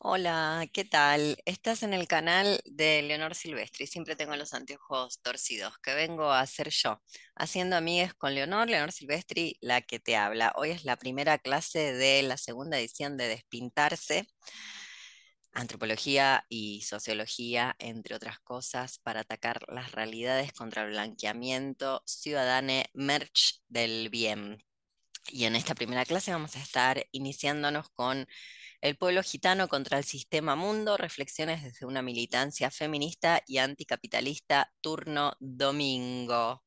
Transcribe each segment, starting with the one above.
Hola, ¿qué tal? Estás en el canal de Leonor Silvestri. Siempre tengo los anteojos torcidos, que vengo a hacer yo, haciendo amigues con Leonor, Leonor Silvestri, la que te habla. Hoy es la primera clase de la segunda edición de Despintarse, antropología y sociología, entre otras cosas, para atacar las realidades contra el blanqueamiento ciudadano merch del bien. Y en esta primera clase vamos a estar iniciándonos con el pueblo gitano contra el sistema mundo, reflexiones desde una militancia feminista y anticapitalista, turno domingo.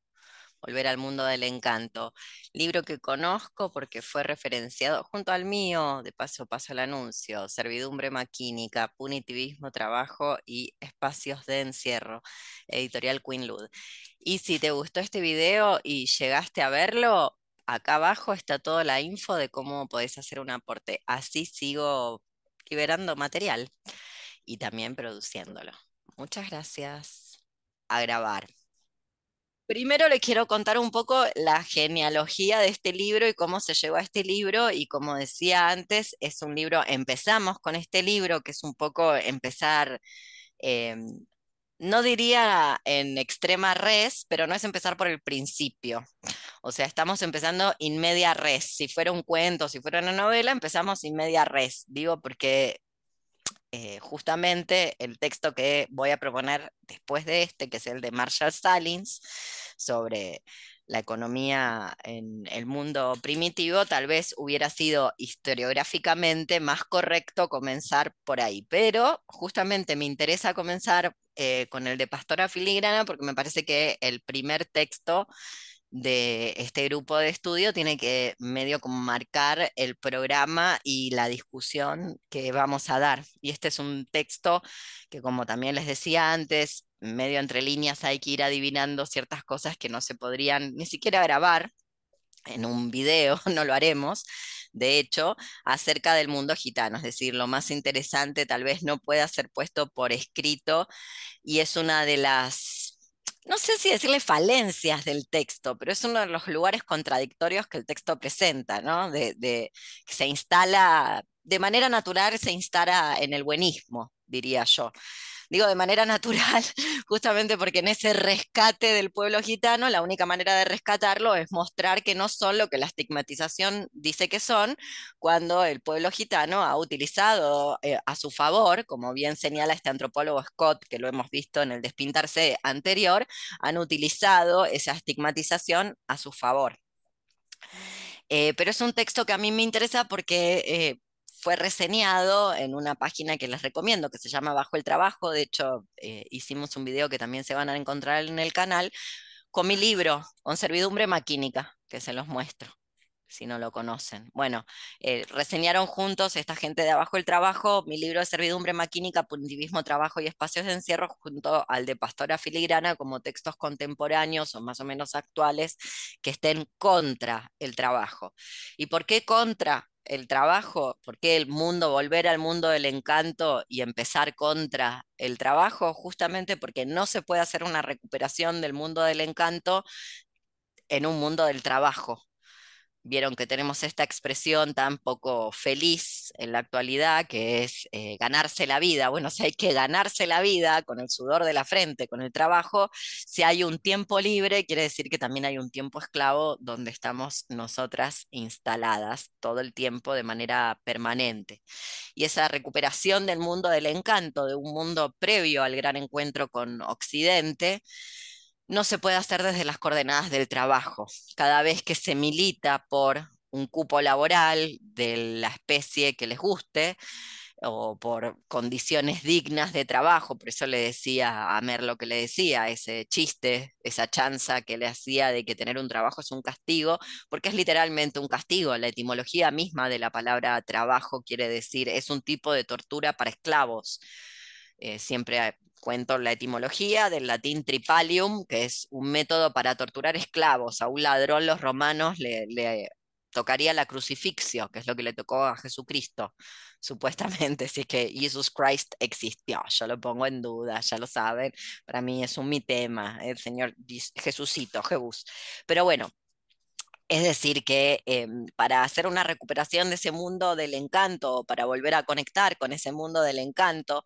Volver al mundo del encanto. Libro que conozco porque fue referenciado junto al mío, de paso paso el anuncio, servidumbre maquínica, punitivismo, trabajo y espacios de encierro, editorial Queen Lud. Y si te gustó este video y llegaste a verlo, acá abajo está toda la info de cómo podés hacer un aporte. Así sigo liberando material y también produciéndolo. Muchas gracias. A grabar. Primero les quiero contar un poco la genealogía de este libro y cómo se llegó a este libro. Y como decía antes, es un libro, empezamos con este libro, que es un poco empezar em, no diría en extrema res, pero no es empezar por el principio. O sea, estamos empezando in media res. Si fuera un cuento, si fuera una novela, empezamos in media res. Digo porque eh, justamente el texto que voy a proponer después de este, que es el de Marshall Salins, sobre la economía en el mundo primitivo, tal vez hubiera sido historiográficamente más correcto comenzar por ahí. Pero justamente me interesa comenzar eh, con el de Pastora Filigrana porque me parece que el primer texto de este grupo de estudio tiene que medio como marcar el programa y la discusión que vamos a dar. Y este es un texto que, como también les decía antes, medio entre líneas hay que ir adivinando ciertas cosas que no se podrían ni siquiera grabar en un video, no lo haremos, de hecho, acerca del mundo gitano, es decir, lo más interesante tal vez no pueda ser puesto por escrito y es una de las no sé si decirle falencias del texto, pero es uno de los lugares contradictorios que el texto presenta, ¿no? De, que se instala, de manera natural se instala en el buenismo, diría yo. Digo de manera natural, justamente porque en ese rescate del pueblo gitano, la única manera de rescatarlo es mostrar que no son lo que la estigmatización dice que son, cuando el pueblo gitano ha utilizado eh, a su favor, como bien señala este antropólogo Scott, que lo hemos visto en el despintarse anterior, han utilizado esa estigmatización a su favor. Eh, pero es un texto que a mí me interesa porque eh, fue reseñado en una página que les recomiendo, que se llama Bajo el Trabajo. De hecho, eh, hicimos un video que también se van a encontrar en el canal, con mi libro, con servidumbre maquínica, que se los muestro si no lo conocen. Bueno, eh, reseñaron juntos esta gente de Abajo el Trabajo, mi libro de servidumbre maquínica, punitivismo, trabajo y espacios de encierro, junto al de Pastora Filigrana, como textos contemporáneos o más o menos actuales que estén contra el trabajo. ¿Y por qué contra? El trabajo, por qué el mundo, volver al mundo del encanto y empezar contra el trabajo, justamente porque no se puede hacer una recuperación del mundo del encanto en un mundo del trabajo vieron que tenemos esta expresión tan poco feliz en la actualidad, que es eh, ganarse la vida. Bueno, si hay que ganarse la vida con el sudor de la frente, con el trabajo, si hay un tiempo libre, quiere decir que también hay un tiempo esclavo donde estamos nosotras instaladas todo el tiempo de manera permanente. Y esa recuperación del mundo del encanto, de un mundo previo al gran encuentro con Occidente, no se puede hacer desde las coordenadas del trabajo. Cada vez que se milita por un cupo laboral de la especie que les guste o por condiciones dignas de trabajo, por eso le decía a Mer lo que le decía, ese chiste, esa chanza que le hacía de que tener un trabajo es un castigo, porque es literalmente un castigo. La etimología misma de la palabra trabajo quiere decir es un tipo de tortura para esclavos. Eh, siempre cuento la etimología del latín tripalium, que es un método para torturar esclavos. A un ladrón los romanos le, tocaría la crucifixio, que es lo que le tocó a Jesucristo, supuestamente, si es que Jesus Christ existió. Yo lo pongo en duda, ya lo saben, para mí es un mi tema, el Señor Jesucito, Jebus. Pero bueno, Es decir, que em, para hacer una recuperación de ese mundo del encanto, para volver a conectar con ese mundo del encanto,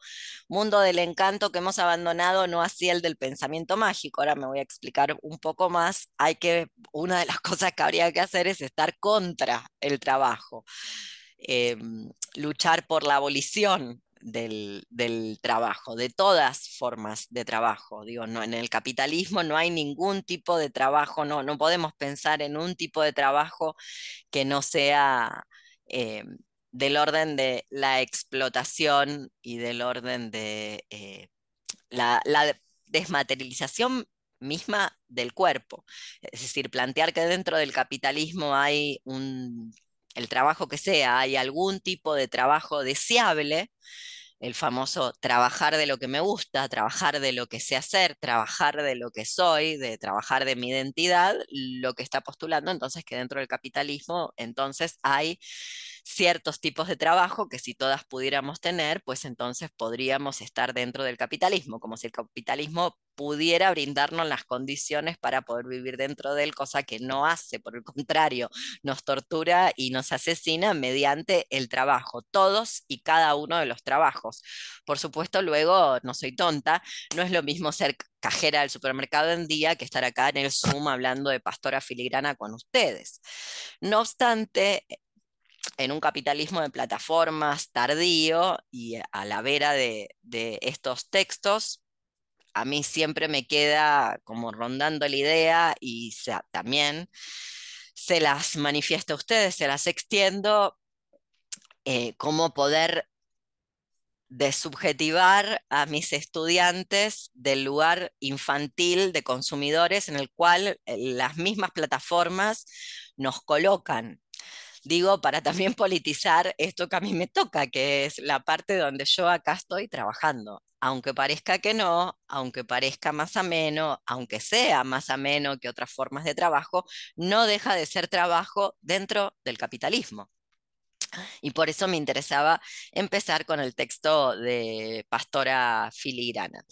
mundo del encanto que hemos abandonado, no así el del pensamiento mágico, ahora me voy a explicar un poco más, hay que, una de las cosas que habría que hacer es estar contra el trabajo, em, luchar por la abolición del, trabajo, de todas formas de trabajo. Digo, no, en el capitalismo no hay ningún tipo de trabajo, no, no podemos pensar en un tipo de trabajo que no sea eh, del orden de la explotación y del orden de eh, la, la desmaterialización misma del cuerpo. Es decir, plantear que dentro del capitalismo hay un, el trabajo que sea, hay algún tipo de trabajo deseable, el famoso trabajar de lo que me gusta, trabajar de lo que sé hacer, trabajar de lo que soy, de trabajar de mi identidad, lo que está postulando entonces que dentro del capitalismo entonces hay ciertos tipos de trabajo que si todas pudiéramos tener, pues entonces podríamos estar dentro del capitalismo, como si el capitalismo pudiera brindarnos las condiciones para poder vivir dentro de él, cosa que no hace, por el contrario, nos tortura y nos asesina mediante el trabajo, todos y cada uno de los trabajos. Por supuesto, luego, no soy tonta, no es lo mismo ser cajera del supermercado en día que estar acá en el Zoom hablando de pastora filigrana con ustedes. No obstante, en un capitalismo de plataformas tardío y a la vera de, estos textos, a mí siempre me queda como rondando la idea y también se las manifiesto a ustedes, se las extiendo, eh, cómo poder desubjetivar a mis estudiantes del lugar infantil de consumidores en el cual eh, las mismas plataformas nos colocan digo, para también politizar esto que a mí me toca, que es la parte donde yo acá estoy trabajando. Aunque parezca que no, aunque parezca más ameno, aunque sea más ameno que otras formas de trabajo, no deja de ser trabajo dentro del capitalismo. Y por eso me interesaba empezar con el texto de Pastora Filigrana.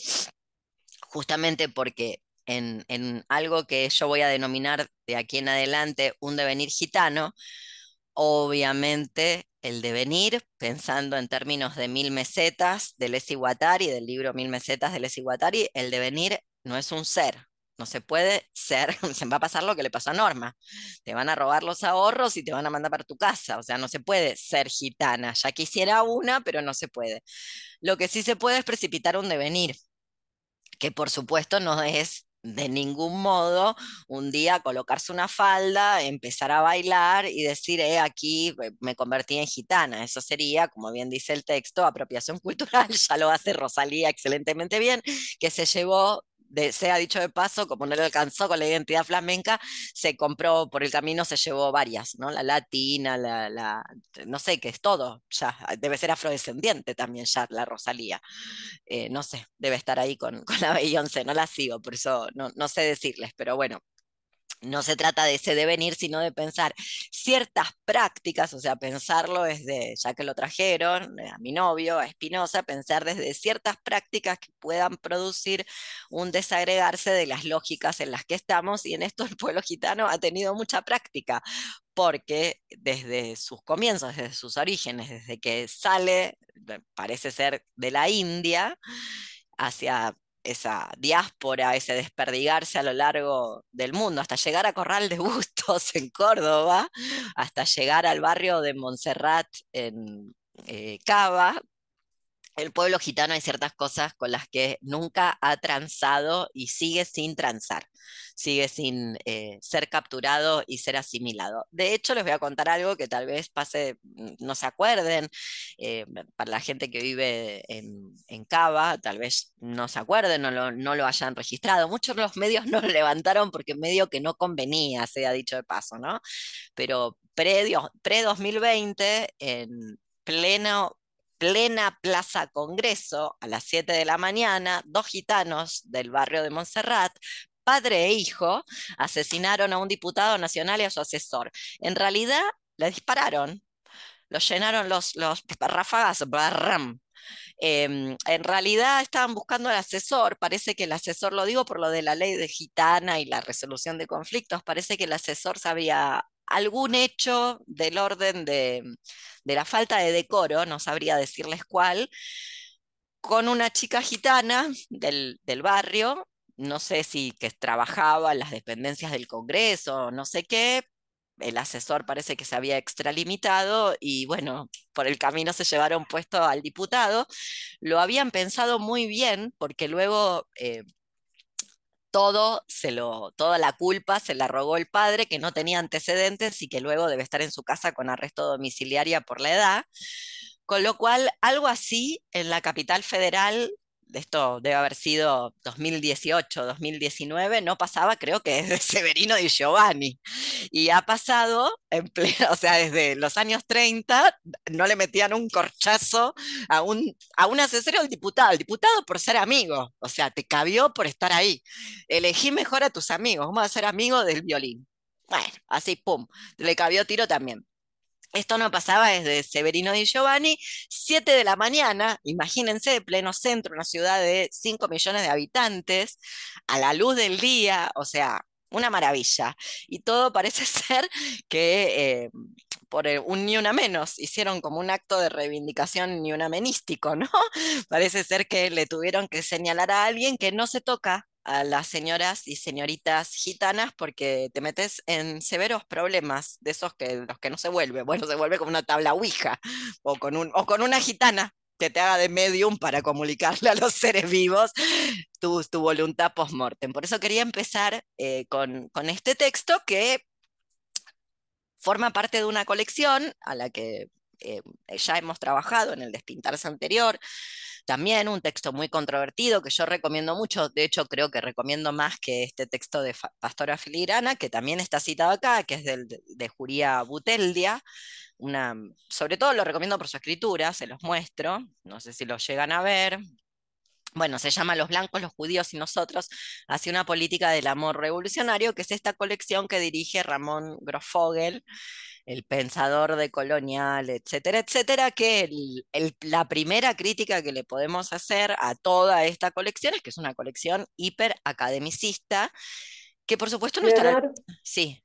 Justamente porque en, en, algo que yo voy a denominar de aquí en adelante un devenir gitano, Obviamente, el devenir, pensando en términos de mil mesetas de Lesi Guattari, del libro Mil mesetas de Lesi Guattari, el devenir no es un ser, no se puede ser, se va a pasar lo que le pasó a Norma. Te van a robar los ahorros y te van a mandar para tu casa. O sea, no se puede ser gitana. Ya quisiera una, pero no se puede. Lo que sí se puede es precipitar un devenir, que por supuesto no es de ningún modo un día colocarse una falda, empezar a bailar y decir, eh, aquí me convertí en gitana. Eso sería, como bien dice el texto, apropiación cultural, ya lo hace Rosalía excelentemente bien, que se llevó sea dicho de paso, como no le alcanzó con la identidad flamenca, se compró por el camino, se llevó varias, ¿no? La latina, la, no sé, qué es todo, ya, debe ser afrodescendiente también ya la Rosalía. Eh, no sé, debe estar ahí con, con la Beyoncé, no la sigo, por eso no, no sé decirles, pero bueno, no se trata de ese devenir, sino de pensar ciertas prácticas, o sea, pensarlo desde, ya que lo trajeron, eh, a mi novio, a Espinosa, pensar desde ciertas prácticas que puedan producir un desagregarse de las lógicas en las que estamos, y en esto el pueblo gitano ha tenido mucha práctica, porque desde sus comienzos, desde sus orígenes, desde que sale, parece ser de la India, hacia esa diáspora, ese desperdigarse a lo largo del mundo, hasta llegar a Corral de Bustos en Córdoba, hasta llegar al barrio de Montserrat en eh, Cava, el pueblo gitano hay ciertas cosas con las que nunca ha transado y sigue sin transar, sigue sin eh, ser capturado y ser asimilado. De hecho, les voy a contar algo que tal vez pase, mm, no se acuerden, eh, para la gente que vive en, Cava, tal vez no se acuerden, no lo, no lo hayan registrado. Muchos de los medios no lo levantaron porque medio que no convenía, sea dicho de paso, ¿no? Pero pre-2020, en pleno plena Plaza Congreso, a las 7 de la mañana, dos gitanos del barrio de Montserrat, padre e hijo, asesinaron a un diputado nacional y a su asesor. En realidad, le dispararon, los llenaron los, los ráfagas, Em, en realidad estaban buscando al asesor, parece que el asesor, lo digo por lo de la ley de gitana y la resolución de conflictos, parece que el asesor sabía algún hecho del orden de, la falta de decoro, no sabría decirles cuál, con una chica gitana del, del barrio, no sé si que trabajaba en las dependencias del Congreso, no sé qué, el asesor parece que se había extralimitado y bueno, por el camino se llevaron puesto al diputado. Lo habían pensado muy bien porque luego eh, todo se lo, toda la culpa se la rogó el padre que no tenía antecedentes y que luego debe estar en su casa con arresto domiciliaria por la edad. Con lo cual, algo así en la capital federal esto debe haber sido 2018, 2019, no pasaba creo que desde Severino di Giovanni. Y ha pasado, o sea, desde los años 30, no le metían un corchazo a un, a un asesor del diputado. El diputado por ser amigo, o sea, te cabió por estar ahí. Elegí mejor a tus amigos, vamos a ser amigos del violín. Bueno, así, pum, le cabió tiro también. Esto no pasaba desde Severino di Giovanni, 7 de la mañana, imagínense, de pleno centro, una ciudad de 5 millones de habitantes, a la luz del día, o sea, una maravilla. Y todo parece ser que eh, por un ni una menos hicieron como un acto de reivindicación ni una menístico, ¿no? Parece ser que le tuvieron que señalar a alguien que no se toca a las señoras y señoritas gitanas porque te metes en severos problemas de esos que los que no se vuelve. Bueno, se vuelve como una tabla ouija o con, un, o con una gitana que te haga de medium para comunicarle a los seres vivos tu, tu voluntad post-mortem. Por eso quería empezar eh, con, con este texto que forma parte de una colección a la que eh, ya hemos trabajado en el Despintarse anterior, también un texto muy controvertido que yo recomiendo mucho, de hecho creo que recomiendo más que este texto de Pastora Filigrana, que también está citado acá, que es del, de Juría Buteldia. Sobre todo lo recomiendo por su escritura, se los muestro, no sé si lo llegan a ver, bueno, se llama Los blancos, los judíos y nosotros, hacia una política del amor revolucionario, que es esta colección que dirige Ramón Grofogel, el pensador de colonial, etcétera, etcétera, que la primera crítica que le podemos hacer a toda esta colección es que es una colección hiper academicista, que por supuesto no estará... Sí.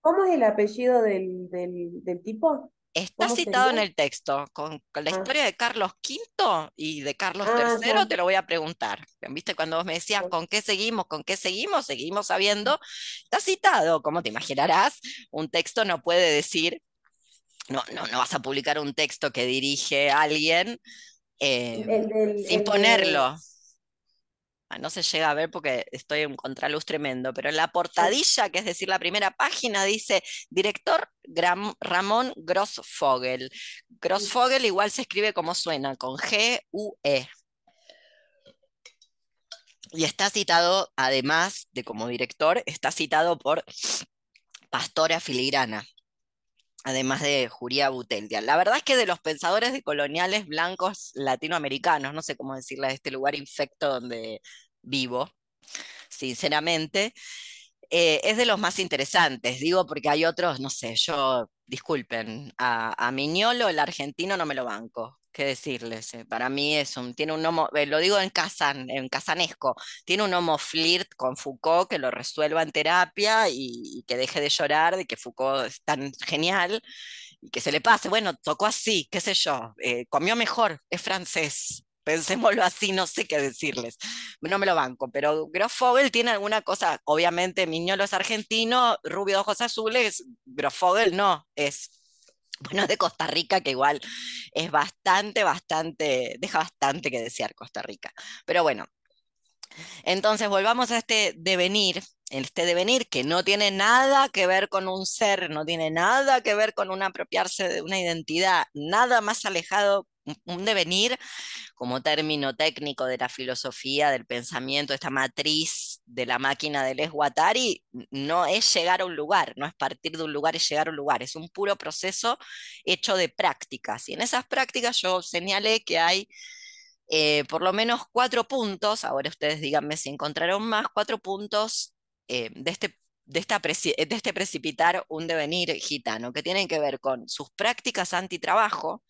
¿Cómo es el apellido del, del tipo? Está citado en el texto, con, la ah. historia de Carlos V y de Carlos III, ah, te lo voy a preguntar. ¿Viste? Cuando vos me decías con qué seguimos, con qué seguimos, seguimos sabiendo, está citado, como te imaginarás, un texto no puede decir, no, no, no vas a publicar un texto que dirige a alguien eh, sin ponerlo. Ah, no se llega a ver porque estoy en contraluz tremendo, pero en la portadilla, que es decir, la primera página, dice director Ramón Grossfogel. Grossfogel igual se escribe como suena, con G-U-E. Y está citado, además de como director, está citado por Pastora Filigrana, además de Juría Buteldia. La verdad es que de los pensadores de coloniales blancos latinoamericanos, no sé cómo decirle, de este lugar infecto donde vivo, sinceramente, eh, es de los más interesantes, digo, porque hay otros, no sé, yo, disculpen, a, Miñolo, el argentino, no me lo banco. ¿Qué decirles? Eh, para mí es un, tiene un homo, eh, lo digo en casan, en casanesco, tiene un homo flirt con Foucault que lo resuelva en terapia y, que deje de llorar de que Foucault es tan genial y que se le pase, bueno, tocó así, qué sé yo, comió mejor, es francés, pensémoslo así, no sé qué decirles, no me lo banco, pero Grofogel tiene alguna cosa, obviamente Miñolo es argentino, rubio de ojos azules, Grofogel no, es bueno, de Costa Rica, que igual es bastante, bastante, deja bastante que desear Costa Rica. Pero bueno, entonces volvamos a este devenir, este devenir que no tiene nada que ver con un ser, no tiene nada que ver con un apropiarse de una identidad, nada más alejado un devenir como término técnico de la filosofía, del pensamiento, esta matriz de la máquina del Esguatari, no es llegar a un lugar, no es partir de un lugar y llegar a un lugar, es un puro proceso hecho de prácticas. Y en esas prácticas yo señalé que hay eh, por lo menos cuatro puntos, ahora ustedes díganme si encontraron más, cuatro puntos eh, de este de, esta este precipitar un devenir gitano, que tienen que ver con sus prácticas antitrabajo,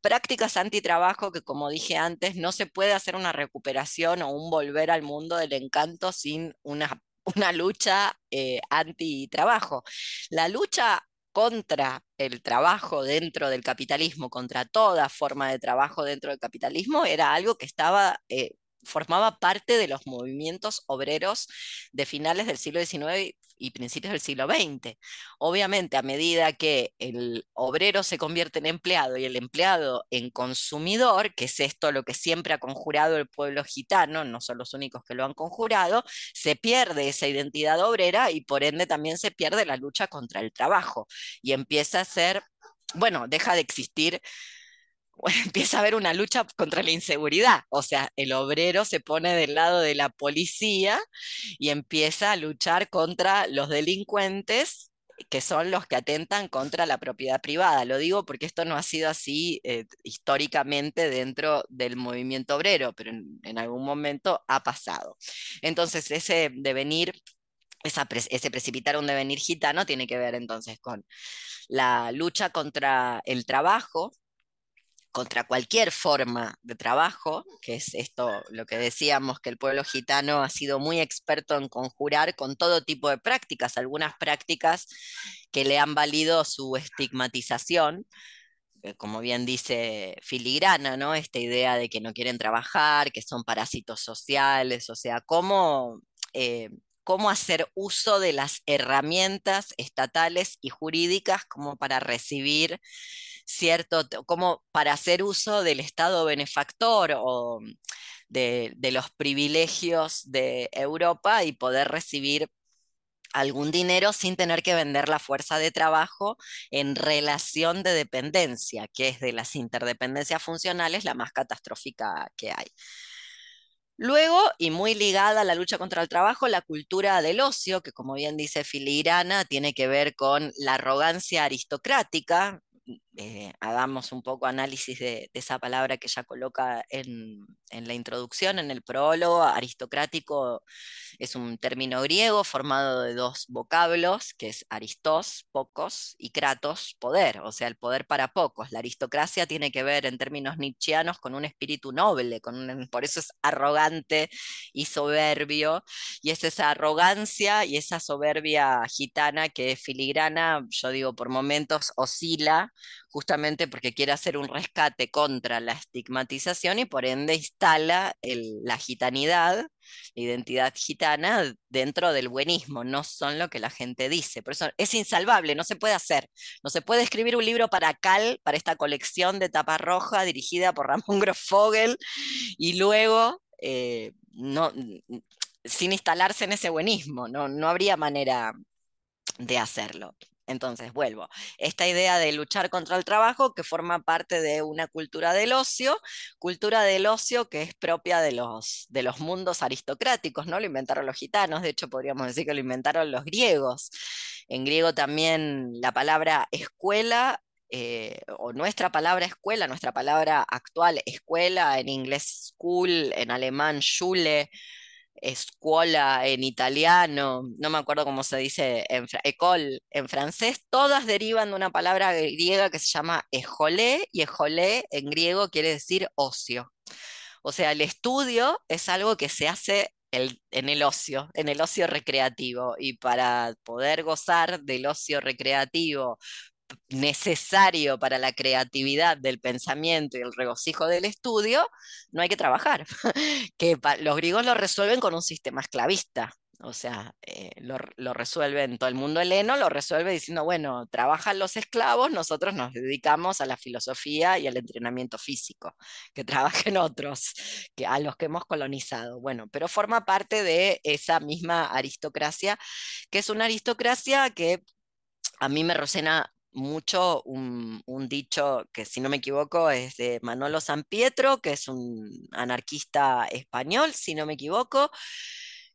prácticas antitrabajo que, como dije antes, no se puede hacer una recuperación o un volver al mundo del encanto sin una, una lucha eh, antitrabajo. La lucha contra el trabajo dentro del capitalismo, contra toda forma de trabajo dentro del capitalismo, era algo que estaba eh, formaba parte de los movimientos obreros de finales del siglo XIX y principios del siglo XX. Obviamente, a medida que el obrero se convierte en empleado y el empleado en consumidor, que es esto lo que siempre ha conjurado el pueblo gitano, no son los únicos que lo han conjurado, se pierde esa identidad obrera y por ende también se pierde la lucha contra el trabajo y empieza a ser, bueno, deja de existir empieza a haber una lucha contra la inseguridad. O sea, el obrero se pone del lado de la policía y empieza a luchar contra los delincuentes que son los que atentan contra la propiedad privada. Lo digo porque esto no ha sido así eh, históricamente dentro del movimiento obrero, pero en, algún momento ha pasado. Entonces, ese devenir, ese precipitar un devenir gitano tiene que ver entonces con la lucha contra el trabajo, contra cualquier forma de trabajo, que es esto lo que decíamos, que el pueblo gitano ha sido muy experto en conjurar con todo tipo de prácticas, algunas prácticas que le han valido su estigmatización, eh, como bien dice Filigrana, ¿no? Esta idea de que no quieren trabajar, que son parásitos sociales, o sea, cómo... Eh, cómo hacer uso de las herramientas estatales y jurídicas como para recibir cierto, como para hacer uso del Estado benefactor o de, los privilegios de Europa y poder recibir algún dinero sin tener que vender la fuerza de trabajo en relación de dependencia, que es de las interdependencias funcionales la más catastrófica que hay. Luego, y muy ligada a la lucha contra el trabajo, la cultura del ocio, que como bien dice Filigrana, tiene que ver con la arrogancia aristocrática, eh, hagamos un poco análisis de, esa palabra que ella coloca en, la introducción, en el prólogo. Aristocrático es un término griego formado de dos vocablos, que es aristos, pocos, y kratos, poder, o sea, el poder para pocos. La aristocracia tiene que ver en términos nietzscheanos con un espíritu noble, por eso es arrogante y soberbio, y es esa arrogancia y esa soberbia gitana que filigrana, yo digo, por momentos oscila justamente porque quiere hacer un rescate contra la estigmatización y por ende instala la gitanidad, la identidad gitana dentro del buenismo, no son lo que la gente dice. Por eso es insalvable, no se puede hacer. No se puede escribir un libro para Cal, para esta colección de tapa roja dirigida por Ramón Grofogel, y luego eh, no, sin instalarse en ese buenismo, no, no habría manera de hacerlo. Entonces, vuelvo, esta idea de luchar contra el trabajo que forma parte de una cultura del ocio, cultura del ocio que es propia de los, de los mundos aristocráticos, ¿no? Lo inventaron los gitanos, de hecho podríamos decir que lo inventaron los griegos. En griego también la palabra escuela eh, o nuestra palabra escuela, nuestra palabra actual escuela, en inglés school, en alemán Schule, escuela en italiano, no me acuerdo cómo se dice en école en francés, todas derivan de una palabra griega que se llama ejolé, y ejolé en griego quiere decir ocio. O sea, el estudio es algo que se hace en el ocio, en el ocio recreativo. Y para poder gozar del ocio recreativo necesario para la creatividad del pensamiento y el regocijo del estudio, no hay que trabajar. que los griegos lo resuelven con un sistema esclavista. O sea, eh, lo, resuelven, todo el mundo heleno lo resuelve diciendo, bueno, trabajan los esclavos, nosotros nos dedicamos a la filosofía y al entrenamiento físico, que trabajen otros, que a los que hemos colonizado. Bueno, pero forma parte de esa misma aristocracia, que es una aristocracia que a mí me resuena mucho un, dicho que, si no me equivoco, es de Manolo San Pietro, que es un anarquista español, si no me equivoco,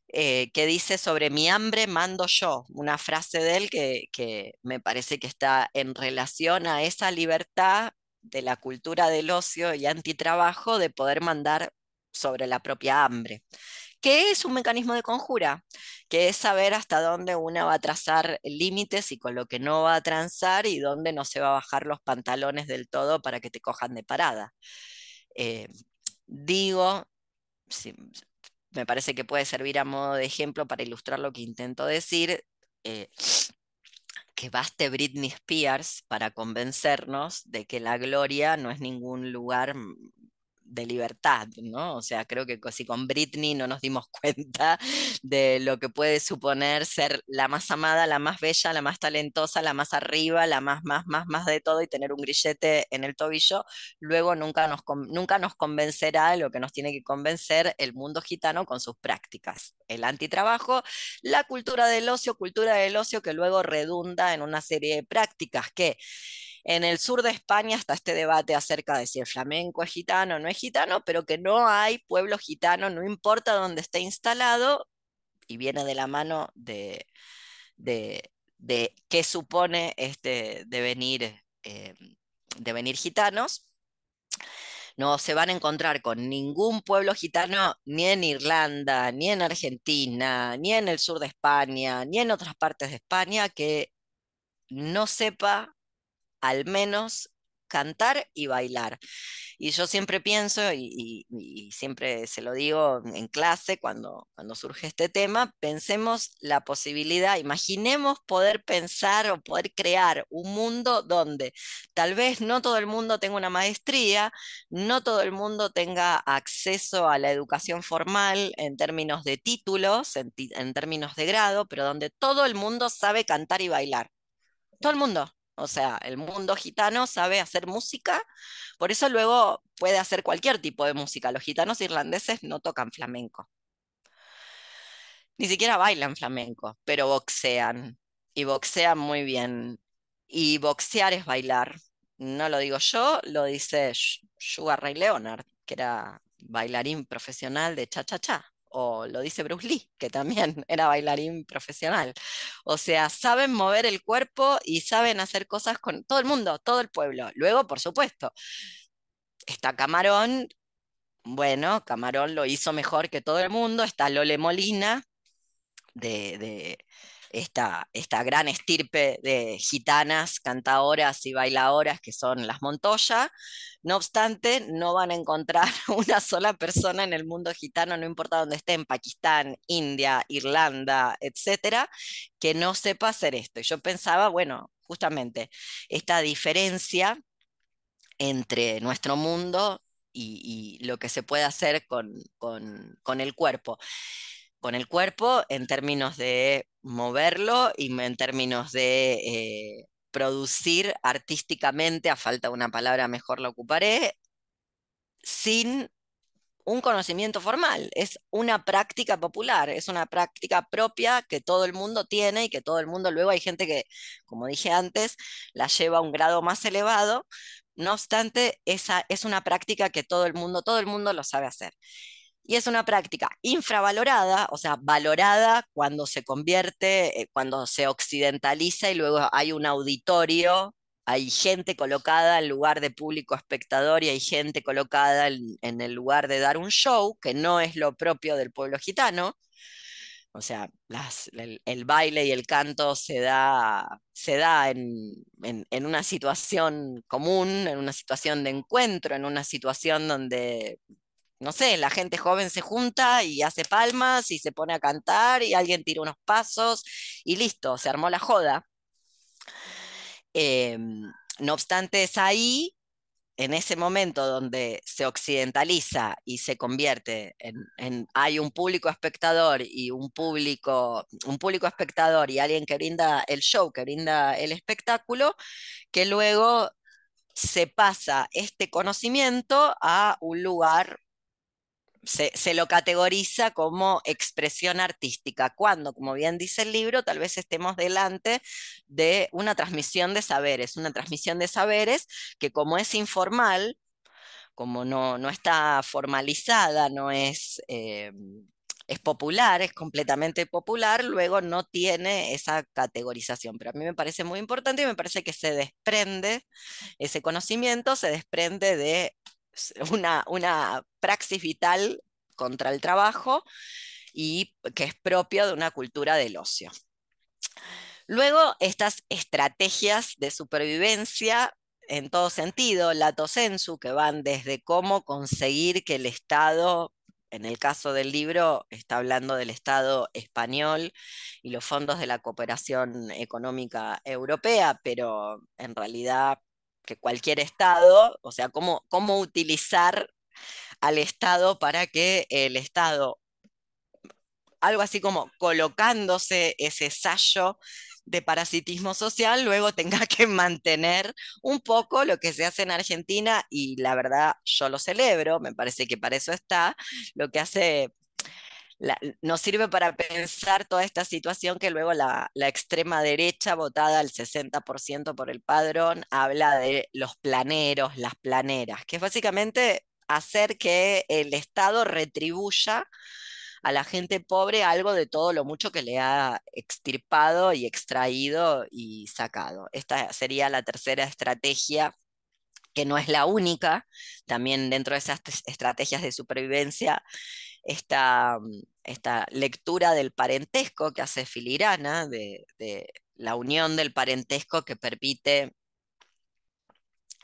eh, que dice sobre mi hambre mando yo, una frase de él que, que me parece que está en relación a esa libertad de la cultura del ocio y antitrabajo de poder mandar sobre la propia hambre que es un mecanismo de conjura, que es saber hasta dónde una va a trazar límites y con lo que no va a transar y dónde no se va a bajar los pantalones del todo para que te cojan de parada. Eh, digo, me parece que puede servir a modo de ejemplo para ilustrar lo que intento decir. Eh, que baste Britney Spears para convencernos de que la gloria no es ningún lugar de libertad, ¿no? O sea, creo que si con Britney no nos dimos cuenta de lo que puede suponer ser la más amada, la más bella, la más talentosa, la más arriba, la más, más, más, más de todo y tener un grillete en el tobillo, luego nunca nos, nunca nos convencerá de lo que nos tiene que convencer el mundo gitano con sus prácticas. El antitrabajo, la cultura del ocio, cultura del ocio que luego redunda en una serie de prácticas que en el sur de España está este debate acerca de si el flamenco es gitano o no es gitano, pero que no hay pueblo gitano, no importa dónde esté instalado, y viene de la mano de, de, qué supone este devenir, eh, devenir gitanos. No se van a encontrar con ningún pueblo gitano ni en Irlanda, ni en Argentina, ni en el sur de España, ni en otras partes de España que no sepa al menos cantar y bailar. Y yo siempre pienso, y, siempre se lo digo en clase cuando, cuando surge este tema, pensemos la posibilidad, imaginemos poder pensar o poder crear un mundo donde tal vez no todo el mundo tenga una maestría, no todo el mundo tenga acceso a la educación formal en términos de títulos, en términos de grado, pero donde todo el mundo sabe cantar y bailar. Todo el mundo. O sea, el mundo gitano sabe hacer música, por eso luego puede hacer cualquier tipo de música. Los gitanos irlandeses no tocan flamenco. Ni siquiera bailan flamenco, pero boxean. Y boxean muy bien. Y boxear es bailar. No lo digo yo, lo dice Sugar Ray Leonard, que era bailarín profesional de cha-cha-cha o lo dice Bruce Lee, que también era bailarín profesional. O sea, saben mover el cuerpo y saben hacer cosas con todo el mundo, todo el pueblo. Luego, por supuesto, está Camarón, bueno, Camarón lo hizo mejor que todo el mundo, está Lole Molina, de, esta, esta, gran estirpe de gitanas, cantadoras y bailadoras que son las Montoya. No obstante, no van a encontrar una sola persona en el mundo gitano, no importa dónde esté, en Pakistán, India, Irlanda, etcétera, que no sepa hacer esto. Y yo pensaba, bueno, justamente esta diferencia entre nuestro mundo y, lo que se puede hacer con, con el cuerpo con el cuerpo en términos de moverlo y en términos de eh, producir artísticamente, a falta de una palabra mejor la ocuparé, sin un conocimiento formal, es una práctica popular, es una práctica propia que todo el mundo tiene y que todo el mundo luego hay gente que, como dije antes, la lleva a un grado más elevado. No obstante, esa es una práctica que todo el mundo, todo el mundo lo sabe hacer. Y es una práctica infravalorada, o sea, valorada cuando se convierte, eh, cuando se occidentaliza y luego hay un auditorio, hay gente colocada en lugar de público espectador y hay gente colocada en, el lugar de dar un show, que no es lo propio del pueblo gitano. O sea, el, baile y el canto se da, se da en, en, una situación común, en una situación de encuentro, en una situación donde no sé, la gente joven se junta y hace palmas y se pone a cantar y alguien tira unos pasos y listo, se armó la joda. Em, no obstante, es ahí, en ese momento donde se occidentaliza y se convierte en, hay un público espectador y un público, un público espectador y alguien que brinda el show, que brinda el espectáculo, que luego se pasa este conocimiento a un lugar se, lo categoriza como expresión artística, cuando, como bien dice el libro, tal vez estemos delante de una transmisión de saberes, una transmisión de saberes que como es informal, como no, no está formalizada, no es, eh, es popular, es completamente popular, luego no tiene esa categorización. Pero a mí me parece muy importante y me parece que se desprende ese conocimiento, se desprende de una, una praxis vital contra el trabajo y que es propio de una cultura del ocio. Luego, estas estrategias de supervivencia en todo sentido, lato sensu, que van desde cómo conseguir que el Estado, en el caso del libro, está hablando del Estado español y los fondos de la cooperación económica europea, pero en realidad que cualquier Estado, o sea, cómo, cómo utilizar al Estado para que el Estado, algo así como colocándose ese sallo de parasitismo social, luego tenga que mantener un poco lo que se hace en Argentina y la verdad yo lo celebro, me parece que para eso está, lo que hace nos sirve para pensar toda esta situación que luego la, la, extrema derecha, votada al 60% por el padrón, habla de los planeros, las planeras, que es básicamente hacer que el Estado retribuya a la gente pobre algo de todo lo mucho que le ha extirpado y extraído y sacado. Esta sería la tercera estrategia que no es la única, también dentro de esas estrategias de supervivencia, esta, esta lectura del parentesco que hace Filigrana, de, la unión del parentesco que permite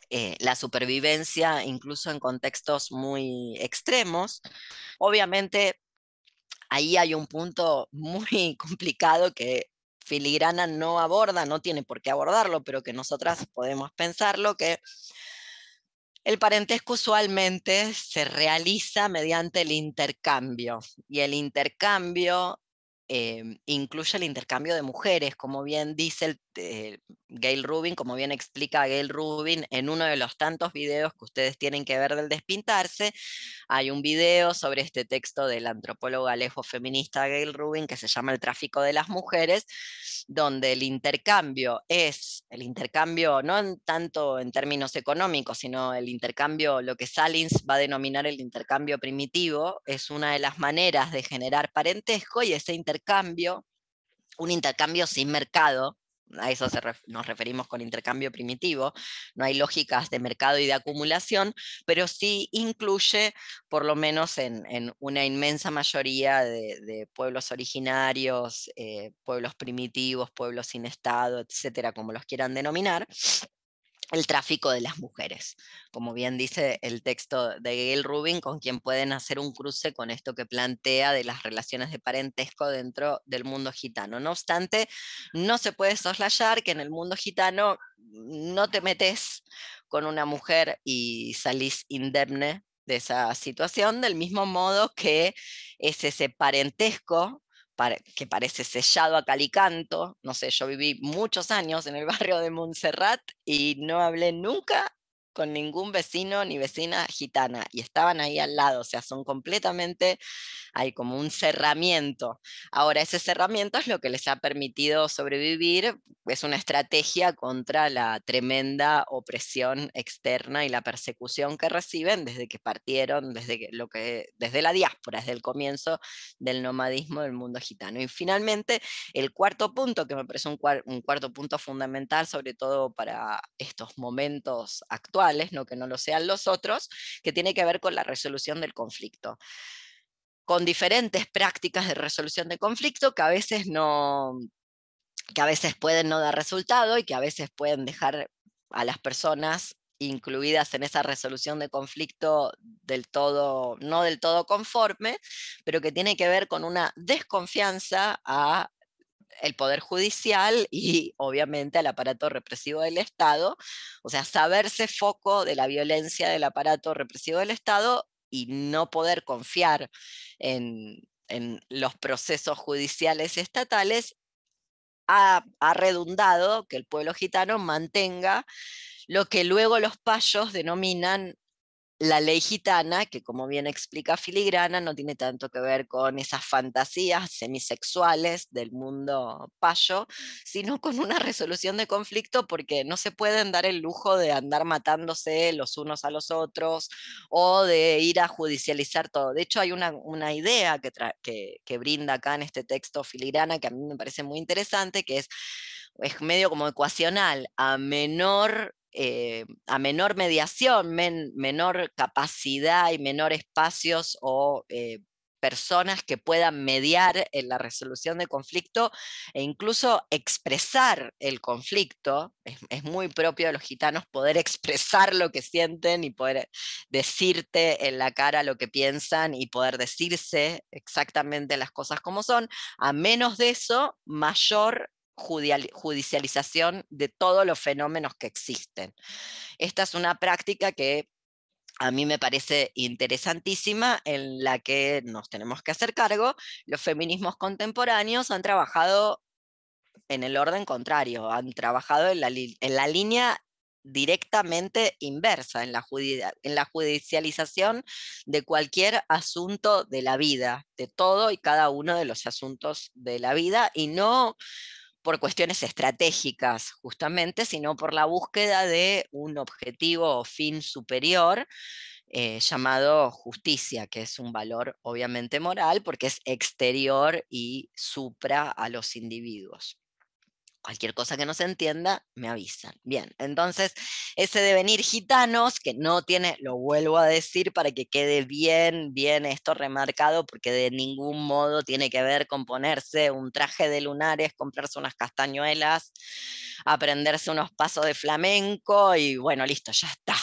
eh, la supervivencia incluso en contextos muy extremos. Obviamente ahí hay un punto muy complicado que Filigrana no aborda, no tiene por qué abordarlo, pero que nosotras podemos pensarlo, que el parentesco usualmente se realiza mediante el intercambio y el intercambio Em, incluye el intercambio de mujeres, como bien dice el, eh, Gail Rubin, como bien explica Gail Rubin en uno de los tantos videos que ustedes tienen que ver del despintarse. Hay un video sobre este texto del antropólogo alejo feminista Gail Rubin que se llama El tráfico de las mujeres, donde el intercambio es, el intercambio no tanto en términos económicos, sino el intercambio, lo que Salins va a denominar el intercambio primitivo, es una de las maneras de generar parentesco y ese intercambio intercambio, un intercambio sin mercado, a eso nos referimos con intercambio primitivo, no hay lógicas de mercado y de acumulación, pero sí incluye, por lo menos en, una inmensa mayoría de, pueblos originarios, eh, pueblos primitivos, pueblos sin Estado, etcétera, como los quieran denominar, el tráfico de las mujeres, como bien dice el texto de Gail Rubin, con quien pueden hacer un cruce con esto que plantea de las relaciones de parentesco dentro del mundo gitano. No obstante, no se puede soslayar que en el mundo gitano no te metes con una mujer y salís indemne de esa situación, del mismo modo que es ese parentesco que parece sellado a calicanto. No sé, yo viví muchos años en el barrio de Montserrat y no hablé nunca con ningún vecino ni vecina gitana y estaban ahí al lado, o sea, son completamente, hay como un cerramiento. Ahora, ese cerramiento es lo que les ha permitido sobrevivir, es una estrategia contra la tremenda opresión externa y la persecución que reciben desde que partieron, desde, lo que, desde la diáspora, desde el comienzo del nomadismo del mundo gitano. Y finalmente, el cuarto punto, que me parece un, un cuarto punto fundamental, sobre todo para estos momentos actuales, no que no lo sean los otros, que tiene que ver con la resolución del conflicto. Con diferentes prácticas de resolución de conflicto que a veces no que a veces pueden no dar resultado y que a veces pueden dejar a las personas incluidas en esa resolución de conflicto del todo, no del todo conforme, pero que tiene que ver con una desconfianza a el Poder Judicial y obviamente al aparato represivo del Estado, o sea, saberse foco de la violencia del aparato represivo del Estado y no poder confiar en, los procesos judiciales estatales, ha, ha redundado que el pueblo gitano mantenga lo que luego los payos denominan la ley gitana, que como bien explica Filigrana, no tiene tanto que ver con esas fantasías semisexuales del mundo payo, sino con una resolución de conflicto porque no se pueden dar el lujo de andar matándose los unos a los otros o de ir a judicializar todo. De hecho, hay una, idea que, que brinda acá en este texto Filigrana que a mí me parece muy interesante, que es es medio como ecuacional, a menor eh, a menor mediación, menor capacidad y menor espacios o eh, personas que puedan mediar en la resolución de conflicto e incluso expresar el conflicto. Es, muy propio de los gitanos poder expresar lo que sienten y poder decirte en la cara lo que piensan y poder decirse exactamente las cosas como son. A menos de eso, mayor judicialización de todos los fenómenos que existen. Esta es una práctica que a mí me parece interesantísima en la que nos tenemos que hacer cargo. Los feminismos contemporáneos han trabajado en el orden contrario, han trabajado en la, línea directamente inversa, en la, en la judicialización de cualquier asunto de la vida, de todo y cada uno de los asuntos de la vida, y no por cuestiones estratégicas justamente, sino por la búsqueda de un objetivo o fin superior eh, llamado justicia, que es un valor obviamente moral porque es exterior y supra a los individuos. Cualquier cosa que no se entienda, me avisan. Bien, entonces ese devenir gitanos, que no tiene, lo vuelvo a decir para que quede bien, bien esto remarcado, porque de ningún modo tiene que ver con ponerse un traje de lunares, comprarse unas castañuelas, aprenderse unos pasos de flamenco y bueno, listo, ya está.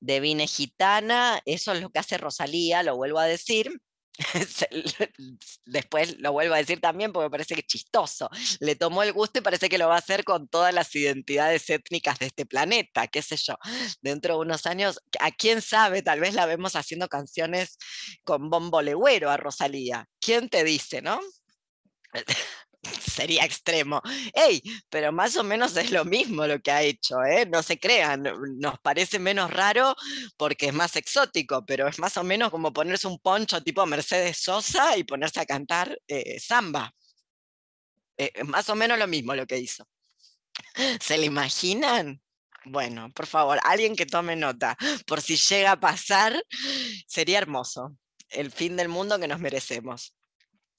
Devine gitana, eso es lo que hace Rosalía, lo vuelvo a decir, después lo vuelvo a decir también porque me parece que chistoso. Le tomó el gusto y parece que lo va a hacer con todas las identidades étnicas de este planeta, qué sé yo. Dentro de unos años, a quién sabe, tal vez la vemos haciendo canciones con bombo legüero a Rosalía. ¿Quién te dice, no? Sería extremo. ¡Ey! Pero más o menos es lo mismo lo que ha hecho, ¿eh? No se crean, nos parece menos raro porque es más exótico, pero es más o menos como ponerse un poncho tipo Mercedes Sosa y ponerse a cantar eh, samba. Eh, es más o menos lo mismo lo que hizo. ¿Se le imaginan? Bueno, por favor, alguien que tome nota, por si llega a pasar, sería hermoso. El fin del mundo que nos merecemos.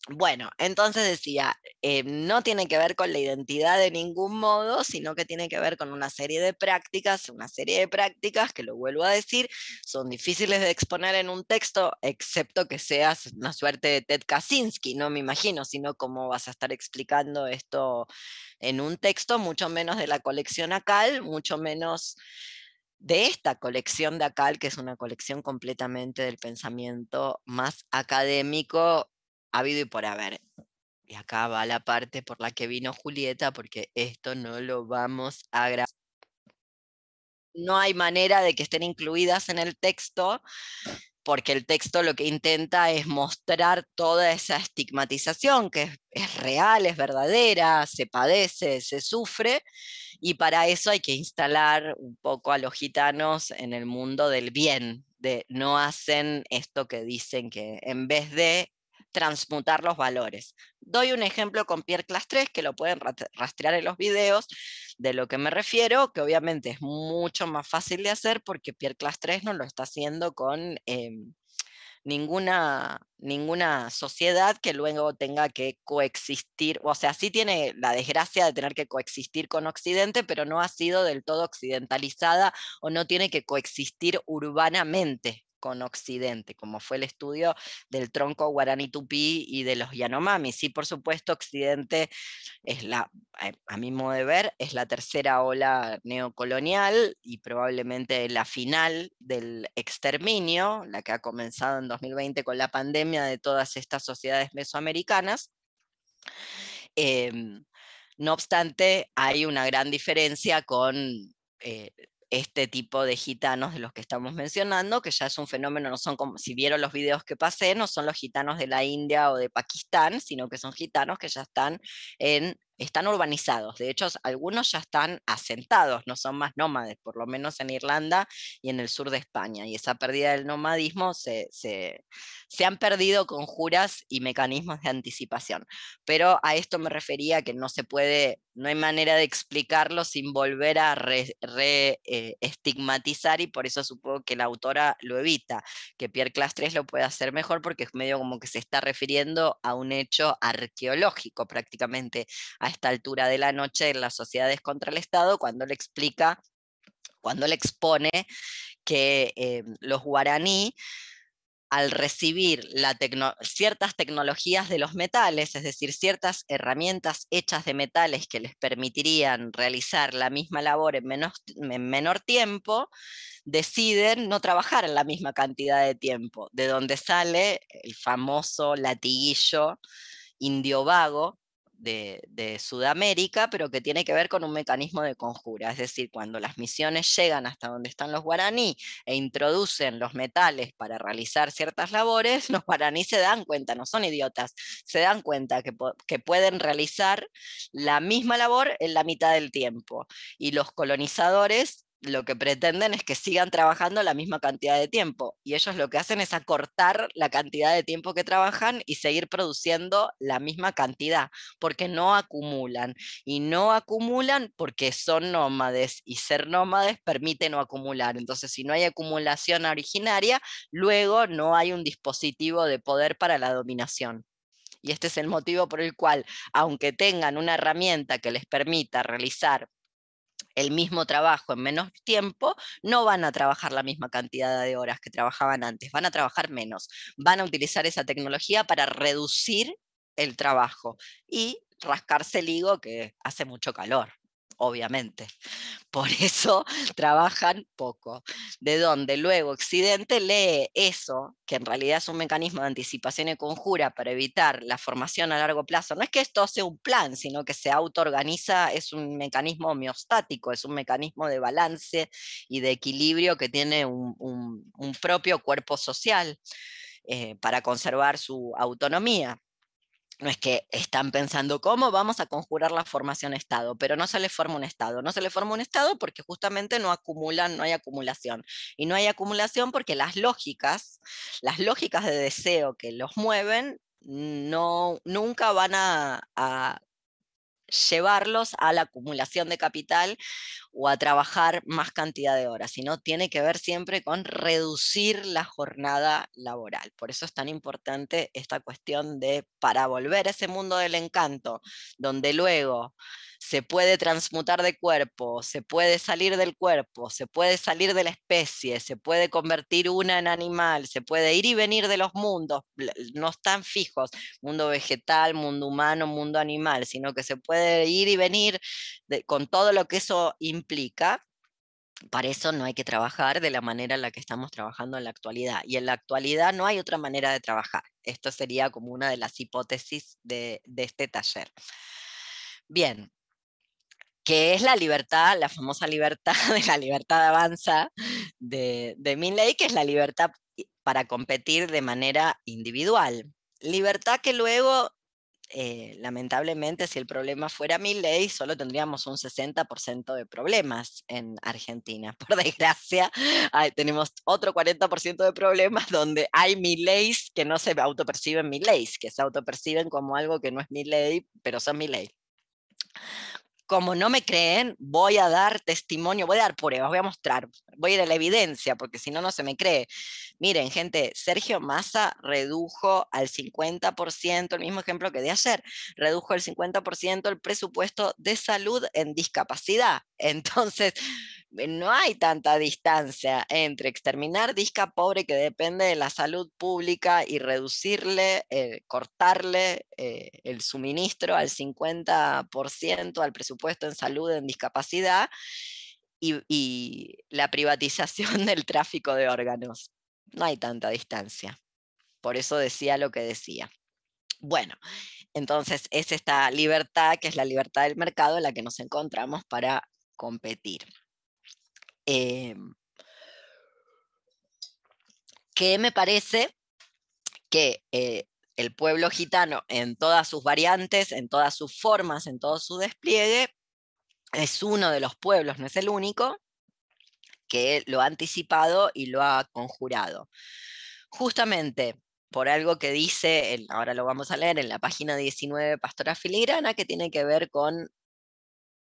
Bueno, entonces decía, eh, no tiene que ver con la identidad de ningún modo, sino que tiene que ver con una serie de prácticas, una serie de prácticas que lo vuelvo a decir, son difíciles de exponer en un texto, excepto que seas una suerte de Ted Kaczynski, no me imagino, sino cómo vas a estar explicando esto en un texto, mucho menos de la colección ACAL, mucho menos de esta colección de ACAL, que es una colección completamente del pensamiento más académico habido y por haber. Y acá va la parte por la que vino Julieta, porque esto no lo vamos a grabar. No hay manera de que estén incluidas en el texto, porque el texto lo que intenta es mostrar toda esa estigmatización que es, real, es verdadera, se padece, se sufre, y para eso hay que instalar un poco a los gitanos en el mundo del bien, de no hacen esto que dicen que en vez de transmutar los valores. Doy un ejemplo con Pierre Class 3, que lo pueden rastrear en los videos de lo que me refiero, que obviamente es mucho más fácil de hacer porque Pierre Class 3 no lo está haciendo con em, ninguna, ninguna sociedad que luego tenga que coexistir, o sea, sí tiene la desgracia de tener que coexistir con Occidente, pero no ha sido del todo occidentalizada o no tiene que coexistir urbanamente con Occidente, como fue el estudio del tronco guaraní tupí y de los Yanomami. Sí, por supuesto, Occidente es la, a mi modo de ver, es la tercera ola neocolonial y probablemente la final del exterminio, la que ha comenzado en 2020 con la pandemia de todas estas sociedades mesoamericanas. Em, no obstante, hay una gran diferencia con eh, este tipo de gitanos de los que estamos mencionando, que ya es un fenómeno, no son como, si vieron los videos que pasé, no son los gitanos de la India o de Pakistán, sino que son gitanos que ya están en están urbanizados. De hecho, algunos ya están asentados, no son más nómades, por lo menos en Irlanda y en el sur de España. Y esa pérdida del nomadismo se, se, han perdido conjuras y mecanismos de anticipación. Pero a esto me refería que no se puede, no hay manera de explicarlo sin volver a re-estigmatizar y por eso supongo que la autora lo evita, que Pierre Clastres lo puede hacer mejor porque es medio como que se está refiriendo a un hecho arqueológico prácticamente a esta altura de la noche en las sociedades contra el Estado, cuando le explica, cuando le expone que eh, los guaraní al recibir ciertas tecnologías de los metales, es decir, ciertas herramientas hechas de metales que les permitirían realizar la misma labor en, en menor tiempo, deciden no trabajar en la misma cantidad de tiempo, de donde sale el famoso latiguillo indio vago, de, Sudamérica, pero que tiene que ver con un mecanismo de conjura. Es decir, cuando las misiones llegan hasta donde están los guaraní e introducen los metales para realizar ciertas labores, los guaraní se dan cuenta, no son idiotas, se dan cuenta que, que pueden realizar la misma labor en la mitad del tiempo. Y los colonizadores lo que pretenden es que sigan trabajando la misma cantidad de tiempo y ellos lo que hacen es acortar la cantidad de tiempo que trabajan y seguir produciendo la misma cantidad, porque no acumulan y no acumulan porque son nómades y ser nómades permite no acumular. Entonces, si no hay acumulación originaria, luego no hay un dispositivo de poder para la dominación. Y este es el motivo por el cual, aunque tengan una herramienta que les permita realizar el mismo trabajo en menos tiempo, no van a trabajar la misma cantidad de horas que trabajaban antes, van a trabajar menos, van a utilizar esa tecnología para reducir el trabajo y rascarse el higo que hace mucho calor obviamente. Por eso trabajan poco. De donde luego Occidente lee eso, que en realidad es un mecanismo de anticipación y conjura para evitar la formación a largo plazo. No es que esto sea un plan, sino que se autoorganiza, es un mecanismo homeostático, es un mecanismo de balance y de equilibrio que tiene un, propio cuerpo social eh, para conservar su autonomía no es que están pensando cómo vamos a conjurar la formación Estado, pero no se le forma un Estado. No se le forma un Estado porque justamente no acumulan, no hay acumulación. Y no hay acumulación porque las lógicas, las lógicas de deseo que los mueven, no, nunca van a llevarlos a la acumulación de capital o a trabajar más cantidad de horas, sino tiene que ver siempre con reducir la jornada laboral. Por eso es tan importante esta cuestión de, para volver a ese mundo del encanto, donde luego se puede transmutar de cuerpo, se puede salir del cuerpo, se puede salir de la especie, se puede convertir una en animal, se puede ir y venir de los mundos, no están fijos, mundo vegetal, mundo humano, mundo animal, sino que se puede ir y venir con todo lo que eso implica. Para eso no hay que trabajar de la manera en la que estamos trabajando en la actualidad. Y en la actualidad no hay otra manera de trabajar. Esto sería como una de las hipótesis de, de este taller. Bien, que es la libertad, la famosa libertad de la libertad de avanza de, de Milley, que es la libertad para competir de manera individual. Libertad que luego, eh, lamentablemente, si el problema fuera Milley, solo tendríamos un 60% de problemas en Argentina. Por desgracia, tenemos otro 40% de problemas donde hay Milleys que no se autoperciben Milleys, que se autoperciben como algo que no es Milley, pero son Milley como no me creen, voy a dar testimonio, voy a dar pruebas, voy a mostrar, voy a ir a la evidencia, porque si no, no se me cree. Miren, gente, Sergio Massa redujo al 50%, el mismo ejemplo que de ayer, redujo al 50% el presupuesto de salud en discapacidad. Entonces, no hay tanta distancia entre exterminar disca pobre que depende de la salud pública y reducirle, eh, cortarle eh, el suministro al 50% al presupuesto en salud en discapacidad y, y la privatización del tráfico de órganos. No hay tanta distancia. Por eso decía lo que decía. Bueno, entonces es esta libertad, que es la libertad del mercado, en la que nos encontramos para competir. Em, que me parece que eh, el pueblo gitano en todas sus variantes, en todas sus formas, en todo su despliegue, es uno de los pueblos, no es el único, que lo ha anticipado y lo ha conjurado. Justamente por algo que dice, ahora lo vamos a leer en la página 19 Pastora Filigrana, que tiene que ver con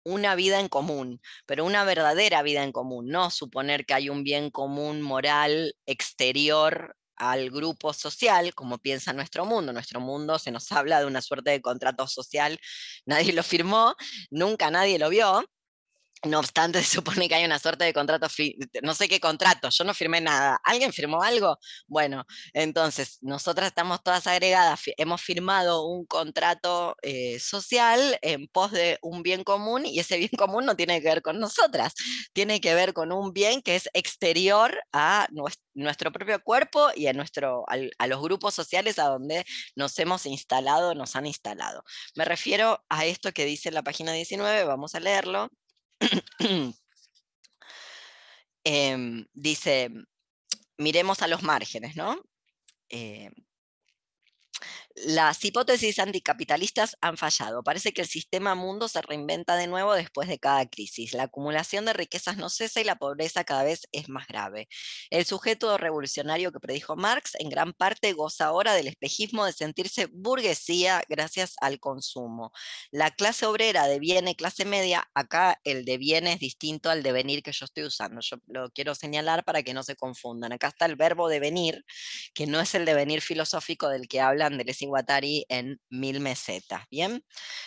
una vida en común, pero una verdadera vida en común, no suponer que hay un bien común moral exterior al grupo social, como piensa nuestro mundo. Nuestro mundo se nos habla de una suerte de contrato social, nadie lo firmó, nunca nadie lo vio, no obstante, se supone que hay una suerte de contrato, no sé qué contrato, yo no firmé nada. ¿Alguien firmó algo? Bueno, entonces, nosotras estamos todas agregadas, hemos firmado un contrato eh, social en pos de un bien común y ese bien común no tiene que ver con nosotras, tiene que ver con un bien que es exterior a nuestro propio cuerpo y a, nuestro, a los grupos sociales a donde nos hemos instalado, nos han instalado. Me refiero a esto que dice la página 19, vamos a leerlo. Em, dice, miremos a los márgenes, ¿no? Eh, las hipótesis anticapitalistas han fallado. Parece que el sistema mundo se reinventa de nuevo después de cada crisis. La acumulación de riquezas no cesa y la pobreza cada vez es más grave. El sujeto revolucionario que predijo Marx en gran parte goza ahora del espejismo de sentirse burguesía gracias al consumo. La clase obrera deviene clase media, acá el deviene es distinto al devenir que yo estoy usando. Yo lo quiero señalar para que no se confundan. Acá está el verbo devenir, que no es el devenir filosófico del que hablan de Guattari en Mil Mesetas. Bien,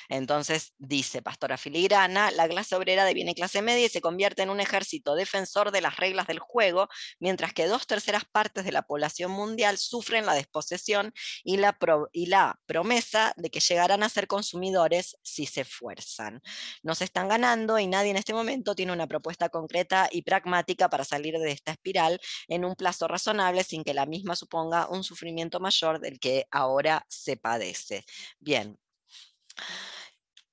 entonces dice Pastora Filigrana, la clase obrera deviene clase media y se convierte en un ejército defensor de las reglas del juego, mientras que dos terceras partes de la población mundial sufren la desposesión y la, y la promesa de que llegarán a ser consumidores si se esfuerzan. Nos están ganando y nadie en este momento tiene una propuesta concreta y pragmática para salir de esta espiral en un plazo razonable sin que la misma suponga un sufrimiento mayor del que ahora se padece. Bien.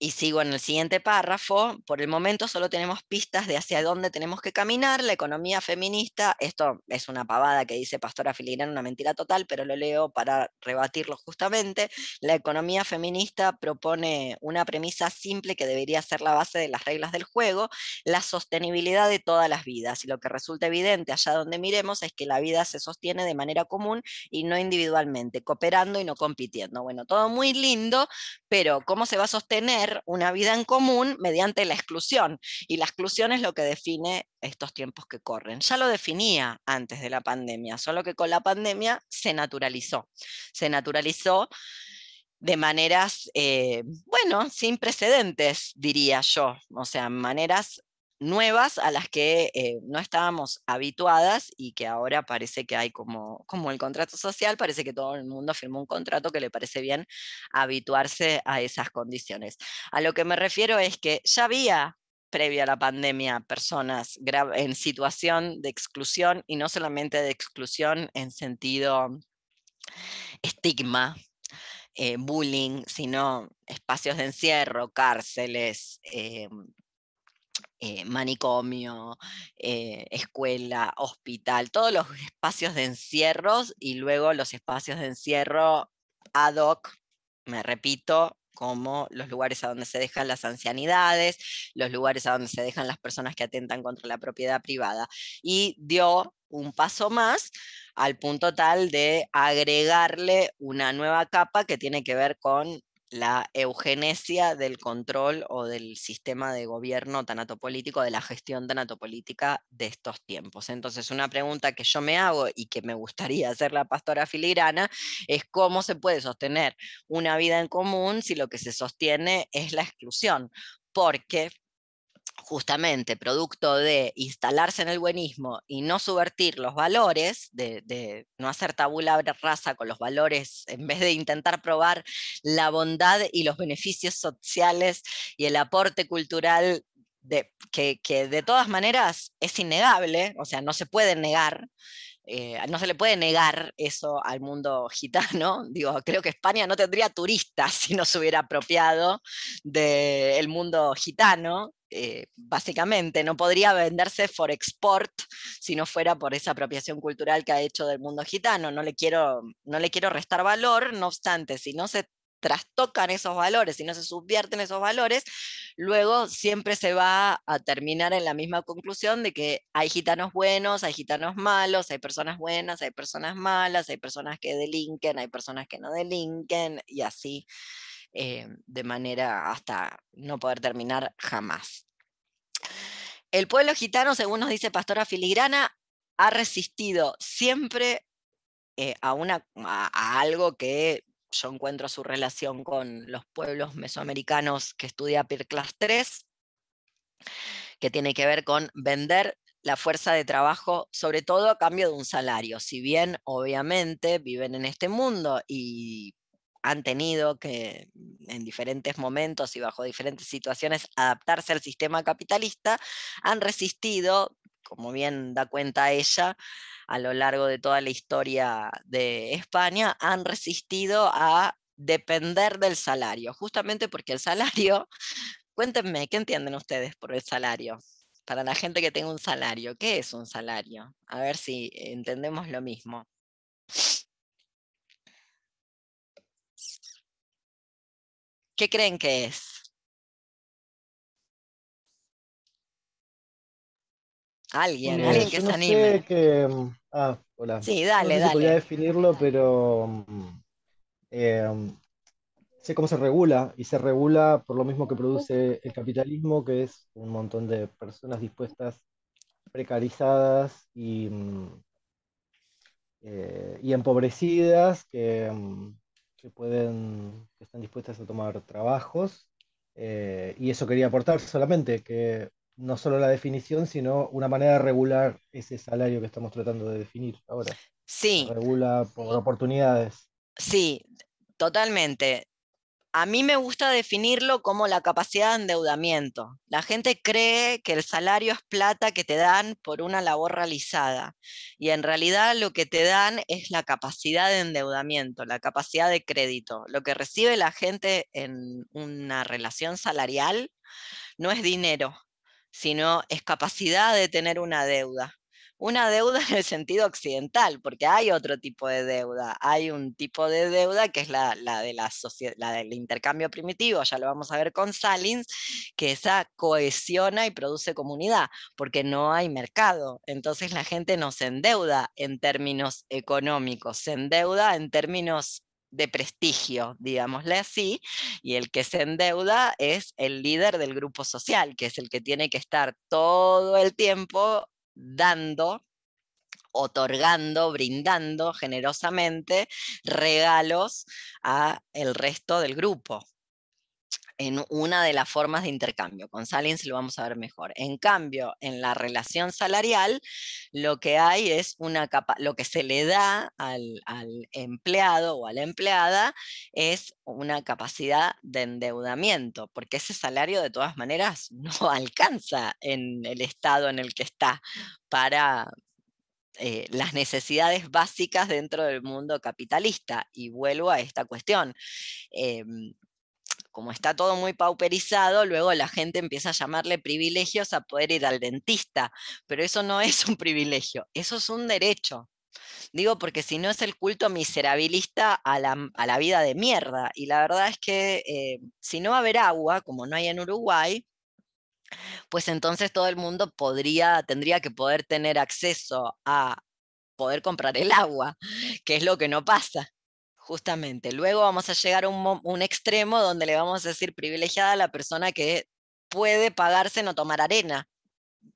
Y sigo en el siguiente párrafo. Por el momento solo tenemos pistas de hacia dónde tenemos que caminar. La economía feminista, esto es una pavada que dice Pastora Filigrana, una mentira total, pero lo leo para rebatirlo justamente. La economía feminista propone una premisa simple que debería ser la base de las reglas del juego, la sostenibilidad de todas las vidas. Y lo que resulta evidente allá donde miremos es que la vida se sostiene de manera común y no individualmente, cooperando y no compitiendo. Bueno, todo muy lindo, pero ¿cómo se va a sostener? Una vida en común mediante la exclusión. Y la exclusión es lo que define estos tiempos que corren. Ya lo definía antes de la pandemia, solo que con la pandemia se naturalizó. Se naturalizó de maneras, eh, bueno, sin precedentes, diría yo, o sea, maneras nuevas a las que eh, no estábamos habituadas y que ahora parece que hay como, como el contrato social, parece que todo el mundo firmó un contrato que le parece bien habituarse a esas condiciones. A lo que me refiero es que ya había previo a la pandemia personas en situación de exclusión y no solamente de exclusión en sentido estigma, eh, bullying, sino espacios de encierro, cárceles, eh, eh, manicomio, eh, escuela, hospital, todos los espacios de encierros y luego los espacios de encierro ad hoc, me repito, como los lugares a donde se dejan las ancianidades, los lugares a donde se dejan las personas que atentan contra la propiedad privada. Y dio un paso más al punto tal de agregarle una nueva capa que tiene que ver con la eugenesia del control o del sistema de gobierno tanatopolítico, de la gestión tanatopolítica de estos tiempos. Entonces, una pregunta que yo me hago y que me gustaría hacer la pastora filigrana es cómo se puede sostener una vida en común si lo que se sostiene es la exclusión. Porque justamente producto de instalarse en el buenismo y no subvertir los valores, de, no hacer tabula rasa con los valores, en vez de intentar probar la bondad y los beneficios sociales y el aporte cultural de, que, de todas maneras es innegable, o sea, no se puede negar, eh, no se le puede negar eso al mundo gitano. Digo, creo que España no tendría turistas si no se hubiera apropiado del mundo gitano. Eh, básicamente, no podría venderse for export si no fuera por esa apropiación cultural que ha hecho del mundo gitano. No le quiero, no le quiero restar valor, no obstante, si no se trastocan esos valores y no se subvierten esos valores, luego siempre se va a terminar en la misma conclusión de que hay gitanos buenos, hay gitanos malos, hay personas buenas, hay personas malas, hay personas que delinquen, hay personas que no delinquen y así eh, de manera hasta no poder terminar jamás. El pueblo gitano, según nos dice Pastora Filigrana, ha resistido siempre eh, a, una, a algo que yo encuentro su relación con los pueblos mesoamericanos que estudia Class 3, que tiene que ver con vender la fuerza de trabajo, sobre todo a cambio de un salario. Si bien obviamente viven en este mundo y han tenido que en diferentes momentos y bajo diferentes situaciones adaptarse al sistema capitalista, han resistido, como bien da cuenta ella, a lo largo de toda la historia de España, han resistido a depender del salario, justamente porque el salario, cuéntenme, ¿qué entienden ustedes por el salario? Para la gente que tenga un salario, ¿qué es un salario? A ver si entendemos lo mismo. ¿Qué creen que es? Alguien, Eh, alguien que se no anime. sé que... mm, Ah, hola. Sí, No dale, sé si podría dale. definirlo, pero mm, eh, mm, sé cómo se regula y se regula por lo mismo que produce el capitalismo, que es un montón de personas dispuestas, precarizadas y, mm, eh, y empobrecidas que, que pueden, que están dispuestas a tomar trabajos. eh, y eso quería aportar solamente, que no solo la definición, sino una manera de regular ese salario que estamos tratando de definir ahora. Sí, regula por oportunidades. sí, totalmente. A mí me gusta definirlo como la capacidad de endeudamiento. La gente cree que el salario es plata que te dan por una labor realizada y en realidad lo que te dan es la capacidad de endeudamiento, la capacidad de crédito. Lo que recibe la gente en una relación salarial no es dinero, sino es capacidad de tener una deuda. Una deuda en el sentido occidental, porque hay otro tipo de deuda. Hay un tipo de deuda que es la, la de la, la del intercambio primitivo, ya lo vamos a ver con Salins, que esa cohesiona y produce comunidad, porque no hay mercado. Entonces la gente no se endeuda en términos económicos, se endeuda en términos de prestigio, digámosle así, y el que se endeuda es el líder del grupo social, que es el que tiene que estar todo el tiempo dando, otorgando, brindando generosamente regalos a el resto del grupo en una de las formas de intercambio. Con Salins lo vamos a ver mejor. En cambio, en la relación salarial, lo que hay es una capa lo que se le da al, empleado o a la empleada es una capacidad de endeudamiento, porque ese salario de todas maneras no alcanza en el estado en el que está para eh, las necesidades básicas dentro del mundo capitalista. Y vuelvo a esta cuestión. em, como está todo muy pauperizado, luego la gente empieza a llamarle privilegios a poder ir al dentista, pero eso no es un privilegio, eso es un derecho. Digo porque si no es el culto miserabilista a la, a la vida de mierda. Y la verdad es que eh, si no va a haber agua, como no hay en Uruguay, pues entonces todo el mundo podría, tendría que poder tener acceso a poder comprar el agua, que es lo que no pasa. Justamente. Luego vamos a llegar a un, mo- un extremo donde le vamos a decir privilegiada a la persona que puede pagarse no tomar arena,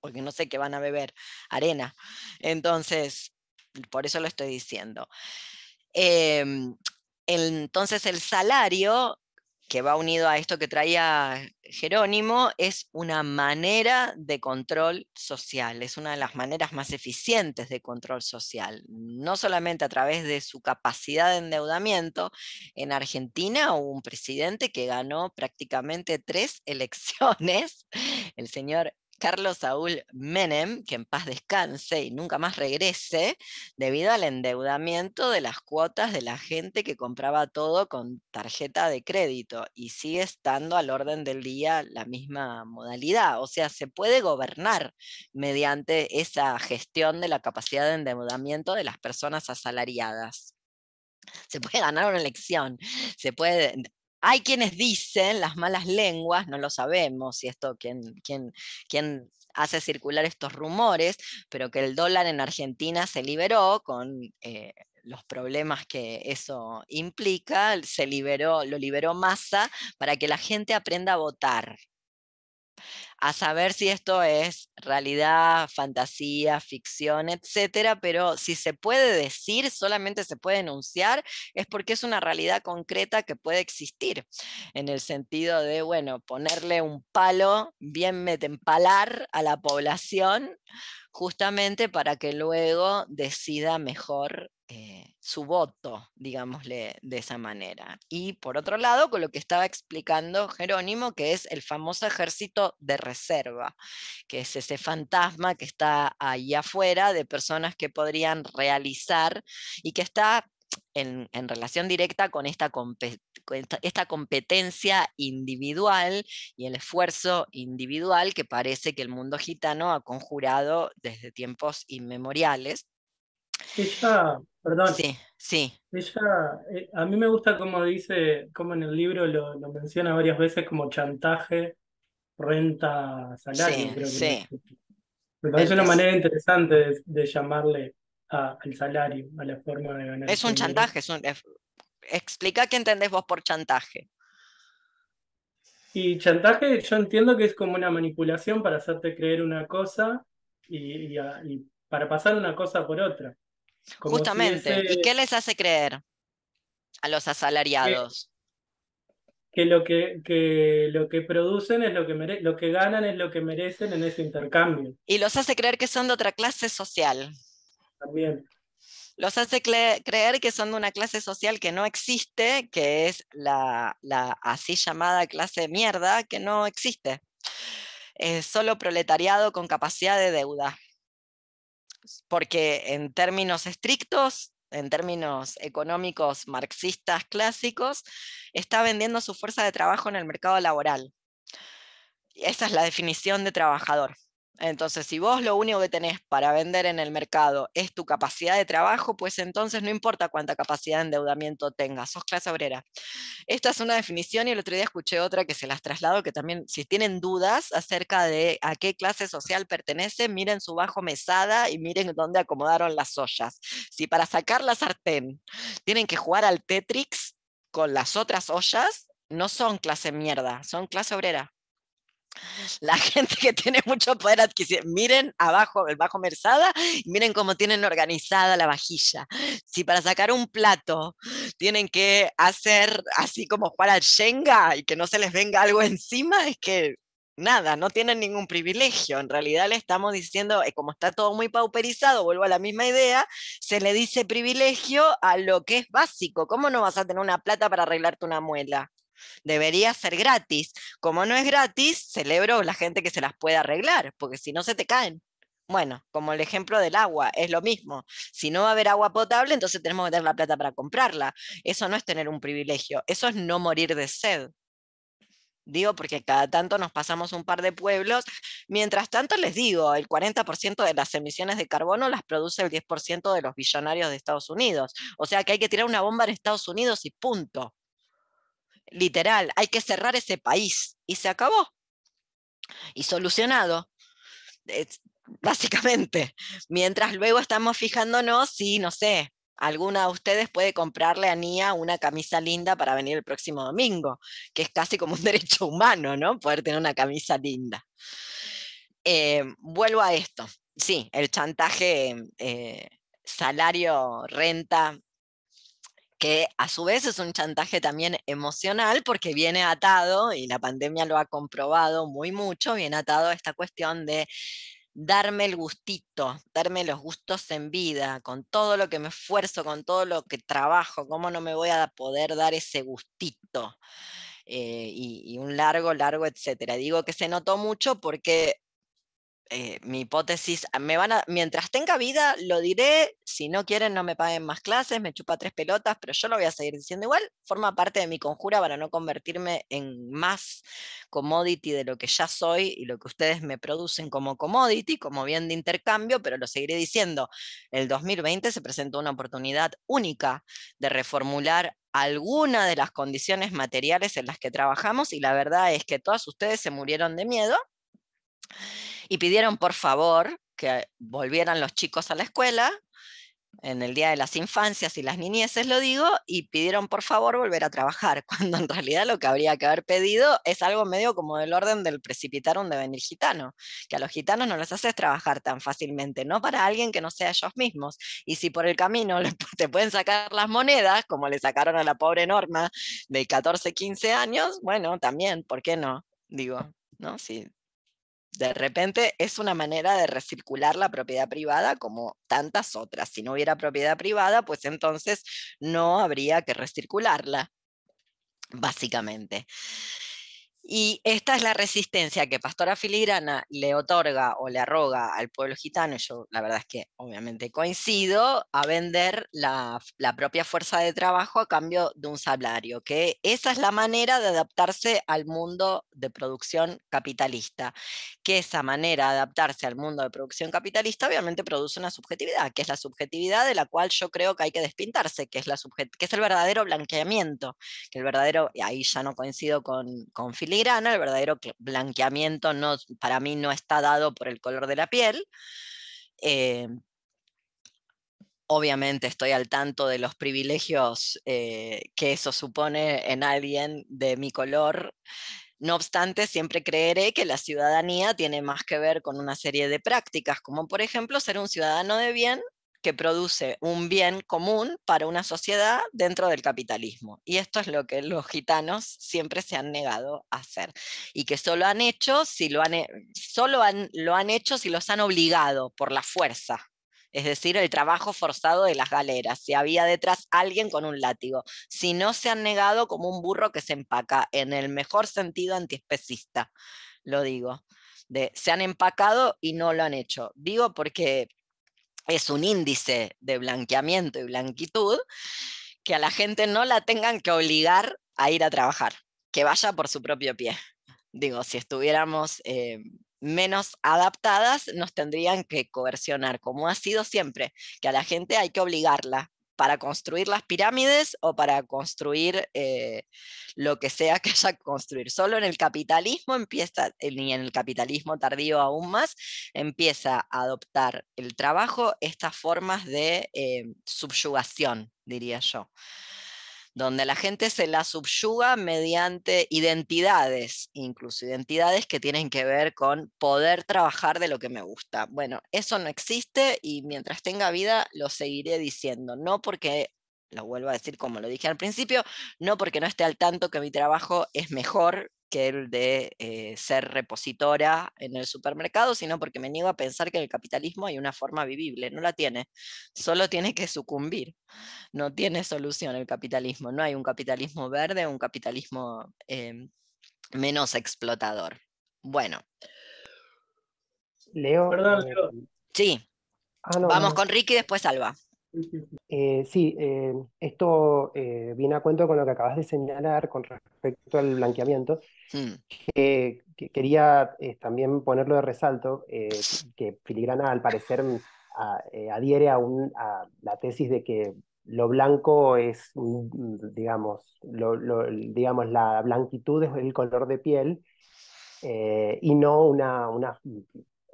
porque no sé qué van a beber, arena. Entonces, por eso lo estoy diciendo. Em, entonces, el salario que va unido a esto que traía Jerónimo es una manera de control social, es una de las maneras más eficientes de control social, no solamente a través de su capacidad de endeudamiento. En Argentina hubo un presidente que ganó prácticamente tres elecciones, el señor Carlos Saúl Menem, que en paz descanse y nunca más regrese, debido al endeudamiento de las cuotas de la gente que compraba todo con tarjeta de crédito y sigue estando al orden del día la misma modalidad. O sea, se puede gobernar mediante esa gestión de la capacidad de endeudamiento de las personas asalariadas. Se puede ganar una elección, se puede... Hay quienes dicen, las malas lenguas, no lo sabemos, si esto, quién, quién, quién hace circular estos rumores, pero que el dólar en Argentina se liberó con eh, los problemas que eso implica, se liberó, lo liberó Massa para que la gente aprenda a votar. A saber si esto es realidad, fantasía, ficción, etcétera, pero si se puede decir, solamente se puede enunciar, es porque es una realidad concreta que puede existir, en el sentido de, bueno, ponerle un palo, bien metempalar a la población, justamente para que luego decida mejor eh, su voto, digámosle de esa manera. Y por otro lado, con lo que estaba explicando Jerónimo, que es el famoso ejército de reserva, que es ese fantasma que está ahí afuera de personas que podrían realizar y que está en, relación directa con esta, esta, competencia individual y el esfuerzo individual que parece que el mundo gitano ha conjurado desde tiempos inmemoriales. Ella, perdón. Sí, sí. Ella, eh, a mí me gusta como dice, como en el libro lo, menciona varias veces como chantaje, renta, salario. creo que sí. Me parece una manera interesante de llamarle al salario, a la forma de ganar. Es un chantaje, es un, explica qué entendés vos por chantaje. Y chantaje yo entiendo que es como una manipulación para hacerte creer una cosa y, para pasar una cosa por otra. Justamente. ¿Y qué les hace creer a los asalariados? Que, lo que, que, lo que producen es lo que lo que ganan es lo que merecen en ese intercambio. Y los hace creer que son de otra clase social también. Los hace creer que son de una clase social que no existe, que es la, así llamada clase mierda, que no existe. Es solo proletariado con capacidad de deuda. Porque en términos estrictos, en términos económicos marxistas clásicos, está vendiendo su fuerza de trabajo en el mercado laboral. Esa es la definición de trabajador. Entonces, si vos lo único que tenés para vender en el mercado es tu capacidad de trabajo, pues entonces no importa cuánta capacidad de endeudamiento tengas, sos clase obrera. Esta es una definición y el otro día escuché otra que se las traslado, que también si tienen dudas acerca de a qué clase social pertenece, miren su bajo mesada y miren dónde acomodaron las ollas. Si para sacar la sartén tienen que jugar al Tetrix con las otras ollas, no son clase mierda, son clase obrera. La gente que tiene mucho poder adquisitivo, miren abajo, el bajo merzada, y miren cómo tienen organizada la vajilla. Si para sacar un plato tienen que hacer así como jugar al Shenga y que no se les venga algo encima, es que nada, no tienen ningún privilegio. En realidad le estamos diciendo, eh, como está todo muy pauperizado, vuelvo a la misma idea, se le dice privilegio a lo que es básico. ¿Cómo no vas a tener una plata para arreglarte una muela? Debería ser gratis. Como no es gratis, celebro la gente que se las puede arreglar, porque si no se te caen. Bueno, como el ejemplo del agua, es lo mismo. Si no va a haber agua potable, entonces tenemos que tener la plata para comprarla. Eso no es tener un privilegio, eso es no morir de sed. Digo porque cada tanto nos pasamos un par de pueblos. Mientras tanto, les digo, el 40% de las emisiones de carbono las produce el 10% de los billonarios de Estados Unidos. O sea que hay que tirar una bomba en Estados Unidos y punto literal, hay que cerrar ese país y se acabó. Y solucionado, básicamente. Mientras luego estamos fijándonos si, no sé, alguna de ustedes puede comprarle a Nia una camisa linda para venir el próximo domingo, que es casi como un derecho humano, ¿no? Poder tener una camisa linda. Eh, vuelvo a esto. Sí, el chantaje, eh, salario, renta, que a su vez es un chantaje también emocional porque viene atado, y la pandemia lo ha comprobado muy mucho, viene atado a esta cuestión de darme el gustito, darme los gustos en vida, con todo lo que me esfuerzo, con todo lo que trabajo, ¿cómo no me voy a poder dar ese gustito? Eh, y, y, un largo, largo, etcétera. Digo que se notó mucho porque eh, mi hipótesis, ah, me van a, mientras tenga vida lo diré, si no quieren no me paguen más clases, me chupa tres pelotas, pero yo lo voy a seguir diciendo igual, forma parte de mi conjura para no convertirme en más commodity de lo que ya soy y lo que ustedes me producen como commodity, como bien de intercambio, pero lo seguiré diciendo. El 2020 se presentó una oportunidad única de reformular alguna de las condiciones materiales en las que trabajamos y la verdad es que todas ustedes se murieron de miedo y pidieron por favor que volvieran los chicos a la escuela en el Día de las Infancias y las Niñeces, lo digo, y pidieron por favor volver a trabajar, cuando en realidad lo que habría que haber pedido es algo medio como del orden del precipitaron de venir gitano, que a los gitanos no les haces trabajar tan fácilmente, no para alguien que no sea ellos mismos. Y si por el camino te pueden sacar las monedas, como le sacaron a la pobre Norma de 14, 15 años, bueno, también, ¿por qué no? Digo, ¿no? Si de repente es una manera de recircular la propiedad privada como tantas otras. Si no hubiera propiedad privada, pues entonces no habría que recircularla, básicamente. Y esta es la resistencia que Pastora Filigrana le otorga o le arroga al pueblo gitano, yo la verdad es que obviamente coincido, a vender la, propia fuerza de trabajo a cambio de un salario, que esa es la manera de adaptarse al mundo de producción capitalista, que esa manera de adaptarse al mundo de producción capitalista obviamente produce una subjetividad, que es la subjetividad de la cual yo creo que hay que despintarse, que es, la que es el verdadero blanqueamiento, que el verdadero, ahí ya no coincido con Filigrana, el verdadero blanqueamiento no, para mí no está dado por el color de la piel. Eh, obviamente estoy al tanto de los privilegios eh, que eso supone en alguien de mi color. No obstante, siempre creeré que la ciudadanía tiene más que ver con una serie de prácticas, como por ejemplo ser un ciudadano de bien que produce un bien común para una sociedad dentro del capitalismo. Y esto es lo que los gitanos siempre se han negado a hacer. Y que solo han hecho si lo han, solo lo han hecho si los han obligado por la fuerza. Es decir, el trabajo forzado de las galeras, si había detrás alguien con un látigo. Si no se han negado como un burro que se empaca, en el mejor sentido antiespecista, lo digo. De, se han empacado y no lo han hecho. Digo porque es un índice de blanqueamiento y blanquitud, que a la gente no la tengan que obligar a ir a trabajar, que vaya por su propio pie. Digo, si estuviéramos eh, menos adaptadas, nos tendrían que coercionar, como ha sido siempre, que a la gente hay que obligarla para construir las pirámides o para construir eh, lo que sea que haya que construir. Solo en el capitalismo empieza, y en el capitalismo tardío aún más, empieza a adoptar el trabajo estas formas de eh, subyugación, diría yo donde la gente se la subyuga mediante identidades, incluso identidades que tienen que ver con poder trabajar de lo que me gusta. Bueno, eso no existe y mientras tenga vida lo seguiré diciendo, no porque lo vuelvo a decir como lo dije al principio, no porque no esté al tanto que mi trabajo es mejor que el de eh, ser repositora en el supermercado, sino porque me niego a pensar que en el capitalismo hay una forma vivible. No la tiene, solo tiene que sucumbir. No tiene solución el capitalismo. No hay un capitalismo verde, un capitalismo em, menos explotador. Bueno. Leo. Perdón, eh, Leo. Sí. Ah, Vamos con Ricky y después Alba. Eh, sí, eh, esto eh, viene a cuento con lo que acabas de señalar con respecto al blanqueamiento, hmm. que, quería también ponerlo de resalto, que Filigrana al parecer mm, adhiere a, la tesis de que lo blanco es, mm, digamos, digamos, la blanquitud es el color de piel y no una, una,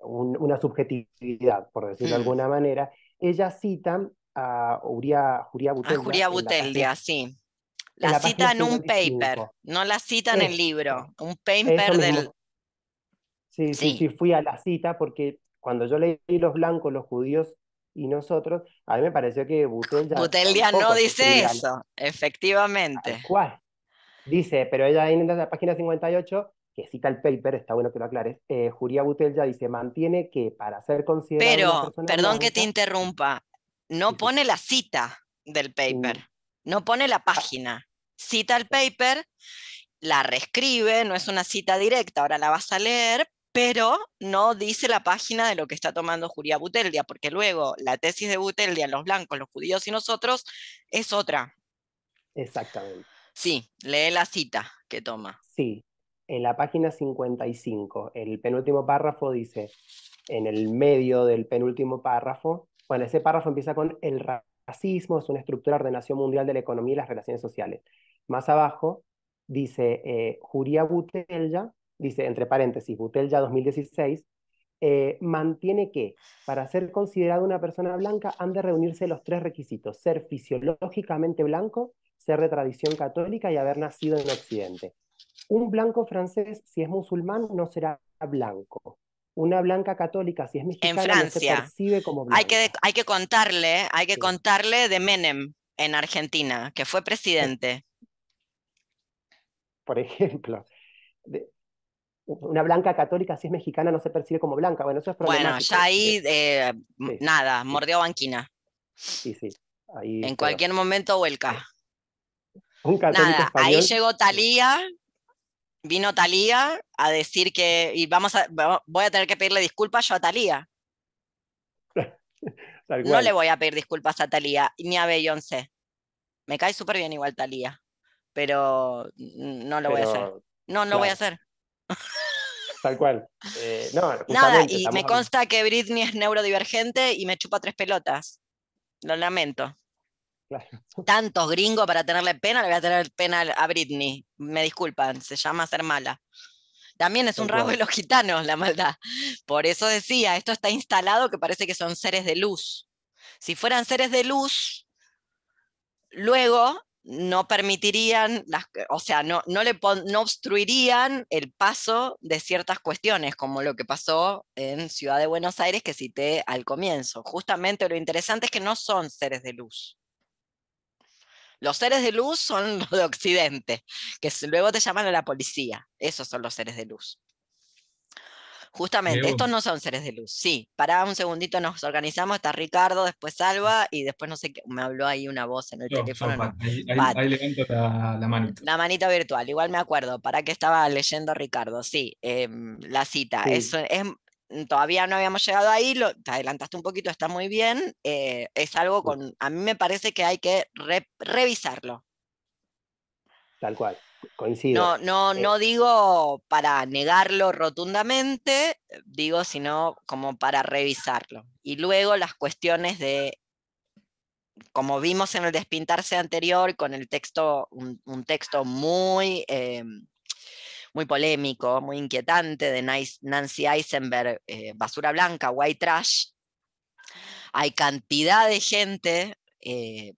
una subjetividad, por decirlo de hmm. alguna manera. Ella cita a Juria Buteldia. A Juria Buteldia, sí. La, cita en un paper, no la cita en el libro, un paper del... Sí, sí, sí, fui a la cita porque cuando yo leí Los Blancos, los Judíos y nosotros, a mí me pareció que Buteldia... Buteldia no dice eso, efectivamente. ¿Cuál? Dice, pero ella en la página 58 que cita el paper, está bueno que lo aclares, eh, Juria Butelja dice, mantiene que para ser considerado Pero, perdón que te interrumpa, no pone la cita del paper, no pone la página. Cita el paper, la reescribe, no es una cita directa, ahora la vas a leer, pero no dice la página de lo que está tomando Julia Buteldia, porque luego la tesis de Buteldia, los blancos, los judíos y nosotros, es otra. Exactamente. Sí, lee la cita que toma. Sí, en la página 55, el penúltimo párrafo dice, en el medio del penúltimo párrafo, bueno, ese párrafo empieza con el racismo es una estructura de ordenación mundial de la economía y las relaciones sociales. Más abajo dice eh, Juria Butelja, dice entre paréntesis, Butelja 2016, eh, mantiene que para ser considerada una persona blanca han de reunirse los tres requisitos, ser fisiológicamente blanco, ser de tradición católica y haber nacido en Occidente. Un blanco francés, si es musulmán, no será blanco. Una blanca católica, si es mexicana, en Francia. no se percibe como blanca. Hay que, hay que contarle, hay que contarle de Menem en Argentina, que fue presidente. Por ejemplo, una blanca católica, si es mexicana, no se percibe como blanca. Bueno, eso es. Bueno, ya ahí, eh, nada, mordió banquina. Sí, sí. Ahí, en cualquier momento vuelca. Un nada, ahí llegó Talía, vino Talía a decir que, y vamos a, voy a tener que pedirle disculpas yo a Talía. no le voy a pedir disculpas a Talía, ni a Beyoncé. Me cae súper bien igual Talía, pero no lo voy a hacer. No, no lo voy a hacer. Tal cual. Eh, Nada, y me consta que Britney es neurodivergente y me chupa tres pelotas. Lo lamento. Tantos gringos para tenerle pena, le voy a tener pena a Britney. Me disculpan, se llama ser mala. También es un rasgo de los gitanos la maldad. Por eso decía, esto está instalado que parece que son seres de luz. Si fueran seres de luz, luego no permitirían, las, o sea, no, no, le no obstruirían el paso de ciertas cuestiones, como lo que pasó en Ciudad de Buenos Aires que cité al comienzo. Justamente lo interesante es que no son seres de luz. Los seres de luz son los de Occidente, que luego te llaman a la policía. Esos son los seres de luz. Justamente, estos no son seres de luz. Sí, para un segundito nos organizamos, está Ricardo, después Salva y después no sé qué, me habló ahí una voz en el teléfono. ahí, levanto la, manita. La manita virtual, igual me acuerdo, para que estaba leyendo Ricardo, sí, em, la cita. Es, todavía no habíamos llegado ahí, lo, te adelantaste un poquito, está muy bien. Eh, es algo con, a mí me parece que hay que revisarlo. Tal cual. Coincido. No, no, eh, no digo para negarlo rotundamente, digo sino como para revisarlo. Y luego las cuestiones de, como vimos en el despintarse anterior, con el texto, un, texto muy, eh, muy polémico, muy inquietante de Nancy Eisenberg, eh, Basura Blanca, White Trash, hay cantidad de gente,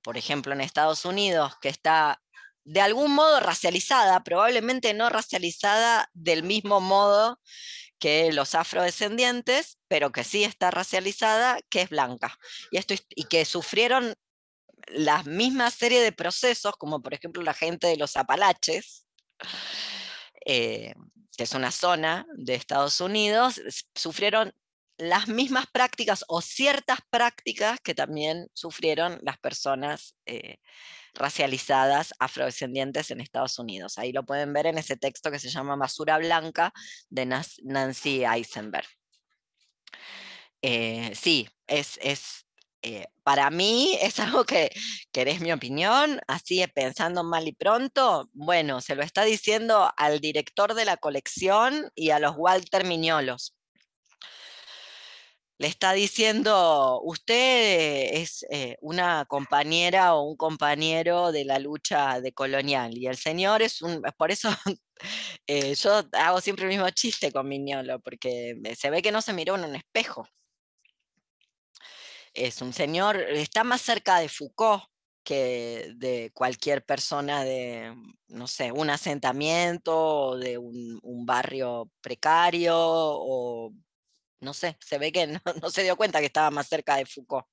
por ejemplo en Estados Unidos, que está de algún modo racializada, probablemente no racializada del mismo modo que los afrodescendientes, pero que sí está racializada, que es blanca. Y, esto, y que sufrieron la misma serie de procesos, como por ejemplo la gente de los Apalaches, eh, que es una zona de Estados Unidos, sufrieron las mismas prácticas o ciertas prácticas que también sufrieron las personas eh, racializadas afrodescendientes en Estados Unidos. Ahí lo pueden ver en ese texto que se llama Basura Blanca de Nancy Eisenberg. Eh, sí, es, es eh, para mí es algo que, querés mi opinión, así pensando mal y pronto, bueno, se lo está diciendo al director de la colección y a los Walter Miñolos le está diciendo, usted es eh, una compañera o un compañero de la lucha de colonial y el señor es un, por eso eh, yo hago siempre el mismo chiste con Miñolo, porque se ve que no se miró en un espejo. Es un señor, está más cerca de Foucault que de cualquier persona de, no sé, un asentamiento o de un, barrio precario o no sé, se ve que no, se dio cuenta que estaba más cerca de Foucault.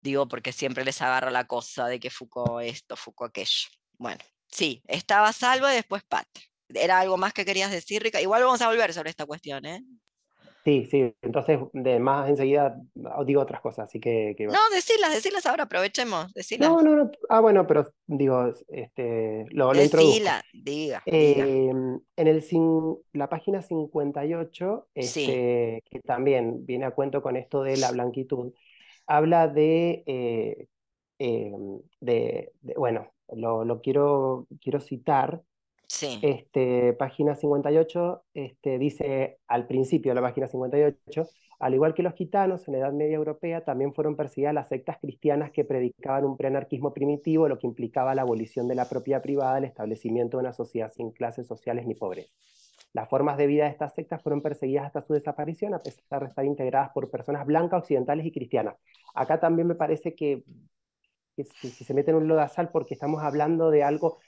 Digo, porque siempre les agarro la cosa de que Foucault esto, Foucault aquello. Bueno, sí, estaba salvo y después Pat. ¿Era algo más que querías decir, Rica? Igual vamos a volver sobre esta cuestión, ¿eh? Sí, sí, entonces de más enseguida digo otras cosas, así que... No, decirlas, decirlas ahora, aprovechemos. No, no, no, ah, bueno, pero digo, este, lo, lo Decila, diga, em, En el, la página 58, este, que también viene a cuento con esto de la blanquitud, habla de, eh, em, de, bueno, lo, lo quiero, quiero citar, este, página 58 este, dice al principio de la página 58, al igual que los gitanos en la Edad Media Europea, también fueron perseguidas las sectas cristianas que predicaban un preanarquismo primitivo, lo que implicaba la abolición de la propiedad privada, el establecimiento de una sociedad sin clases sociales ni pobreza. las formas de vida de estas sectas fueron perseguidas hasta su desaparición, a pesar de estar integradas por personas blancas, occidentales y cristianas. Acá también me parece que, que, se mete en un lodazal porque estamos hablando de algo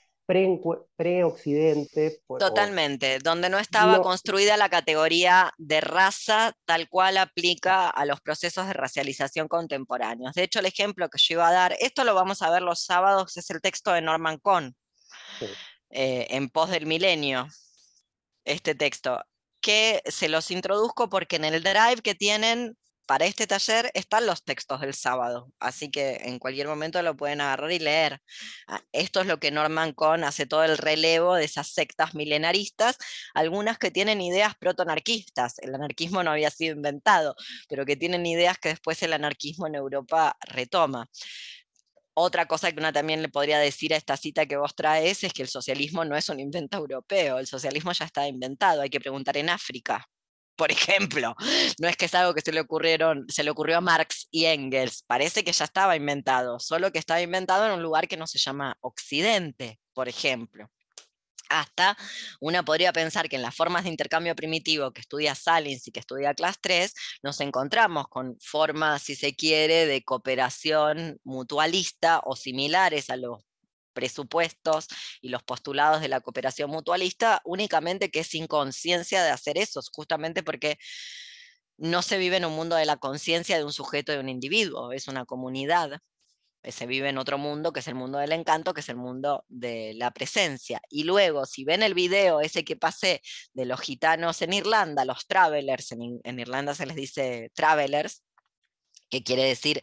pre-occidente. Totalmente, donde no estaba construida la categoría de raza tal cual aplica a los procesos de racialización contemporáneos. De hecho, el ejemplo que yo iba a dar, esto lo vamos a ver los sábados, es el texto de Norman Cohn, eh, en pos del milenio, este texto, que se los introduzco porque en el drive que tienen para este taller están los textos del sábado, así que en cualquier momento lo pueden agarrar y leer. Ah, esto es lo que Norman Cohn hace todo el relevo de esas sectas milenaristas, algunas que tienen ideas protonarquistas, el anarquismo no había sido inventado, pero que tienen ideas que después el anarquismo en Europa retoma. Otra cosa que una también le podría decir a esta cita que vos traes es que el socialismo no es un invento europeo, el socialismo ya está inventado, hay que preguntar en África, por ejemplo. No es que es algo que se le, ocurrió a Marx y Engels, parece que ya estaba inventado, solo que estaba inventado en un lugar que no se llama Occidente, por ejemplo. Hasta una podría pensar que en las formas de intercambio primitivo que estudia Salins y que estudia Class 3, nos encontramos con formas, si se quiere, de cooperación mutualista o similares a los presupuestos y los postulados de la cooperación mutualista, únicamente que es inconsciencia de hacer eso, justamente porque no se vive en un mundo de la conciencia de un sujeto, de un individuo, es una comunidad. Eh, se vive en otro mundo, que es el mundo del encanto, que es el mundo de la presencia. Y luego, si ven el video ese que pasé de los gitanos en Irlanda, los travelers, en, en Irlanda se les dice travelers, que quiere decir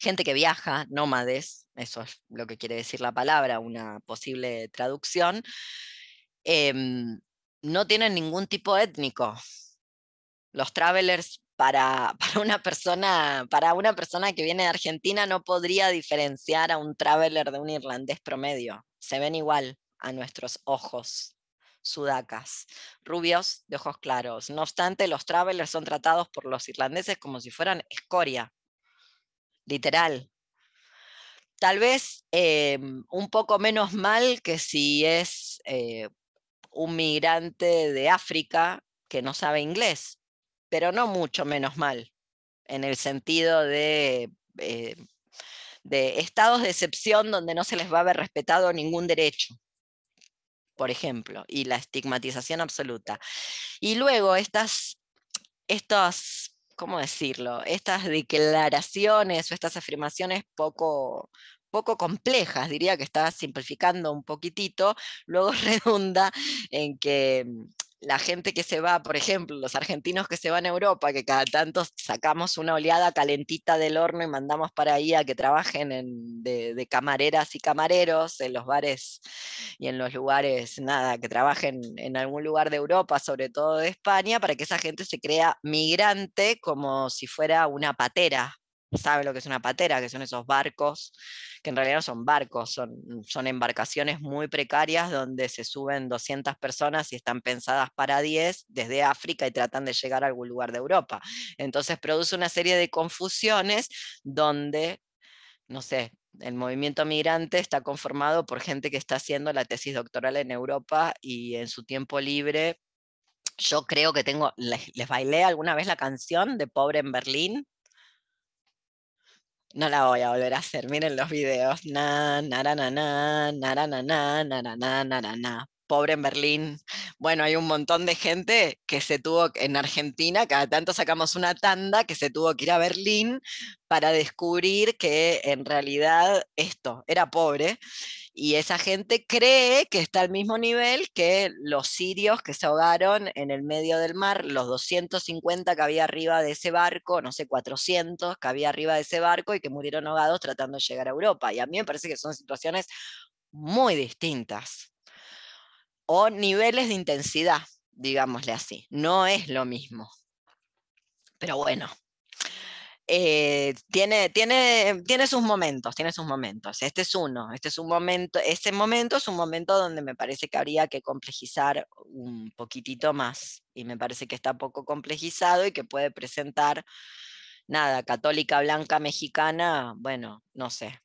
gente que viaja, nómades, eso es lo que quiere decir la palabra, una posible traducción, em, no tienen ningún tipo étnico. Los travelers para, para, una persona, para una persona que viene de Argentina no podría diferenciar a un traveler de un irlandés promedio. Se ven igual a nuestros ojos sudacas, rubios de ojos claros. No obstante, los travelers son tratados por los irlandeses como si fueran escoria literal. Tal vez em, un poco menos mal que si es eh, un migrante de África que no sabe inglés, pero no mucho menos mal, en el sentido de, eh, de estados de excepción donde no se les va a haber respetado ningún derecho por ejemplo, y la estigmatización absoluta. Y luego estas, estas ¿cómo decirlo? Estas declaraciones o estas afirmaciones poco, poco complejas, diría que está simplificando un poquitito, luego redunda en que mm, la gente que se va, por ejemplo, los argentinos que se van a Europa, que cada tanto sacamos una oleada calentita del horno y mandamos para ahí a que trabajen de, camareras y camareros en los bares y en los lugares, nada, que trabajen en algún lugar de Europa, sobre todo de España, para que esa gente se crea migrante como si fuera una patera, sabe lo que es una patera, que son esos barcos, que en realidad no son barcos, son, son embarcaciones muy precarias donde se suben 200 personas y están pensadas para 10 desde África y tratan de llegar a algún lugar de Europa. Entonces produce una serie de confusiones donde, no sé, el movimiento migrante está conformado por gente que está haciendo la tesis doctoral en Europa y en su tiempo libre yo creo que tengo, les, les, bailé alguna vez la canción de Pobre en Berlín, no la voy a volver a hacer, miren los videos. Na, na, na, na, na, na, na, na, na, na, na, Pobre en Berlín. Bueno, hay un montón de gente que se tuvo en Argentina, cada tanto sacamos una tanda que se tuvo que ir a Berlín para descubrir que en realidad esto era pobre y esa gente cree que está al mismo nivel que los sirios que se ahogaron en el medio del mar, los 250 que había arriba de ese barco, no sé, 400 que había arriba de ese barco y que murieron ahogados tratando de llegar a Europa. Y a mí me parece que son situaciones muy distintas o niveles de intensidad, digámosle así. No es lo mismo. Pero bueno, eh, tiene, tiene, tiene sus momentos, tiene sus momentos. Este es uno, este es un momento, ese momento es un momento donde me parece que habría que complejizar un poquitito más y me parece que está poco complejizado y que puede presentar, nada, católica blanca mexicana, bueno, no sé,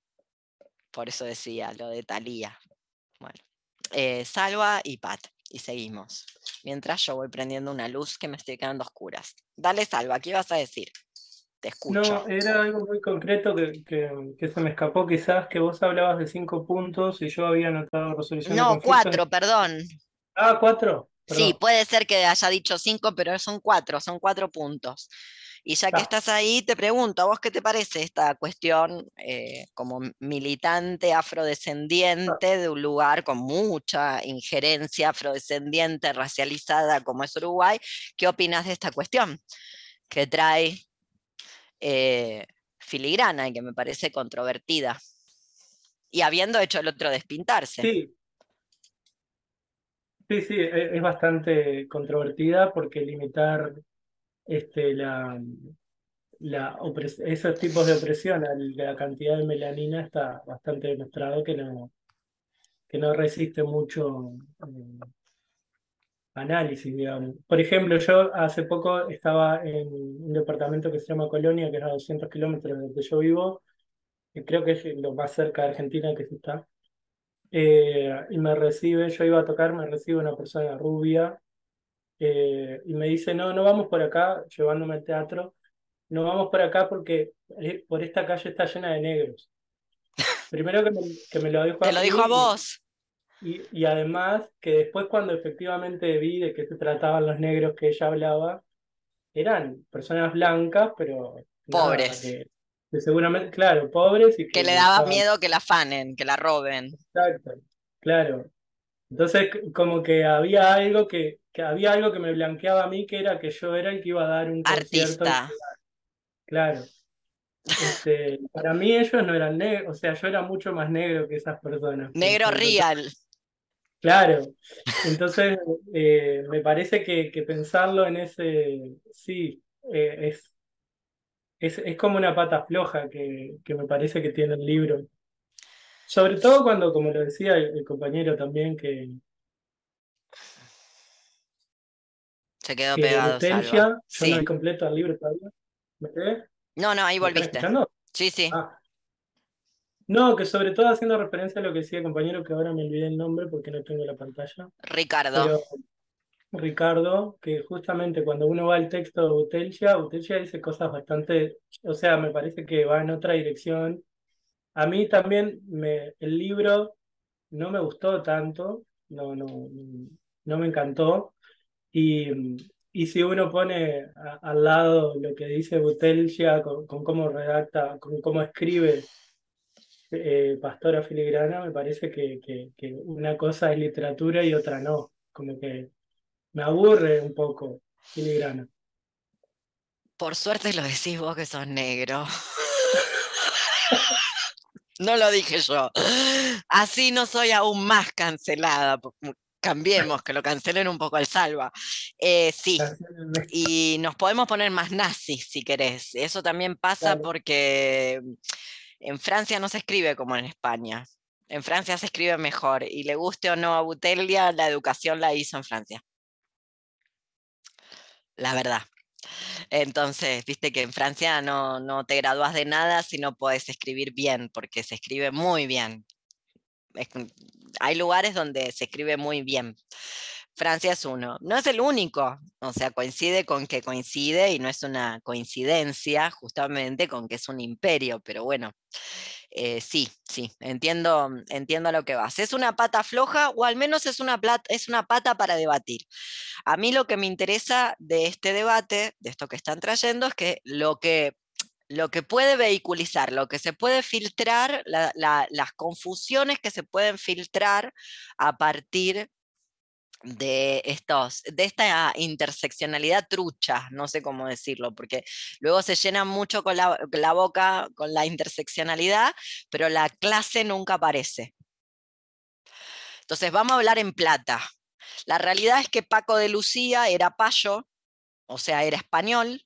por eso decía lo de Talía. Eh, Salva y Pat. y seguimos. Mientras yo voy prendiendo una luz que me estoy quedando oscuras. Dale, Salva, ¿qué vas a decir? Te escucho. No, era algo muy concreto que, que, se me escapó, quizás que vos hablabas de cinco puntos y yo había anotado resolución. No, cuatro, perdón. Ah, cuatro. Sí, puede ser que haya dicho cinco, pero son cuatro, son cuatro puntos. Y ya que estás ahí, te pregunto, ¿a vos qué te parece esta cuestión eh, como militante afrodescendiente de un lugar con mucha injerencia afrodescendiente racializada como es Uruguay? ¿Qué opinas de esta cuestión que trae eh, filigrana y que me parece controvertida? Y habiendo hecho el otro despintarse. Sí, Sí, sí, e-, es bastante controvertida porque limitar este, la, la esos tipos de opresión a la cantidad de melanina está bastante demostrado que no, que no resiste mucho eh, análisis, digamos. Por ejemplo, yo hace poco estaba en un departamento que se llama Colonia, que es a 200 kilómetros de donde yo vivo, y creo que es lo más cerca de Argentina que se está. Eh, y me recibe, yo iba a tocar, me recibe una persona rubia, eh, y me dice, no, no vamos por acá, llevándome al teatro, no vamos por acá porque eh, por esta calle está llena de negros. Primero que me, que me lo dijo a Te lo dijo a vos. Y, y, además que después cuando efectivamente vi de qué se trataban los negros que ella hablaba, eran personas blancas, pero... Pobres. que, seguramente, claro, pobres y que, le daba miedo que la fanen, que la roben. Exacto, claro. Entonces, como que había algo que, que, había algo que me blanqueaba a mí, que era que yo era el que iba a dar un concierto. Artista. Claro. Este, para mí ellos no eran negros, o sea, yo era mucho más negro que esas personas. Negro real. Claro. Entonces, eh, me parece que, que, pensarlo en ese, sí, eh, es, es, es, como una pata floja que, que me parece que tiene el libro. Sobre todo cuando, como lo decía el, compañero también, que... Se quedó pegado. yo no he completo el libro todavía. ¿Me quedé? No, no, ahí volviste. Sí, sí. Ah. No, que sobre todo haciendo referencia a lo que decía el compañero, que ahora me olvidé el nombre porque no tengo la pantalla. Ricardo. Ricardo, que justamente cuando uno va al texto de Utelcia, Utelcia dice cosas bastante, o sea, me parece que va en otra dirección a mí también me, el libro no me gustó tanto, no, no, no me encantó. Y, y si uno pone al lado lo que dice Butelcia con, con cómo redacta, con cómo escribe eh, Pastora Filigrana, me parece que, que, que, una cosa es literatura y otra no. Como que me aburre un poco Filigrana. Por suerte lo decís vos que sos negro. No lo dije yo. Así no soy aún más cancelada. Cambiemos, que lo cancelen un poco al salva. Eh, sí, y nos podemos poner más nazis si querés. Eso también pasa porque en Francia no se escribe como en España. En Francia se escribe mejor y le guste o no a Butelia, la educación la hizo en Francia. La verdad. Entonces, viste que en Francia no, no te gradúas de nada si no puedes escribir bien, porque se escribe muy bien. hay lugares donde se escribe muy bien. Francia es uno. No es el único, o sea, coincide con que coincide y no es una coincidencia justamente con que es un imperio, pero bueno, eh, sí, sí, entiendo, entiendo a lo que vas. ¿Es una pata floja o al menos es una, es una pata para debatir? A mí lo que me interesa de este debate, de esto que están trayendo, es que lo que lo que puede vehiculizar, lo que se puede filtrar, las confusiones que se pueden filtrar a partir de, estos, de esta interseccionalidad trucha, no sé cómo decirlo, porque luego se llena mucho con la, la boca con la interseccionalidad, pero la clase nunca aparece. Entonces vamos a hablar en plata. La realidad es que Paco de Lucía era payo, o sea, era español,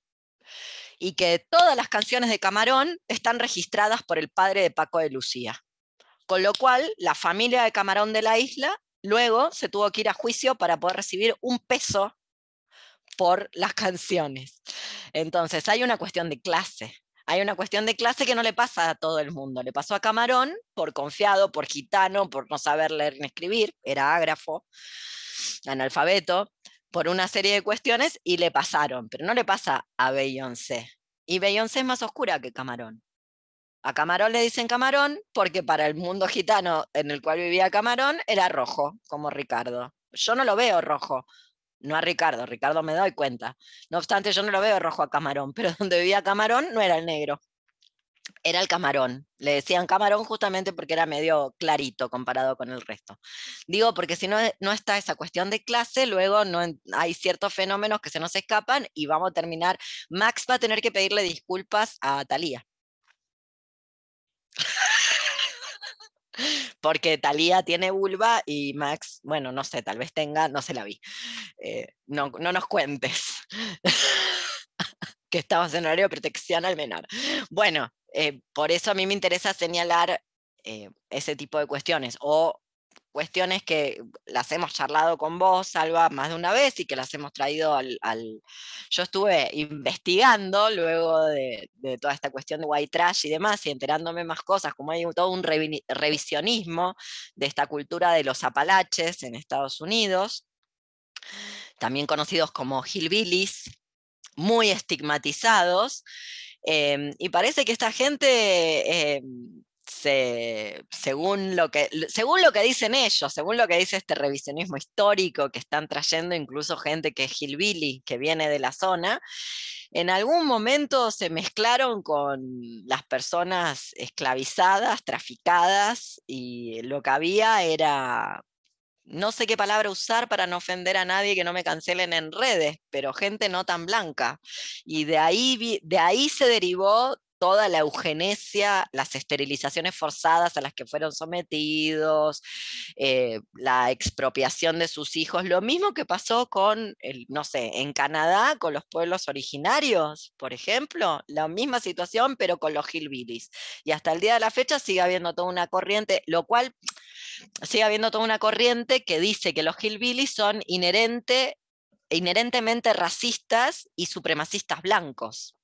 y que todas las canciones de Camarón están registradas por el padre de Paco de Lucía. Con lo cual, la familia de Camarón de la isla Luego se tuvo que ir a juicio para poder recibir un peso por las canciones. Entonces hay una cuestión de clase. Hay una cuestión de clase que no le pasa a todo el mundo. Le pasó a Camarón por confiado, por gitano, por no saber leer ni escribir, era ágrafo. analfabeto, por una serie de cuestiones y le pasaron, pero no le pasa a Beyoncé. Y Beyoncé es más oscura que Camarón. A Camarón le dicen Camarón porque para el mundo gitano en el cual vivía Camarón era rojo, como Ricardo. Yo no lo veo rojo, no a Ricardo, Ricardo me doy cuenta. No obstante, yo no lo veo rojo a Camarón, pero donde vivía Camarón no era el negro era el camarón. Le decían camarón justamente porque era medio clarito comparado con el resto. Digo, porque si no, no está esa cuestión de clase, luego no hay ciertos fenómenos que se nos escapan y vamos a terminar. Max va a tener que pedirle disculpas a Talía. porque Talía tiene vulva y Max, bueno, no sé, tal vez tenga, no se la vi. Eh, no, no nos cuentes que estamos en horario de protección al menor. Bueno, eh, por eso a mí me interesa señalar eh, ese tipo de cuestiones o cuestiones que las hemos charlado con vos, Salva, más de una vez y que las hemos traído al... Yo estuve investigando luego de, toda esta cuestión de white trash y demás y enterándome más cosas, como hay todo un revisionismo de esta cultura de los apalaches en Estados Unidos, también conocidos como hillbillies, muy estigmatizados, Em, y parece que esta gente, según, lo que, según lo que dicen ellos, según lo que dice este revisionismo histórico que están trayendo incluso gente que es hillbilly, que viene de la zona, en algún momento se mezclaron con las personas esclavizadas, traficadas, y lo que había era no sé qué palabra usar para no ofender a nadie que no me cancelen en redes, pero gente no tan blanca. Y de ahí, de ahí se derivó toda la eugenesia, las esterilizaciones forzadas a las que fueron sometidos, eh, la expropiación de sus hijos, lo mismo que pasó con, el, no sé, en Canadá con los pueblos originarios, por ejemplo, la misma situación, pero con los hillbillies. Y hasta el día de la fecha sigue habiendo toda una corriente, lo cual sigue habiendo toda una corriente que dice que los hillbillies son inherente, inherentemente racistas y supremacistas blancos.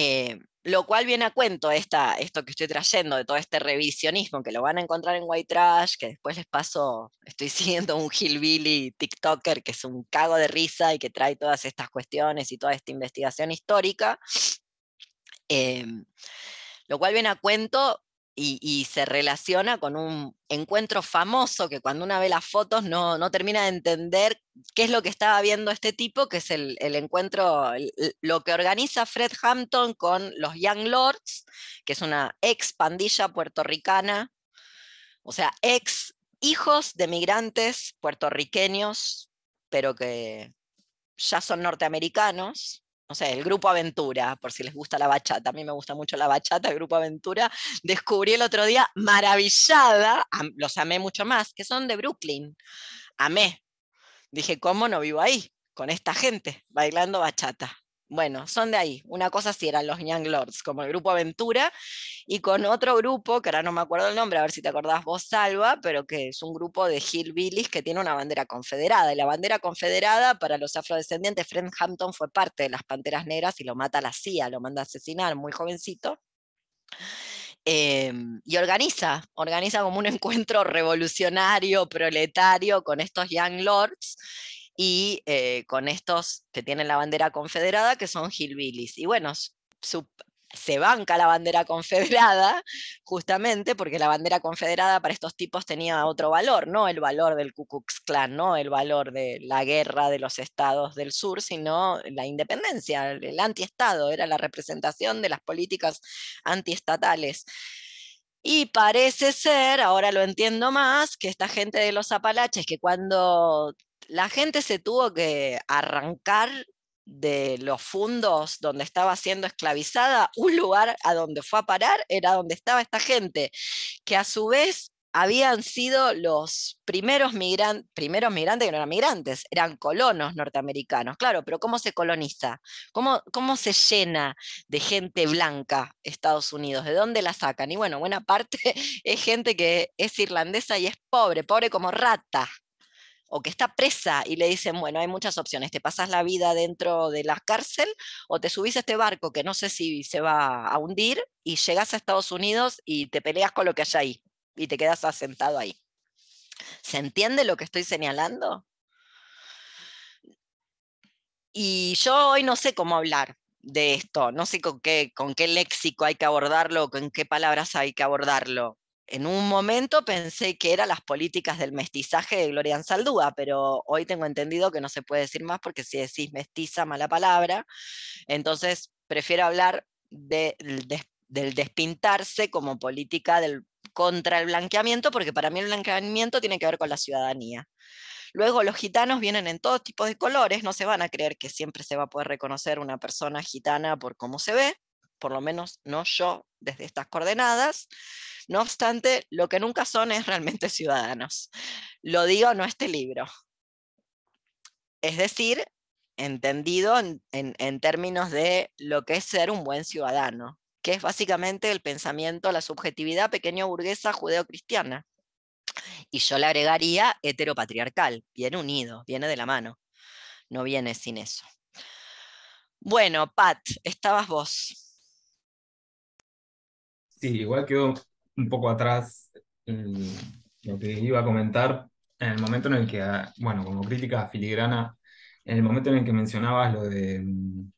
Eh, lo cual viene a cuento esta, esto que estoy trayendo, de todo este revisionismo, que lo van a encontrar en White Trash, que después les paso, estoy siguiendo un hillbilly TikToker que es un cago de risa y que trae todas estas cuestiones y toda esta investigación histórica. Eh, lo cual viene a cuento y, se relaciona con un encuentro famoso que cuando uno ve las fotos no, no, termina de entender qué es lo que estaba viendo este tipo, que es el, el encuentro, lo que organiza Fred Hampton con los Young Lords, que es una ex pandilla puertorricana, o sea, ex hijos de migrantes puertorriqueños, pero que ya son norteamericanos, no sé, el Grupo Aventura, por si les gusta la bachata, a mí me gusta mucho la bachata, el Grupo Aventura, descubrí el otro día maravillada, los amé mucho más, que son de Brooklyn, amé. Dije, ¿cómo no vivo ahí? Con esta gente, bailando bachata. Bueno, son de ahí. Una cosa sí eran los Young Lords, como el grupo Aventura, y con otro grupo, que ahora no me acuerdo el nombre, a ver si te acordás vos, Salva, pero que es un grupo de hillbillies que tiene una bandera confederada. Y la bandera confederada, para los afrodescendientes, Fred Hampton fue parte de las Panteras Negras y lo mata la CIA, lo manda a asesinar muy jovencito. Em, y organiza, organiza como un encuentro revolucionario, proletario con estos Young Lords y eh, con estos que tienen la bandera confederada, que son hillbillies. Y bueno, se banca la bandera confederada justamente porque la bandera confederada para estos tipos tenía otro valor, no el valor del Ku Klux Klan, no el valor de la guerra de los estados del sur, sino la independencia, el antiestado, era la representación de las políticas antiestatales. Y parece ser, ahora lo entiendo más, que esta gente de los Apalaches, que cuando la gente se tuvo que arrancar de los fundos donde estaba siendo esclavizada, un lugar a donde fue a parar era donde estaba esta gente, que a su vez habían sido los primeros, migrantes, primeros migrantes que no eran migrantes, eran colonos norteamericanos. Claro, pero ¿cómo se coloniza? ¿Cómo, ¿Cómo se llena de gente blanca Estados Unidos? ¿De dónde la sacan? Y bueno, buena parte es gente que es irlandesa y es pobre, pobre como rata o que está presa y le dicen, bueno, hay muchas opciones, te pasas la vida dentro de la cárcel o te subís a este barco que no sé si se va a hundir y llegas a Estados Unidos y te peleas con lo que hay ahí y te quedas asentado ahí. ¿Se entiende lo que estoy señalando? Y yo hoy no sé cómo hablar de esto, no sé con qué, con qué léxico hay que abordarlo, con qué palabras hay que abordarlo. En un momento pensé que eran las políticas del mestizaje de Gloria Ansaldúa, pero hoy tengo entendido que no se puede decir más porque si decís mestiza, mala palabra. Entonces prefiero hablar del despintarse como política del, contra el blanqueamiento, porque para mí el blanqueamiento tiene que ver con la ciudadanía. Luego los gitanos vienen en todo tipo de colores, no se van a creer que siempre se va a poder reconocer una persona gitana por cómo se ve, por lo menos no yo desde estas coordenadas. No obstante, lo que nunca son es realmente ciudadanos. Lo digo no este libro. Es decir, entendido en, en términos de lo que es ser un buen ciudadano, que es básicamente el pensamiento, la subjetividad pequeño burguesa judeo-cristiana. Y yo le agregaría heteropatriarcal, viene unido, viene de la mano, no viene sin eso. Bueno, Pat, estabas vos. Sí, igual quedó un poco atrás lo que iba a comentar en el momento en el que, ah, bueno, como crítica filigrana, en el momento en el que mencionabas lo de mm,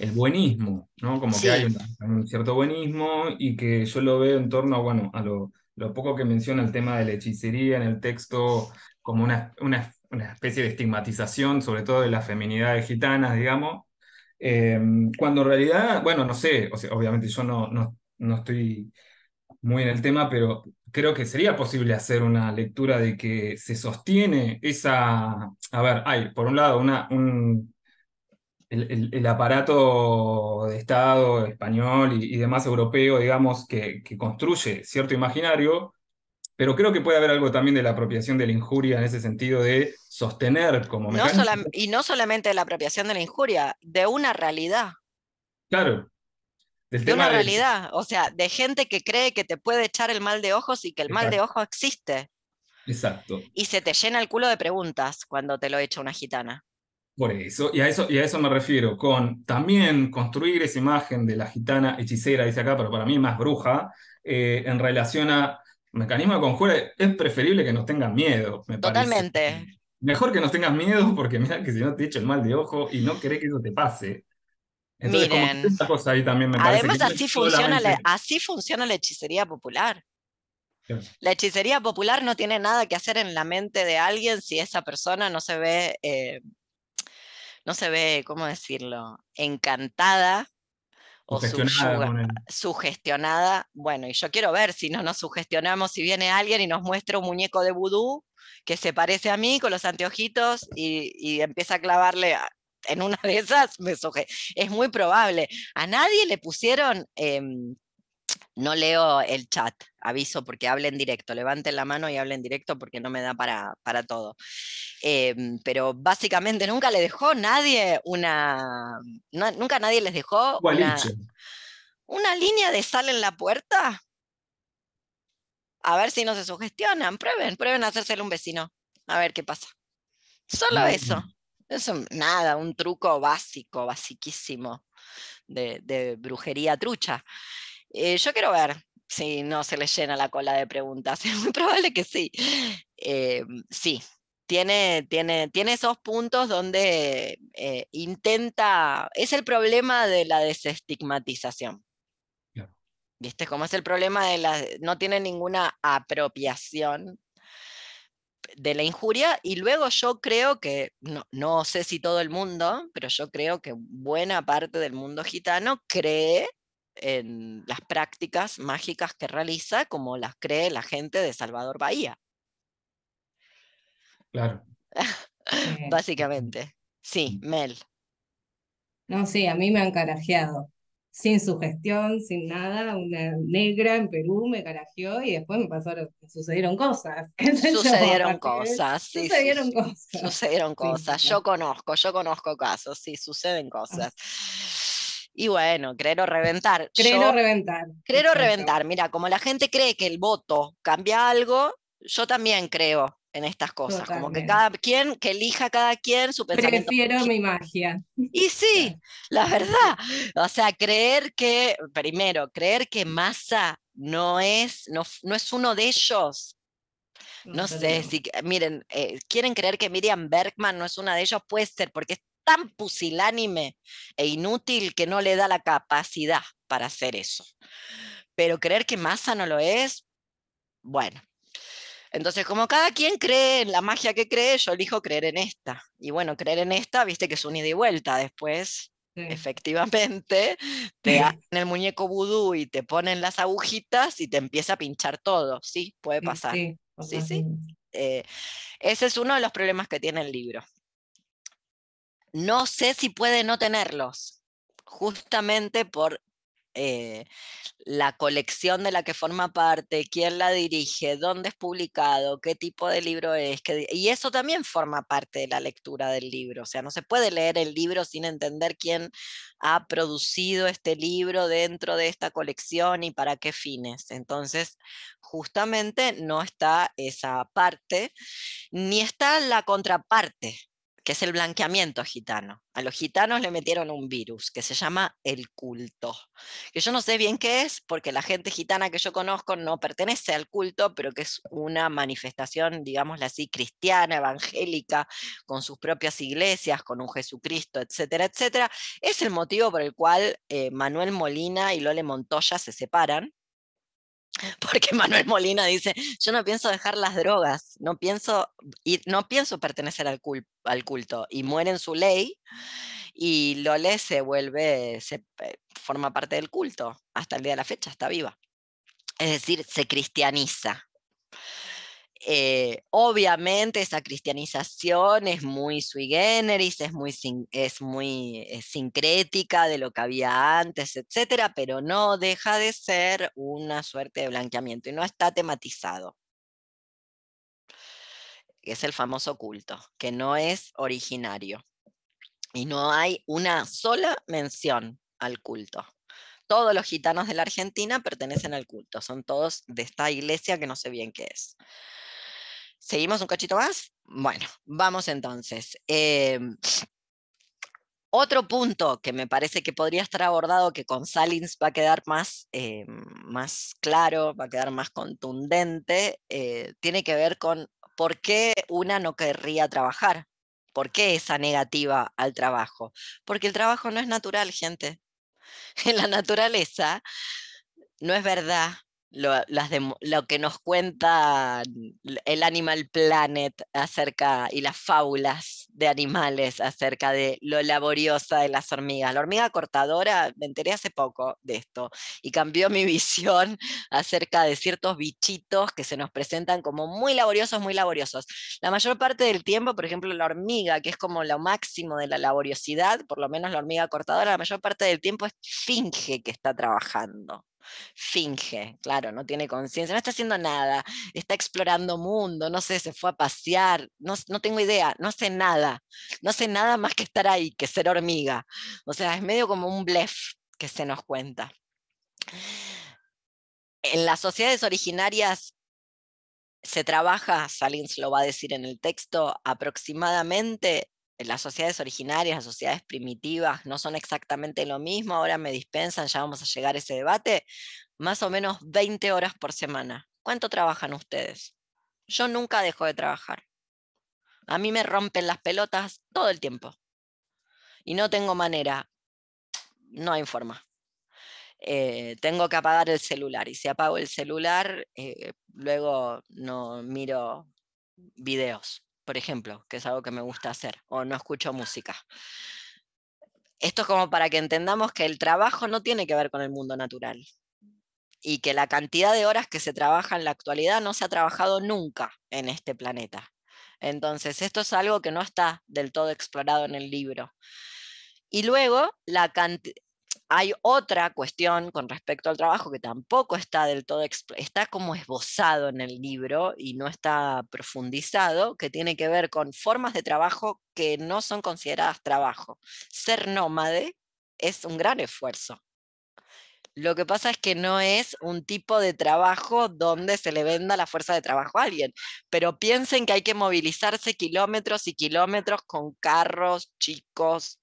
el buenismo, ¿no? Como que hay un, cierto buenismo y que yo lo veo en torno, bueno, a lo, lo poco que menciona el tema de la hechicería en el texto como una, una, especie de estigmatización, sobre todo de las feminidades gitanas, digamos, em, cuando en realidad, bueno, no sé, o sea, obviamente yo no, no, no estoy muy en el tema, pero creo que sería posible hacer una lectura de que se sostiene esa, a ver, hay por un lado una, un, el, aparato de Estado español y, demás europeo, digamos, que, construye cierto imaginario, pero creo que puede haber algo también de la apropiación de la injuria en ese sentido de sostener como no Y no solamente de la apropiación de la injuria, de una realidad. Claro. de una realidad, o sea, de gente que cree que te puede echar el mal de ojos y que el mal de ojos existe. Exacto. Y se te llena el culo de preguntas cuando te lo echa una gitana. Por eso, y a eso, y a eso me refiero, con también construir esa imagen de la gitana hechicera, dice acá, pero para mí más bruja, eh, en relación a mecanismo de conjura, es preferible que nos tengan miedo, me Totalmente. Mejor que nos tengas miedo, porque mira que si no te echa el mal de ojo y no querés que eso te pase. Entonces, Miren, esa cosa ahí también me además así, funciona la, así funciona la hechicería popular. La hechicería popular no tiene nada que hacer en la mente de alguien si esa persona no se ve eh, no se ve, ¿cómo decirlo?, encantada o sugestionada, Bueno, y yo quiero ver si no nos sugestionamos, si viene alguien y nos muestra un muñeco de vudú que se parece a mí con los anteojitos y, empieza a clavarle en una de esas, me es muy probable. A nadie le pusieron em, no leo el chat, aviso porque hablen directo, levanten la mano y hablen directo porque no me da para, para todo. Em, pero básicamente nunca le dejó nadie una, nunca nadie les dejó una, una, línea de sal en la puerta. A ver si no se sugestionan, prueben, prueben a hacérselo un vecino, a ver qué pasa. Solo eso. Eso, nada, un truco básico, basiquísimo de, de brujería trucha. Eh, yo quiero ver si no se le llena la cola de preguntas. Es muy probable que sí. Eh, sí, tiene, tiene, tiene, esos puntos donde eh, intenta, es el problema de la desestigmatización. ¿Viste cómo es el problema de la, no tiene ninguna apropiación de la injuria y luego yo creo que, no, no sé si todo el mundo, pero yo creo que buena parte del mundo gitano cree en las prácticas mágicas que realiza como las cree la gente de Salvador Bahía. Claro. Básicamente. Sí, Mel. No, sí, a mí me han carajeado. Sin sugestión, sin nada, una negra en Perú me carajeó y después me pasaron, sucedieron cosas. Sucedieron cosas, sí. Sucedieron cosas. Sucedieron cosas. Yo conozco, yo conozco casos, sí, suceden ah. Y bueno, creer o reventar. Creer o reventar. Creer o reventar. Mira, como la gente cree que el voto cambia algo, yo también creo en estas cosas. Como que cada quien, que elija cada quien su pensamiento. Prefiero mi magia. Y sí, la verdad. O sea, creer que, primero, creer que Massa no es, no, no es uno de ellos. No sé, si, miren, eh, ¿quieren creer que Miriam Bergman no es una de ellos? Puede ser, porque es tan pusilánime e inútil que no le da la capacidad para hacer eso. Pero creer que Massa no lo es, bueno. Entonces, como cada quien cree en la magia que cree, yo elijo creer en esta. Y bueno, creer en esta, viste que es un ida y vuelta. Después, efectivamente, te hacen el muñeco vudú y te ponen las agujitas y te empieza a pinchar todo. Sí, puede pasar. Sí, sí. Eh, ese es uno de los problemas que tiene el libro. No sé si puede no tenerlos, justamente por eh, la colección de la que forma parte, quién la dirige, dónde es publicado, qué tipo de libro es. y eso también forma parte de la lectura del libro. O sea, no se puede leer el libro sin entender quién ha producido este libro dentro de esta colección y para qué fines. Entonces, justamente no está esa parte, ni está la contraparte es el blanqueamiento gitano. A los gitanos le metieron un virus que se llama el culto, que yo no sé bien qué es, porque la gente gitana que yo conozco no pertenece al culto, pero que es una manifestación, digámosla así, cristiana, evangélica, con sus propias iglesias, con un Jesucristo, etcétera, etcétera. Es el motivo por el cual eh, Manuel Molina y Lole Montoya se separan porque Manuel Molina dice, yo no pienso dejar las drogas, no pienso, no pienso pertenecer al, al culto, y muere en su ley, y Lole se vuelve, se eh, forma parte del culto, hasta el día de la fecha, está viva. Es decir, se cristianiza. Eh, obviamente esa cristianización es muy sui generis, es muy, es muy eh, sincrética de lo que había antes, etcétera, pero no deja de ser una suerte de blanqueamiento y no está tematizado. Es el famoso culto, que no es originario. Y no hay una sola mención al culto todos los gitanos de la Argentina pertenecen al culto, son todos de esta iglesia que no sé bien qué es. ¿Seguimos un cachito más? Bueno, vamos entonces. Em, otro punto que me parece que podría estar abordado, que con Salins va a quedar más, em, más claro, va a quedar más contundente, eh, tiene que ver con por qué una no querría trabajar. ¿Por qué esa negativa al trabajo? Porque el trabajo no es natural, gente. En la naturaleza no es verdad lo, que nos cuenta el Animal Planet acerca y las fábulas de animales acerca de lo laboriosa de las hormigas. La hormiga cortadora, me enteré hace poco de esto y cambió mi visión acerca de ciertos bichitos que se nos presentan como muy laboriosos, muy laboriosos. La mayor parte del tiempo, por ejemplo, la hormiga, que es como lo máximo de la laboriosidad, por lo menos la hormiga cortadora, la mayor parte del tiempo finge que está trabajando finge, claro, no tiene conciencia, no está haciendo nada, está explorando mundo, no sé, se fue a pasear, no, no, tengo idea, no sé nada, no sé nada más que estar ahí, que ser hormiga. O sea, es medio como un blef que se nos cuenta. En las sociedades originarias se trabaja, Salins lo va a decir en el texto, aproximadamente las sociedades originarias, las sociedades primitivas, no son exactamente lo mismo, ahora me dispensan, ya vamos a llegar a ese debate, más o menos 20 horas por semana. ¿Cuánto trabajan ustedes? Yo nunca dejo de trabajar. A mí me rompen las pelotas todo el tiempo. Y no tengo manera, no hay forma. Eh, tengo que apagar el celular y si apago el celular, eh, luego no miro videos por ejemplo, que es algo que me gusta hacer, o no escucho música. Esto es como para que entendamos que el trabajo no tiene que ver con el mundo natural y que la cantidad de horas que se trabaja en la actualidad no se ha trabajado nunca en este planeta. Entonces, esto es algo que no está del todo explorado en el libro. Y luego, la hay otra cuestión con respecto al trabajo que tampoco está del todo, está como esbozado en el libro y no está profundizado, que tiene que ver con formas de trabajo que no son consideradas trabajo. Ser nómade es un gran esfuerzo. Lo que pasa es que no es un tipo de trabajo donde se le venda la fuerza de trabajo a alguien, pero piensen que hay que movilizarse kilómetros y kilómetros con carros chicos,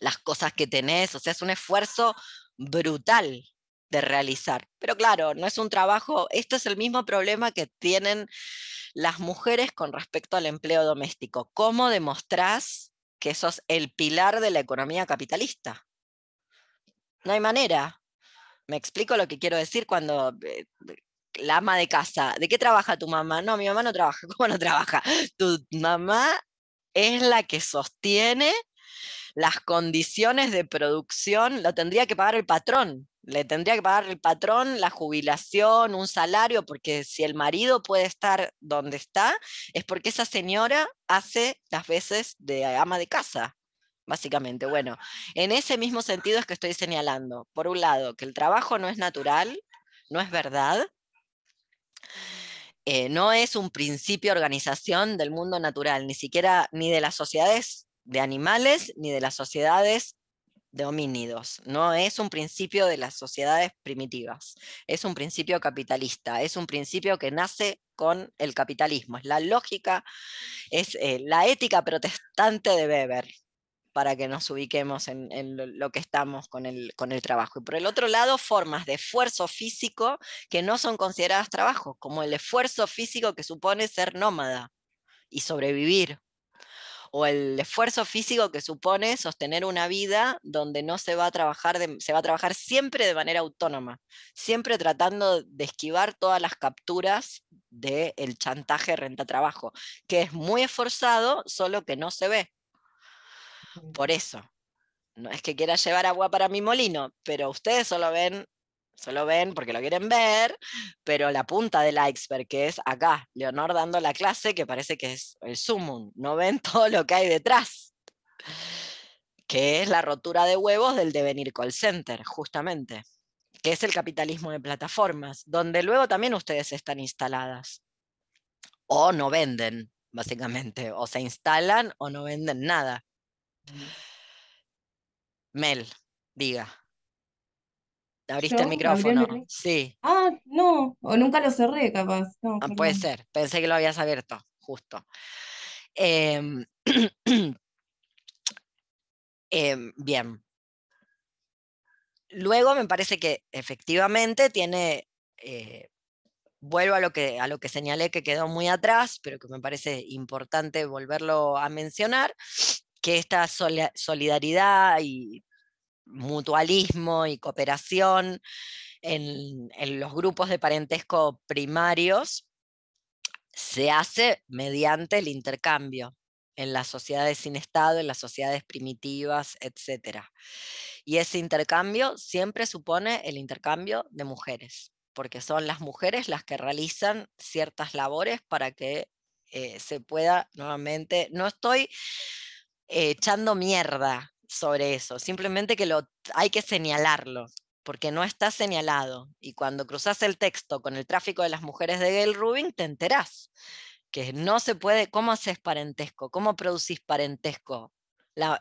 las cosas que tenés, o sea, es un esfuerzo brutal. de realizar. Pero claro, no es un trabajo, esto es el mismo problema que tienen las mujeres con respecto al empleo doméstico. ¿Cómo demostrás que sos el pilar de la economía capitalista? No hay manera. Me explico lo que quiero decir cuando eh, la ama de casa, ¿de qué trabaja tu mamá? No, mi mamá no trabaja. ¿Cómo no trabaja? Tu mamá es la que sostiene las condiciones de producción, lo tendría que pagar el patrón. Le tendría que pagar el patrón la jubilación, un salario, porque si el marido puede estar donde está, es porque esa señora hace las veces de ama de casa básicamente. Bueno, en ese mismo sentido es que estoy señalando, por un lado, que el trabajo no es natural, no es verdad, eh, no es un principio de organización del mundo natural, ni siquiera ni de las sociedades de animales, ni de las sociedades de homínidos. No es un principio de las sociedades primitivas, es un principio capitalista, es un principio que nace con el capitalismo, es la lógica, es eh, la ética protestante de Weber, para que nos ubiquemos en, lo que estamos con el, con el trabajo. Y por el otro lado, formas de esfuerzo físico que no son consideradas trabajo, como el esfuerzo físico que supone ser nómada y sobrevivir, o el esfuerzo físico que supone sostener una vida donde no se va a trabajar, se va a trabajar siempre de manera autónoma, siempre tratando de esquivar todas las capturas del chantaje renta-trabajo, que es muy esforzado, solo que no se ve. Por eso. No es que quiera llevar agua para mi molino, pero ustedes solo ven, solo ven porque lo quieren ver, pero la punta del iceberg, que es acá, Leonor dando la clase, que parece que es el sumum. No ven todo lo que hay detrás, que es la rotura de huevos del devenir call center, justamente, que es el capitalismo de plataformas, donde luego también ustedes están instaladas. O no venden, básicamente, o se instalan o no venden nada. Mel, diga. ¿Abriste el micrófono? Sí. Ah, no, o nunca lo cerré, capaz. Ah, puede ser, pensé que lo habías abierto, justo. Em, em, bien. Luego me parece que efectivamente tiene, eh, vuelvo a lo, que, a lo que señalé que quedó muy atrás, pero que me parece importante volverlo a mencionar, que esta solidaridad y mutualismo y cooperación en, los grupos de parentesco primarios se hace mediante el intercambio en las sociedades sin Estado, en las sociedades primitivas, etc. Y ese intercambio siempre supone el intercambio de mujeres, porque son las mujeres las que realizan ciertas labores para que eh, se pueda nuevamente, no estoy echando mierda sobre eso, simplemente que lo, hay que señalarlo, porque no está señalado. Y cuando cruzas el texto con el tráfico de las mujeres de Gail Rubin, te enterás que no se puede, ¿cómo haces parentesco? ¿Cómo producís parentesco?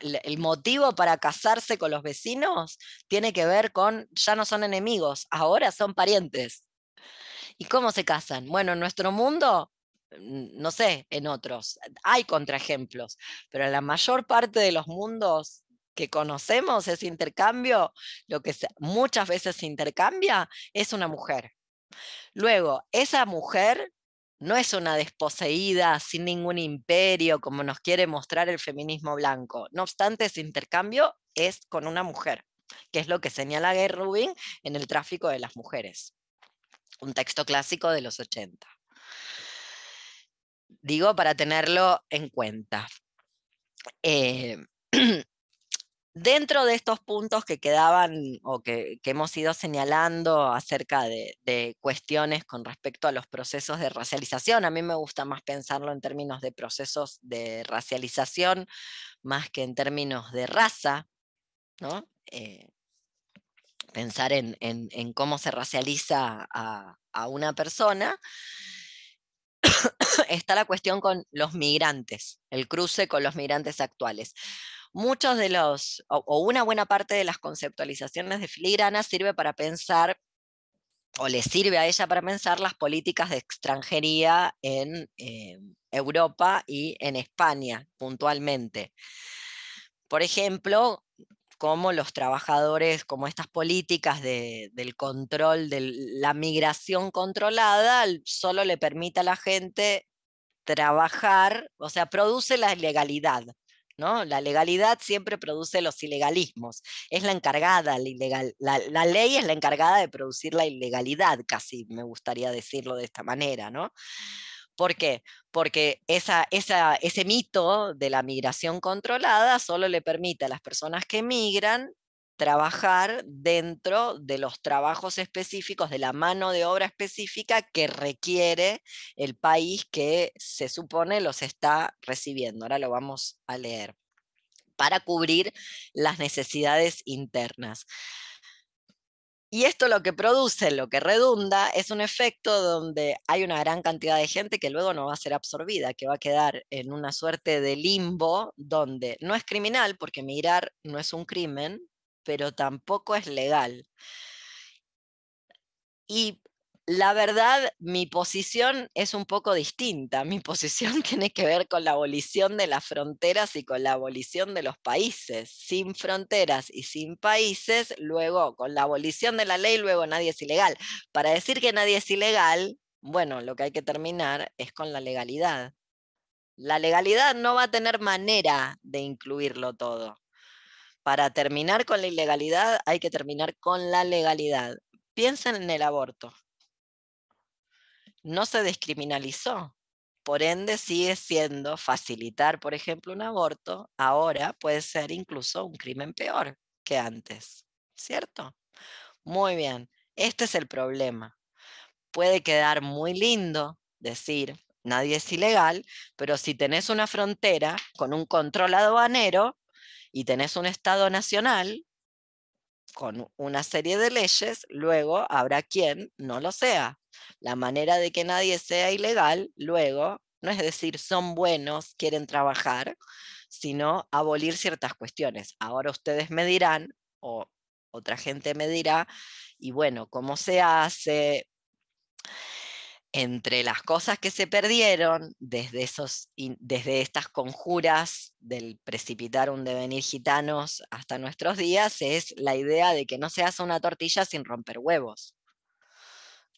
el motivo para casarse con los vecinos tiene que ver con, ya no son enemigos, ahora son parientes. ¿Y cómo se casan? Bueno, en nuestro mundo no sé, en otros. Hay contraejemplos, pero en la mayor parte de los mundos que conocemos, ese intercambio, lo que muchas veces se intercambia es una mujer. Luego, esa mujer no es una desposeída sin ningún imperio, como nos quiere mostrar el feminismo blanco. No obstante, ese intercambio es con una mujer, que es lo que señala Gay Rubin en el tráfico de las mujeres. Un texto clásico de los 80 digo para tenerlo en cuenta. Eh, dentro de estos puntos que quedaban o que, hemos ido señalando acerca de, cuestiones con respecto a los procesos de racialización, a mí me gusta más pensarlo en términos de procesos de racialización más que en términos de raza, ¿no? Eh, pensar en, cómo se racializa a, a una persona está la cuestión con los migrantes, el cruce con los migrantes actuales. Muchos de los, o, una buena parte de las conceptualizaciones de Filigrana sirve para pensar, o le sirve a ella para pensar las políticas de extranjería en eh, Europa y en España puntualmente. Por ejemplo, cómo los trabajadores, como estas políticas del control, de la migración controlada, solo le permite a la gente trabajar, o sea, produce la ilegalidad. ¿No? La legalidad siempre produce los ilegalismos, es la encargada, la, ilegal, la, ley es la encargada de producir la ilegalidad, casi me gustaría decirlo de esta manera, ¿no? ¿Por qué? Porque esa, ese mito de la migración controlada solo le permite a las personas que migran trabajar dentro de los trabajos específicos, de la mano de obra específica que requiere el país que se supone los está recibiendo. Ahora lo vamos a leer para cubrir las necesidades internas. Y esto lo que produce, lo que redunda, es un efecto donde hay una gran cantidad de gente que luego no va a ser absorbida, que va a quedar en una suerte de limbo donde no es criminal, porque migrar no es un crimen, pero tampoco es legal. Y la verdad, mi posición es un poco distinta. Mi posición tiene que ver con la abolición de las fronteras y con la abolición de los países. Sin fronteras y sin países, luego con la abolición de la ley, luego nadie es ilegal. Para decir que nadie es ilegal, bueno, lo que hay que terminar es con la legalidad. La legalidad no va a tener manera de incluirlo todo. Para terminar con la ilegalidad hay que terminar con la legalidad. Piensen en el aborto no se descriminalizó. Por ende, sigue siendo facilitar, por ejemplo, un aborto, ahora puede ser incluso un crimen peor que antes, ¿cierto? Muy bien, este es el problema. Puede quedar muy lindo decir, nadie es ilegal, pero si tenés una frontera con un control aduanero y tenés un Estado nacional con una serie de leyes, luego habrá quien no lo sea. La manera de que nadie sea ilegal, luego, no es decir, son buenos, quieren trabajar, sino abolir ciertas cuestiones. Ahora ustedes me dirán, o otra gente me dirá, y bueno, ¿cómo se hace? Entre las cosas que se perdieron desde, esos, desde estas conjuras del precipitar un devenir gitanos hasta nuestros días, es la idea de que no se hace una tortilla sin romper huevos.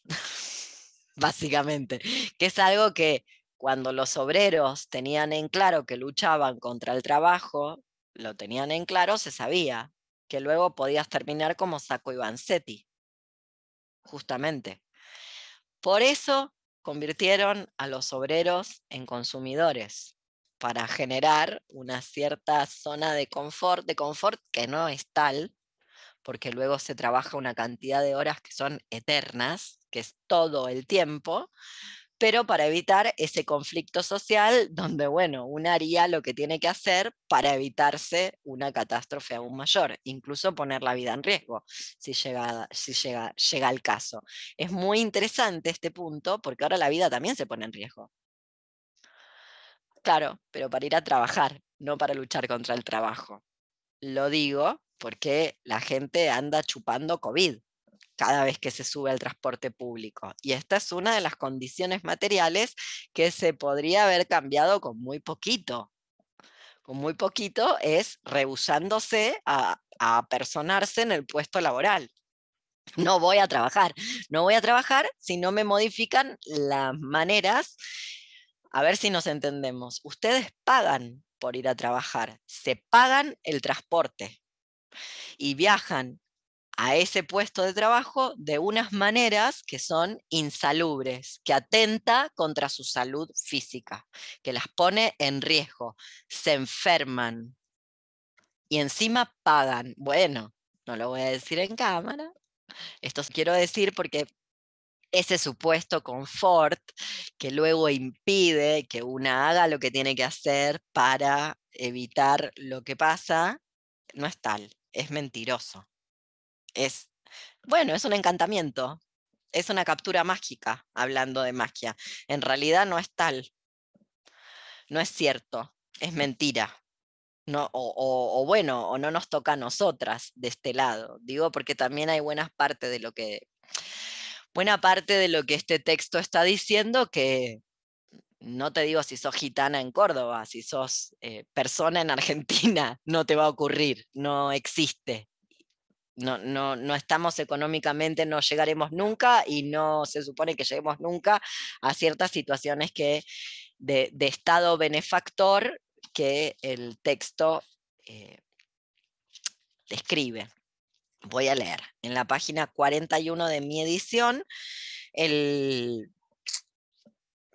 básicamente, que es algo que cuando los obreros tenían en claro que luchaban contra el trabajo, lo tenían en claro, se sabía que luego podías terminar como Sacco Vanzetti, justamente. Por eso convirtieron a los obreros en consumidores, para generar una cierta zona de confort, de confort que no es tal, porque luego se trabaja una cantidad de horas que son eternas, que es todo el tiempo, pero para evitar ese conflicto social donde, bueno, uno haría lo que tiene que hacer para evitarse una catástrofe aún mayor, incluso poner la vida en riesgo, si llega, llega el caso. Es muy interesante este punto porque ahora la vida también se pone en riesgo. Claro, pero para ir a trabajar, no para luchar contra el trabajo. Lo digo porque la gente anda chupando COVID cada vez que se sube al transporte público. Y esta es una de las condiciones materiales que se podría haber cambiado con muy poquito. Con muy poquito es rehusándose a, a personarse en el puesto laboral. No voy a trabajar, no voy a trabajar si no me modifican las maneras. A ver si nos entendemos. Ustedes pagan por ir a trabajar, se pagan el transporte y viajan a ese puesto de trabajo de unas maneras que son insalubres, que atenta contra su salud física, que las pone en riesgo, se enferman y encima pagan. Bueno, no lo voy a decir en cámara, esto quiero decir porque ese supuesto confort que luego impide que una haga lo que tiene que hacer para evitar lo que pasa, no es tal, es mentiroso es, bueno, es un encantamiento, es una captura mágica, hablando de magia. En realidad no es tal, no es cierto, es mentira. No, o, bueno, o no nos toca a nosotras de este lado. Digo porque también hay buena parte de lo que buena parte de lo que este texto está diciendo que no te digo si sos gitana en Córdoba, si sos eh, persona en Argentina, no te va a ocurrir, no existe. No, no, no, estamos económicamente, no llegaremos nunca y no se supone que lleguemos nunca a ciertas situaciones que de, Estado benefactor que el texto eh, describe. Voy a leer. En la página 41 de mi edición, el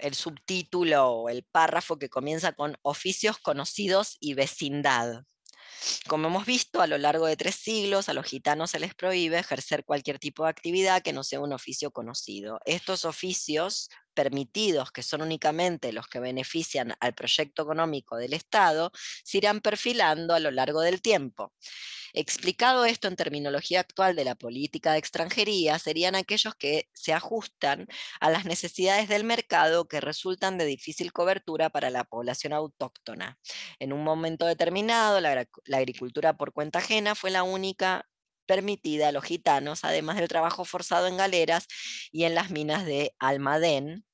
el subtítulo o el párrafo que comienza con oficios conocidos y vecindad. Como hemos visto, a lo largo de tres siglos a los gitanos se les prohíbe ejercer cualquier tipo de actividad que no sea un oficio conocido. Estos oficios permitidos, que son únicamente los que benefician al proyecto económico del Estado, se irán perfilando a lo largo del tiempo. Explicado esto en terminología actual de la política de extranjería, serían aquellos que se ajustan a las necesidades del mercado que resultan de difícil cobertura para la población autóctona. En un momento determinado, la, agricultura por cuenta ajena fue la única permitida a los gitanos, además del trabajo forzado en galeras y en las minas de Almadén,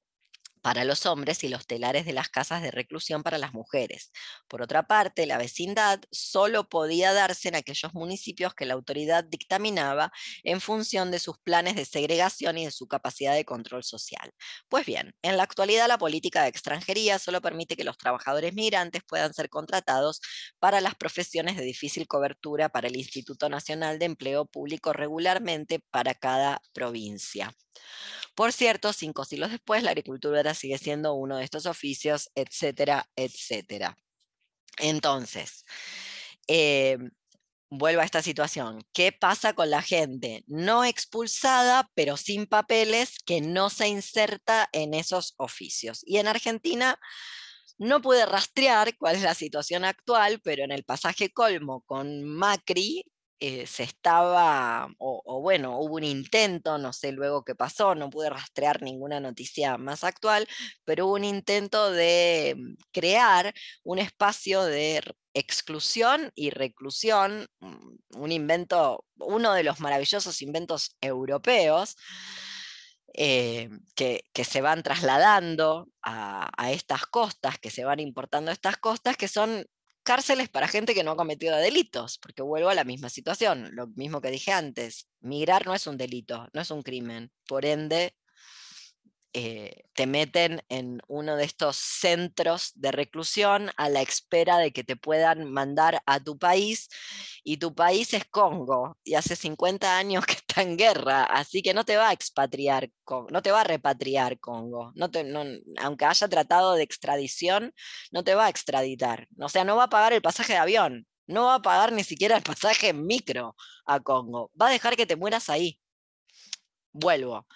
para los hombres y los telares de las casas de reclusión para las mujeres. Por otra parte, la vecindad solo podía darse en aquellos municipios que la autoridad dictaminaba en función de sus planes de segregación y de su capacidad de control social. Pues bien, en la actualidad la política de extranjería solo permite que los trabajadores migrantes puedan ser contratados para las profesiones de difícil cobertura para el Instituto Nacional de Empleo Público regularmente para cada provincia. Por cierto, cinco siglos después, la agricultura sigue siendo uno de estos oficios, etcétera, etcétera. Entonces, eh, vuelvo a esta situación. ¿Qué pasa con la gente no expulsada, pero sin papeles, que no se inserta en esos oficios? Y en Argentina no pude rastrear cuál es la situación actual, pero en el pasaje colmo con Macri, eh, se estaba, o, bueno, hubo un intento, no sé luego qué pasó, no pude rastrear ninguna noticia más actual, pero hubo un intento de mm, crear un espacio de exclusión y reclusión, mm, un invento, uno de los maravillosos inventos europeos. Eh, que, se van trasladando a, a, estas costas, que se van importando a estas costas, que son cárceles para gente que no ha cometido delitos, porque vuelvo a la misma situación, lo mismo que dije antes, migrar no es un delito, no es un crimen, por ende eh, te meten en uno de estos centros de reclusión a la espera de que te puedan mandar a tu país y tu país es Congo y hace 50 años que está en guerra, así que no te va a expatriar, no te va a repatriar Congo, no te, aunque haya tratado de extradición, no te va a extraditar, o sea, no va a pagar el pasaje de avión, no va a pagar ni siquiera el pasaje micro a Congo, va a dejar que te mueras ahí. Vuelvo.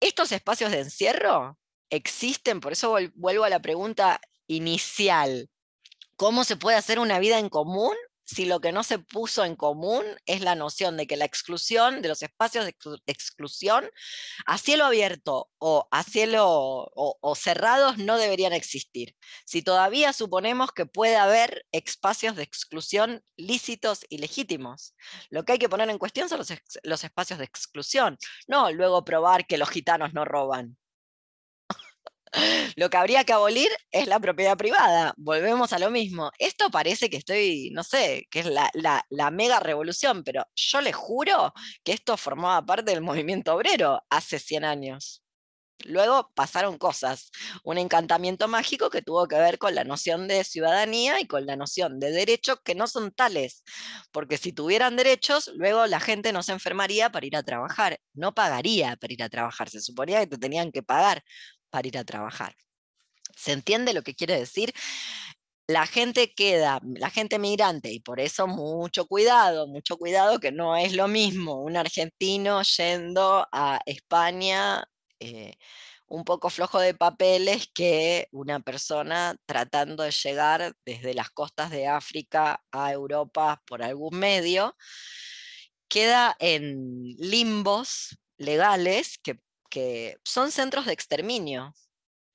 Estos espacios de encierro existen, por eso vuelvo a la pregunta inicial. ¿Cómo se puede hacer una vida en común si lo que no se puso en común es la noción de que la exclusión, de los espacios de, exclusión, a cielo abierto o a cielo o, cerrados no deberían existir. Si todavía suponemos que puede haber espacios de exclusión lícitos y legítimos, lo que hay que poner en cuestión son los espacios de exclusión, no luego probar que los gitanos no roban. Lo que habría que abolir es la propiedad privada. Volvemos a lo mismo. Esto parece que estoy, no sé, que es la, mega revolución, pero yo le juro que esto formaba parte del movimiento obrero hace 100 años. Luego pasaron cosas, un encantamiento mágico que tuvo que ver con la noción de ciudadanía y con la noción de derechos que no son tales, porque si tuvieran derechos, luego la gente no se enfermaría para ir a trabajar, no pagaría para ir a trabajar, se suponía que te tenían que pagar para ir a trabajar. ¿Se entiende lo que quiere decir? La gente queda, la gente migrante, y por eso mucho cuidado, mucho cuidado que no es lo mismo un argentino yendo a España eh, un poco flojo de papeles que una persona tratando de llegar desde las costas de África a Europa por algún medio, queda en limbos legales que que son centros de exterminio.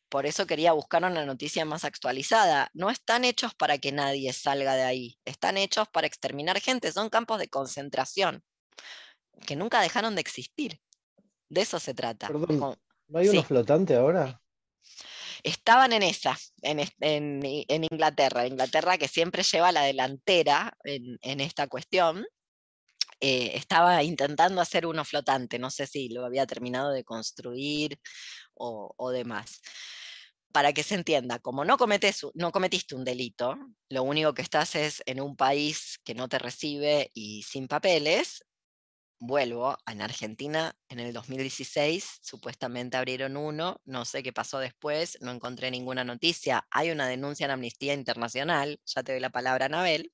Por eso quería buscar una noticia más actualizada. No están hechos para que nadie salga de ahí. Están hechos para exterminar gente. Son campos de concentración que nunca dejaron de existir. De eso se trata. Perdón, ¿no hay uno flotante ahora? estaban en esa, en, Inglaterra, Inglaterra que siempre lleva la delantera en, esta cuestión, eh, estaba intentando hacer uno flotante, no sé si lo había terminado de construir o, demás. Para que se entienda, como no, cometes, no cometiste un delito, lo único que estás es en un país que no te recibe y sin papeles, vuelvo, en Argentina en el 2016 supuestamente abrieron uno, no sé qué pasó después, no encontré ninguna noticia, hay una denuncia en Amnistía Internacional, ya te doy la palabra, Anabel,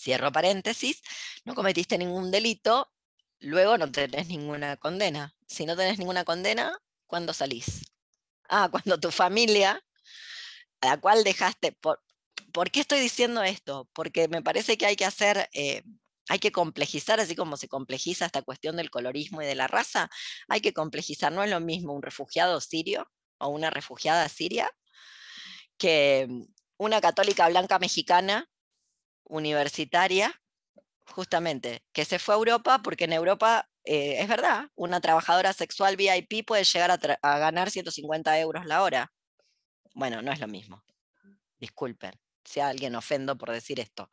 cierro paréntesis, no cometiste ningún delito, luego no tenés ninguna condena. Si no tenés ninguna condena, ¿cuándo salís? Ah, cuando tu familia, a la cual dejaste, por, ¿por qué estoy diciendo esto? Porque me parece que hay que hacer... Eh, hay que complejizar, así como se complejiza esta cuestión del colorismo y de la raza, hay que complejizar. No es lo mismo un refugiado sirio o una refugiada siria que una católica blanca mexicana universitaria, justamente, que se fue a Europa porque en Europa, eh, es verdad, una trabajadora sexual VIP puede llegar a, ganar 150 euros la hora. Bueno, no es lo mismo. Disculpen si a alguien ofendo por decir esto.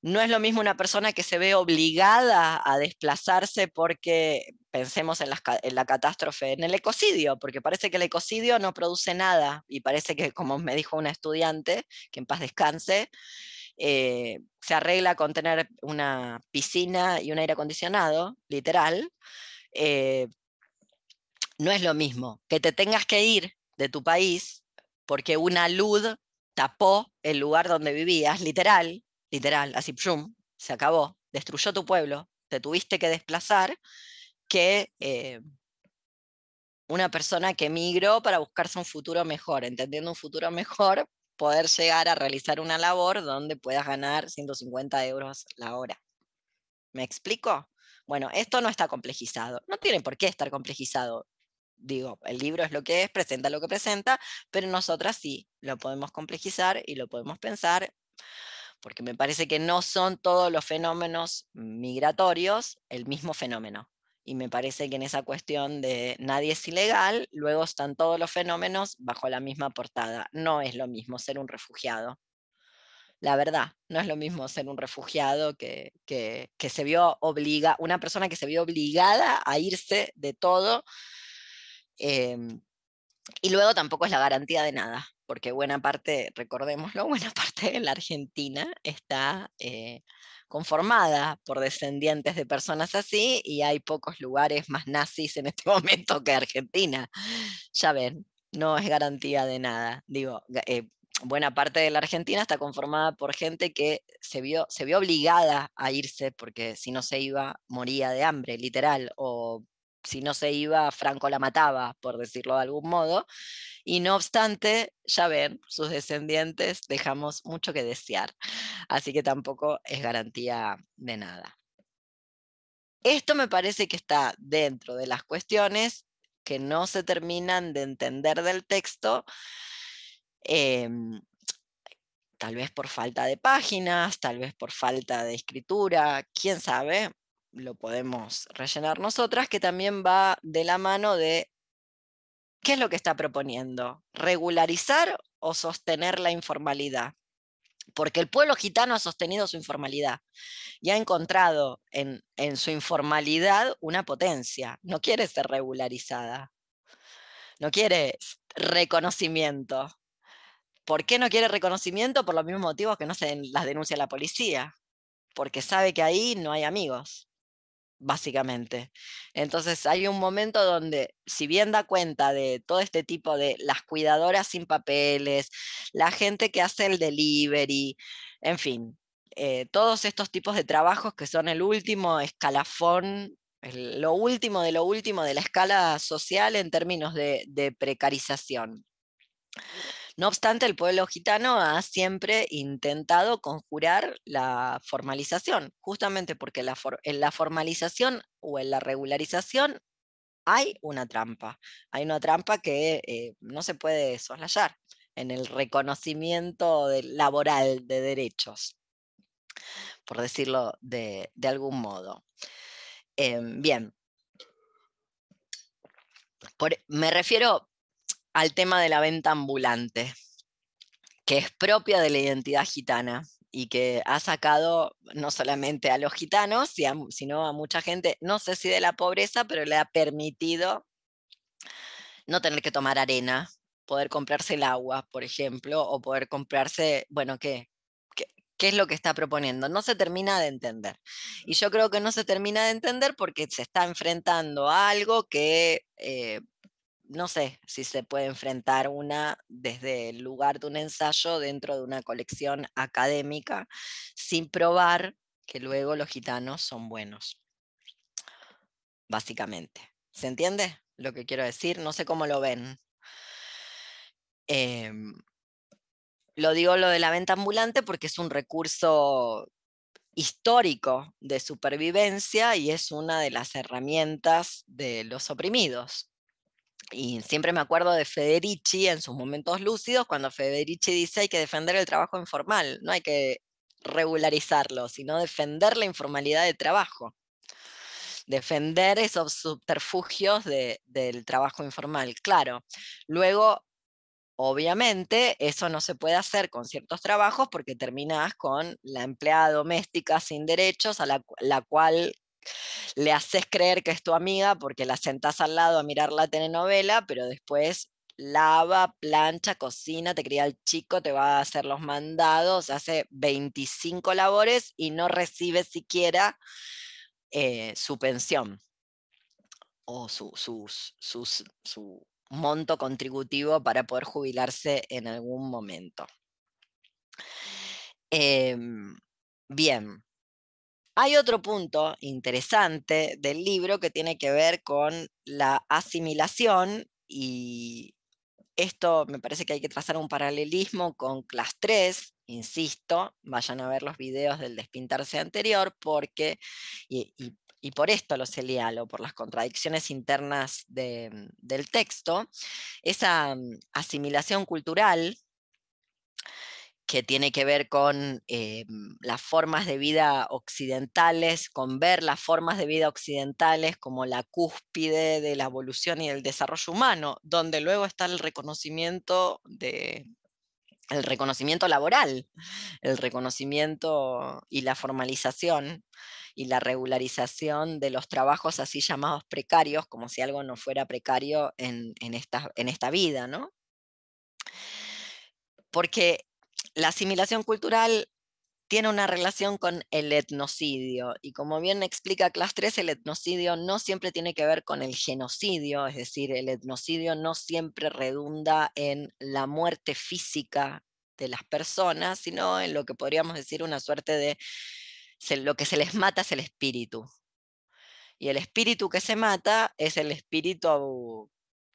No es lo mismo una persona que se ve obligada a desplazarse porque pensemos en la, catástrofe, en el ecocidio, porque parece que el ecocidio no produce nada y parece que, como me dijo una estudiante, que en paz descanse, eh, se arregla con tener una piscina y un aire acondicionado, literal. Eh, no es lo mismo que te tengas que ir de tu país porque una luz tapó el lugar donde vivías, literal, literal, así, se acabó, destruyó tu pueblo, te tuviste que desplazar, que eh, una persona que emigró para buscarse un futuro mejor, entendiendo un futuro mejor, poder llegar a realizar una labor donde puedas ganar 150 euros la hora. ¿Me explico? Bueno, esto no está complejizado, no tiene por qué estar complejizado. Digo, el libro es lo que es, presenta lo que presenta, pero nosotras sí lo podemos complejizar y lo podemos pensar porque me parece que no son todos los fenómenos migratorios el mismo fenómeno. Y me parece que en esa cuestión de nadie es ilegal, luego están todos los fenómenos bajo la misma portada. No es lo mismo ser un refugiado. La verdad, no es lo mismo ser un refugiado que, que, se vio una persona que se vio obligada a irse de todo. Em, y luego tampoco es la garantía de nada porque buena parte, recordémoslo, buena parte de la Argentina está eh, conformada por descendientes de personas así y hay pocos lugares más nazis en este momento que Argentina. Ya ven, no es garantía de nada. Digo, eh, buena parte de la Argentina está conformada por gente que se vio, se vio obligada a irse porque si no se iba moría de hambre, literal, o si no se iba, Franco la mataba, por decirlo de algún modo. Y no obstante, ya ven, sus descendientes dejamos mucho que desear. Así que tampoco es garantía de nada. Esto me parece que está dentro de las cuestiones que no se terminan de entender del texto, em, tal vez por falta de páginas, tal vez por falta de escritura, quién sabe, lo podemos rellenar nosotras, que también va de la mano de qué es lo que está proponiendo, regularizar o sostener la informalidad. Porque el pueblo gitano ha sostenido su informalidad y ha encontrado en, en su informalidad una potencia. No quiere ser regularizada, no quiere reconocimiento. ¿Por qué no quiere reconocimiento? Por los mismos motivos que no se las denuncia la policía, porque sabe que ahí no hay amigos básicamente. Entonces hay un momento donde, si bien da cuenta de todo este tipo de las cuidadoras sin papeles, la gente que hace el delivery, en fin, eh, todos estos tipos de trabajos que son el último escalafón, lo último de lo último de la escala social en términos de, de precarización. No obstante, el pueblo gitano ha siempre intentado conjurar la formalización, justamente porque en la formalización o en la regularización hay una trampa. Hay una trampa que eh, no se puede soslayar en el reconocimiento laboral de derechos, por decirlo de, algún modo. Em, bien. me refiero al tema de la venta ambulante, que es propia de la identidad gitana y que ha sacado no solamente a los gitanos, sino a mucha gente, no sé si de la pobreza, pero le ha permitido no tener que tomar arena, poder comprarse el agua, por ejemplo, o poder comprarse, bueno, ¿qué? ¿Qué, es lo que está proponiendo? No se termina de entender. Y yo creo que no se termina de entender porque se está enfrentando a algo que eh, no sé si se puede enfrentar una desde el lugar de un ensayo dentro de una colección académica sin probar que luego los gitanos son buenos. Básicamente. ¿Se entiende lo que quiero decir? No sé cómo lo ven. Em, lo digo lo de la venta ambulante porque es un recurso histórico de supervivencia y es una de las herramientas de los oprimidos. Y siempre me acuerdo de Federici en sus momentos lúcidos, cuando Federici dice hay que defender el trabajo informal, no hay que regularizarlo, sino defender la informalidad del trabajo, defender esos subterfugios del trabajo informal. Claro, luego, obviamente, eso no se puede hacer con ciertos trabajos porque terminas con la empleada doméstica sin derechos a la, la cual le haces creer que es tu amiga porque la sentás al lado a mirar la telenovela, pero después lava, plancha, cocina, te cría el chico, te va a hacer los mandados, hace 25 labores y no recibe siquiera eh, su pensión o su, monto contributivo para poder jubilarse en algún momento. Em, bien, hay otro punto interesante del libro que tiene que ver con la asimilación y esto me parece que hay que trazar un paralelismo con Class 3, insisto, vayan a ver los videos del despintarse anterior porque, y, por esto lo celialo, por las contradicciones internas del texto, esa mm, asimilación cultural que tiene que ver con eh, las formas de vida occidentales, con ver las formas de vida occidentales como la cúspide de la evolución y del desarrollo humano, donde luego está el reconocimiento de el reconocimiento laboral, el reconocimiento y la formalización y la regularización de los trabajos así llamados precarios, como si algo no fuera precario en, esta, en esta vida, ¿no? Porque la asimilación cultural tiene una relación con el etnocidio y como bien explica Class 3, el etnocidio no siempre tiene que ver con el genocidio, es decir, el etnocidio no siempre redunda en la muerte física de las personas, sino en lo que podríamos decir una suerte de lo que se les mata es el espíritu. Y el espíritu que se mata es el espíritu,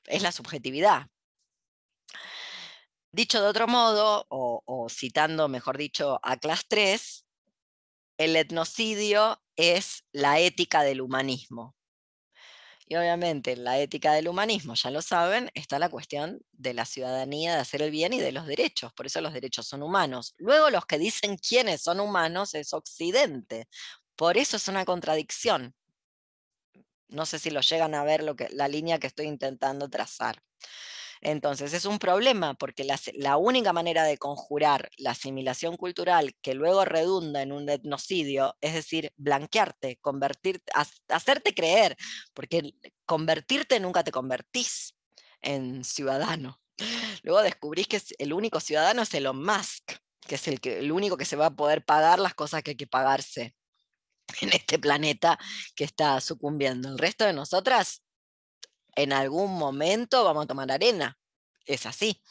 es la subjetividad. Dicho de otro modo, o, citando, mejor dicho, a Class 3, el etnocidio es la ética del humanismo. Y obviamente en la ética del humanismo, ya lo saben, está la cuestión de la ciudadanía, de hacer el bien y de los derechos. Por eso los derechos son humanos. Luego los que dicen quiénes son humanos es Occidente. Por eso es una contradicción. No sé si lo llegan a ver lo que, la línea que estoy intentando trazar. Entonces es un problema porque la, única manera de conjurar la asimilación cultural que luego redunda en un etnocidio, es decir, blanquearte, convertirte, hacerte creer, porque convertirte nunca te convertís en ciudadano. Luego descubrís que el único ciudadano es Elon Musk, que es el, único que se va a poder pagar las cosas que hay que pagarse en este planeta que está sucumbiendo. El resto de nosotras en algún momento vamos a tomar arena. Es así.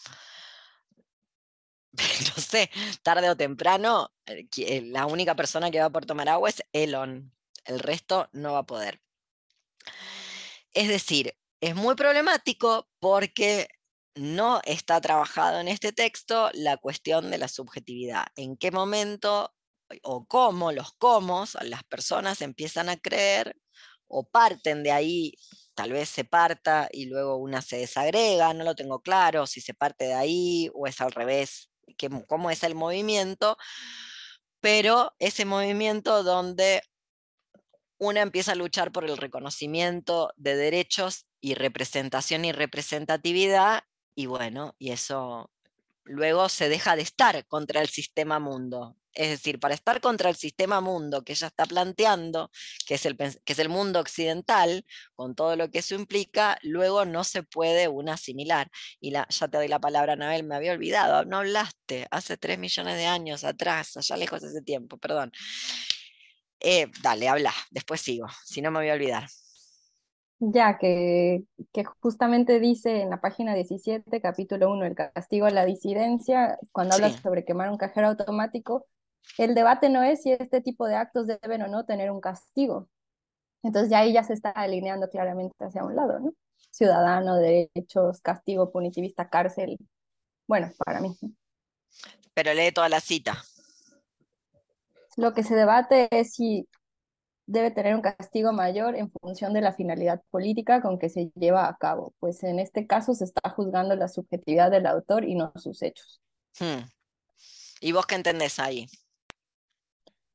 no sé, tarde o temprano, eh, eh, la única persona que va a poder tomar agua es Elon. El resto no va a poder. Es decir, es muy problemático porque no está trabajado en este texto la cuestión de la subjetividad. ¿En qué momento o cómo los cómo las personas empiezan a creer o parten de ahí, tal vez se parta y luego una se desagrega, no lo tengo claro si se parte de ahí o es al revés, cómo es el movimiento, pero ese movimiento donde una empieza a luchar por el reconocimiento de derechos y representación y representatividad y bueno, y eso luego se deja de estar contra el sistema mundo. Es decir, para estar contra el sistema mundo que ella está planteando, que es, el, que es el mundo occidental, con todo lo que eso implica, luego no se puede una asimilar. Y la, ya te doy la palabra, Anabel, me había olvidado, no hablaste hace tres millones de años atrás, allá lejos de ese tiempo, perdón. Eh, dale, habla, después sigo, si no me voy a olvidar. Ya, que, que justamente dice en la página 17, capítulo 1, el castigo a la disidencia, cuando habla sobre quemar un cajero automático, el debate no es si este tipo de actos deben o no tener un castigo. Entonces ya ahí ya se está alineando claramente hacia un lado, ¿no? Ciudadano, derechos, castigo punitivista, cárcel. Bueno, para mí. Pero lee toda la cita. Lo que se debate es si debe tener un castigo mayor en función de la finalidad política con que se lleva a cabo, pues en este caso se está juzgando la subjetividad del autor y no sus hechos. Hmm. ¿Y vos qué entendés ahí?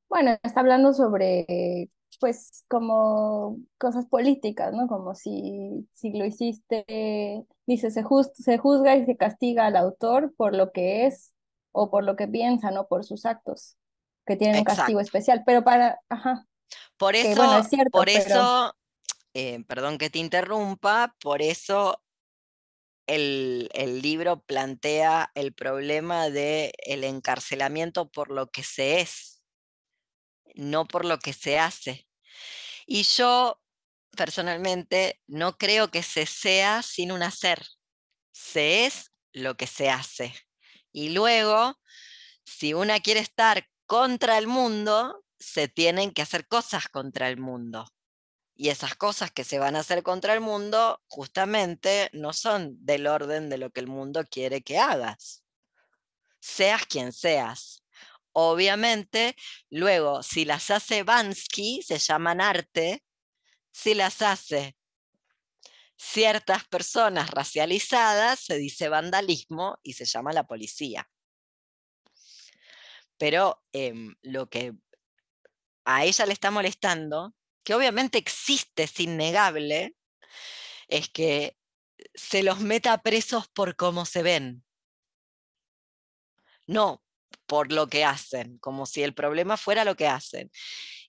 Bueno, está hablando sobre, pues, como cosas políticas, ¿no? Como si, si lo hiciste, dice, se, se juzga y se castiga al autor por lo que es o por lo que piensa, no por sus actos, que tienen un castigo especial. Pero para, ajá. Por eso, por eso, eh, perdón que te interrumpa, por eso el, el, libro plantea el problema del el encarcelamiento por lo que se es no por lo que se hace. Y yo personalmente no creo que se sea sin un hacer. Se es lo que se hace. Y luego, si una quiere estar contra el mundo, se tienen que hacer cosas contra el mundo. Y esas cosas que se van a hacer contra el mundo justamente no son del orden de lo que el mundo quiere que hagas. Seas quien seas. Obviamente, luego, si las hace Bansky, se llaman arte, si las hace ciertas personas racializadas, se dice vandalismo y se llama la policía. Pero em, lo que a ella le está molestando, que obviamente existe, es innegable, es que se los meta presos por cómo se ven. No por lo que hacen, como si el problema fuera lo que hacen.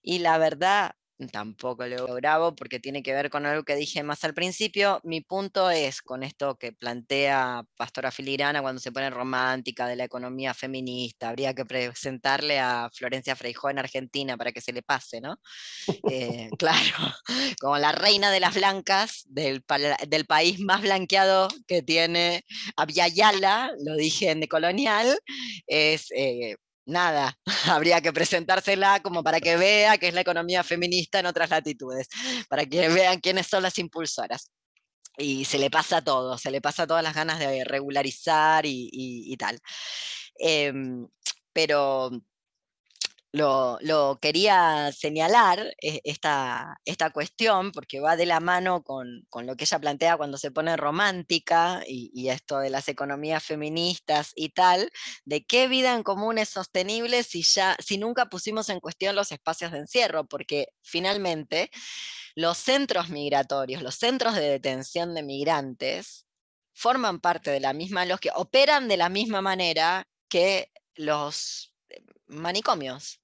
Y la verdad, tampoco lo grabo porque tiene que ver con algo que dije más al principio. Mi punto es con esto que plantea Pastora Filigrana cuando se pone romántica de la economía feminista. Habría que presentarle a Florencia Freijó en Argentina para que se le pase, ¿no? Eh, claro, como la reina de las blancas del, del país más blanqueado que tiene Aviala, lo dije en Decolonial, es eh, nada, habría que presentársela como para que vea que es la economía feminista en otras latitudes, para que vean quiénes son las impulsoras. Y se le pasa todo, se le pasa todas las ganas de regularizar y, tal. Em, pero lo, quería señalar eh, esta, esta, cuestión porque va de la mano con, lo que ella plantea cuando se pone romántica y, esto de las economías feministas y tal, de qué vida en común es sostenible si, ya, si nunca pusimos en cuestión los espacios de encierro, porque finalmente los centros migratorios, los centros de detención de migrantes, forman parte de la misma lógica, operan de la misma manera que los manicomios.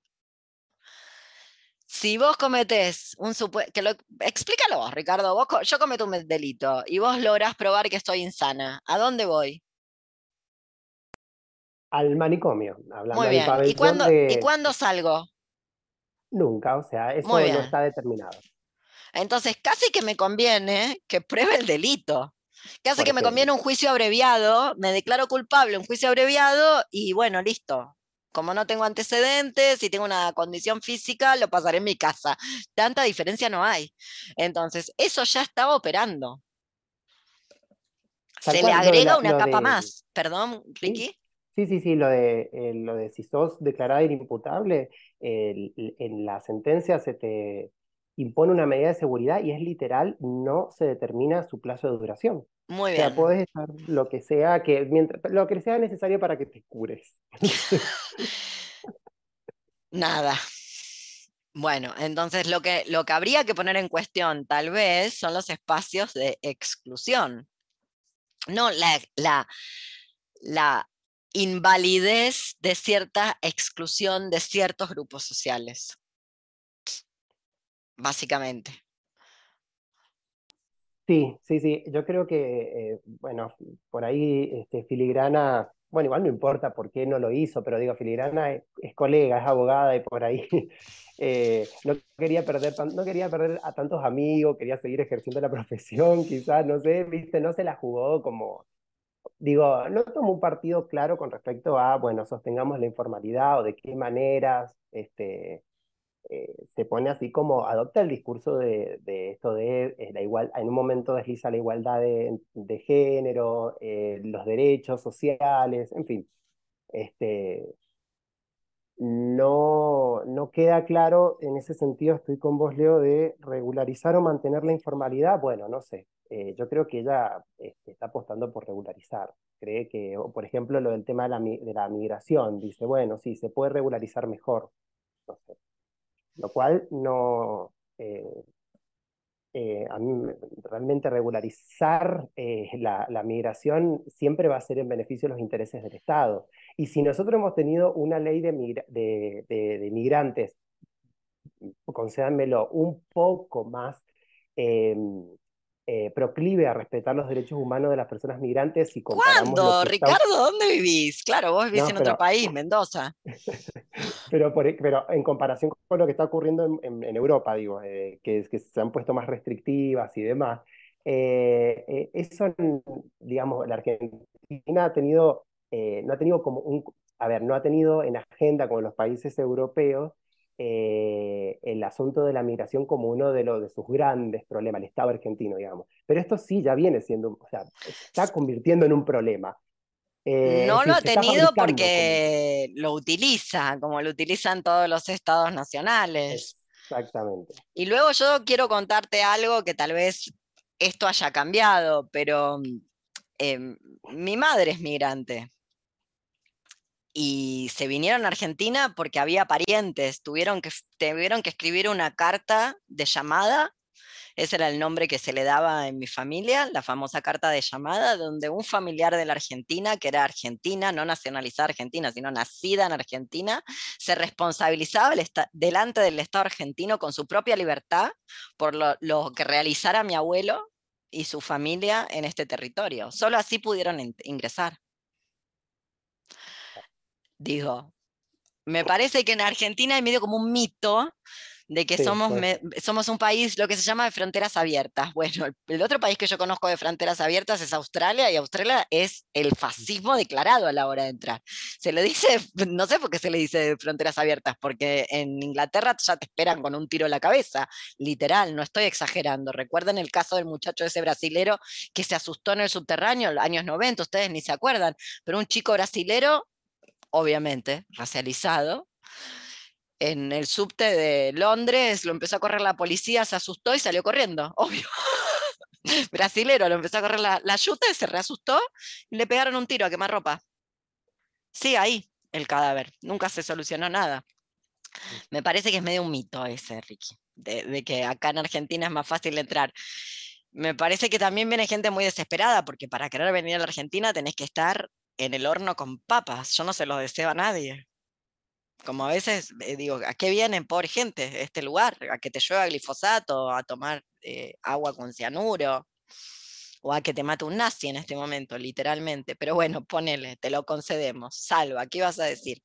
Si vos cometés un supuesto, que lo, explícalo vos, Ricardo, vos, yo cometo un delito y vos lográs probar que estoy insana, ¿a dónde voy? Al manicomio, hablando Muy bien. ¿Y cuándo, ¿Y cuándo salgo? Nunca, o sea, eso no está determinado. Entonces, casi que me conviene que pruebe el delito. Casi que me conviene un juicio abreviado, me declaro culpable, un juicio abreviado y bueno, listo como no tengo antecedentes y tengo una condición física, lo pasaré en mi casa. Tanta diferencia no hay. Entonces, eso ya estaba operando. Se le agrega una capa más. Perdón, Ricky. Sí, sí, sí, lo de, eh, lo de si sos declarada inimputable, en la sentencia se te impone una medida de seguridad y es literal, no se determina su plazo de duración. Muy bien. O sea, puedes estar lo que sea, que mientras, lo que sea necesario para que te cures. Nada. Bueno, entonces lo que, lo que habría que poner en cuestión tal vez son los espacios de exclusión. no, la, la, la invalidez de cierta exclusión de ciertos grupos sociales, básicamente. Sí, sí, sí, yo creo que, eh, bueno, por ahí este, Filigrana, bueno, igual no importa por qué no lo hizo, pero digo, Filigrana es, colega, es abogada y por ahí eh, no, quería perder, no quería perder a tantos amigos, quería seguir ejerciendo la profesión, quizás, no sé, viste, no se la jugó como, digo, no tomó un partido claro con respecto a, bueno, sostengamos la informalidad o de qué maneras, este, eh, se pone así como adopta el discurso de, esto de eh, la igual, en un momento desliza la igualdad de, género, eh, los derechos sociales, en fin. Este, no, no queda claro, en ese sentido estoy con vos, Leo, de regularizar o mantener la informalidad. Bueno, no sé, yo creo que ella este, está apostando por regularizar. Cree que, por ejemplo, lo del tema de la, de la migración, dice, bueno, sí, se puede regularizar mejor. No sé lo cual no, eh, eh, a mí realmente regularizar eh, la, migración siempre va a ser en beneficio de los intereses del Estado. Y si nosotros hemos tenido una ley de, de, de, migrantes, concédanmelo, un poco más em, proclive a respetar los derechos humanos de las personas migrantes y ¿Cuándo? Ricardo, ¿dónde vivís? Claro, vos vivís en otro país, Mendoza. pero, e, pero en comparación con lo que está ocurriendo en, Europa, digo, eh, que, que, se han puesto más restrictivas y demás, eh, eh, eso, digamos, la Argentina ha tenido, no ha tenido como un, a ver, no ha tenido en agenda con los países europeos el asunto de la migración como uno de, los, de sus grandes problemas, el Estado argentino, digamos. Pero esto sí ya viene siendo, o sea, se está convirtiendo en un problema. Eh, no lo ha tenido porque lo utiliza, como lo utilizan todos los estados nacionales. Exactamente. Y luego yo quiero contarte algo que tal vez esto haya cambiado, pero em, mi madre es migrante y se vinieron a Argentina porque había parientes, tuvieron que, tuvieron que escribir una carta de llamada ese era el nombre que se le daba en mi familia, la famosa carta de llamada, donde un familiar de la Argentina, que era argentina, no nacionalizada argentina, sino nacida en Argentina, se responsabilizaba delante del Estado argentino con su propia libertad por lo, que realizara mi abuelo y su familia en este territorio. Solo así pudieron ingresar. Digo, me parece que en Argentina hay medio como un mito de que somos, somos un país, lo que se llama de fronteras abiertas. Bueno, el, otro país que yo conozco de fronteras abiertas es Australia y Australia es el fascismo declarado a la hora de entrar. Se le dice, no sé por qué se le dice fronteras abiertas, porque en Inglaterra ya te esperan con un tiro en la cabeza, literal, no estoy exagerando. Recuerden el caso del muchacho ese brasilero que se asustó en el subterráneo, en los años 90, ustedes ni se acuerdan, pero un chico brasilero, obviamente, racializado, en el subte de Londres, lo empezó a correr la policía, se asustó y salió corriendo, obvio. Brasilero, lo empezó a correr la, la yuta y se reasustó y le pegaron un tiro a quemar ropa. Sí, ahí el cadáver, nunca se solucionó nada. Me parece que es medio un mito ese, Ricky, de, de que acá en Argentina es más fácil entrar. Me parece que también viene gente muy desesperada, porque para querer venir a la Argentina tenés que estar en el horno con papas. Yo no se lo deseo a nadie. Como a veces eh, digo, ¿a qué vienen, pobre gente, este lugar? ¿A que te llueva glifosato? ¿A tomar eh, agua con cianuro? ¿O a que te mate un nazi en este momento, literalmente? Pero bueno, ponele, te lo concedemos. Salva, ¿qué vas a decir?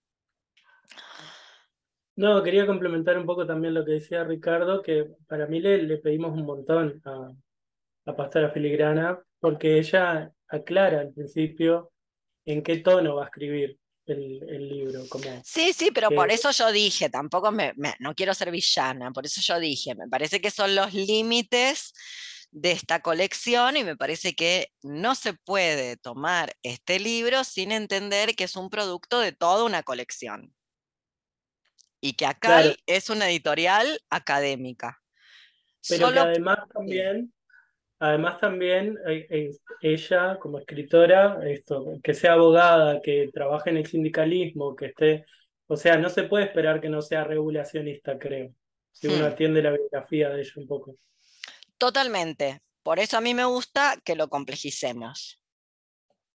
No, quería complementar un poco también lo que decía Ricardo, que para mí le, le pedimos un montón a, a Pastora Filigrana, porque ella aclara al principio en qué tono va a escribir el, libro. Como sí, sí, pero por eso yo dije, tampoco me, no quiero ser villana, por eso yo dije, me parece que son los límites de esta colección y me parece que no se puede tomar este libro sin entender que es un producto de toda una colección. Y que acá es una editorial académica. Pero que además también Además también eh, eh, ella como escritora, esto, que sea abogada, que trabaje en el sindicalismo, que esté, o sea, no se puede esperar que no sea regulacionista, creo, si uno hmm. atiende la biografía de ella un poco. Totalmente. Por eso a mí me gusta que lo complejicemos.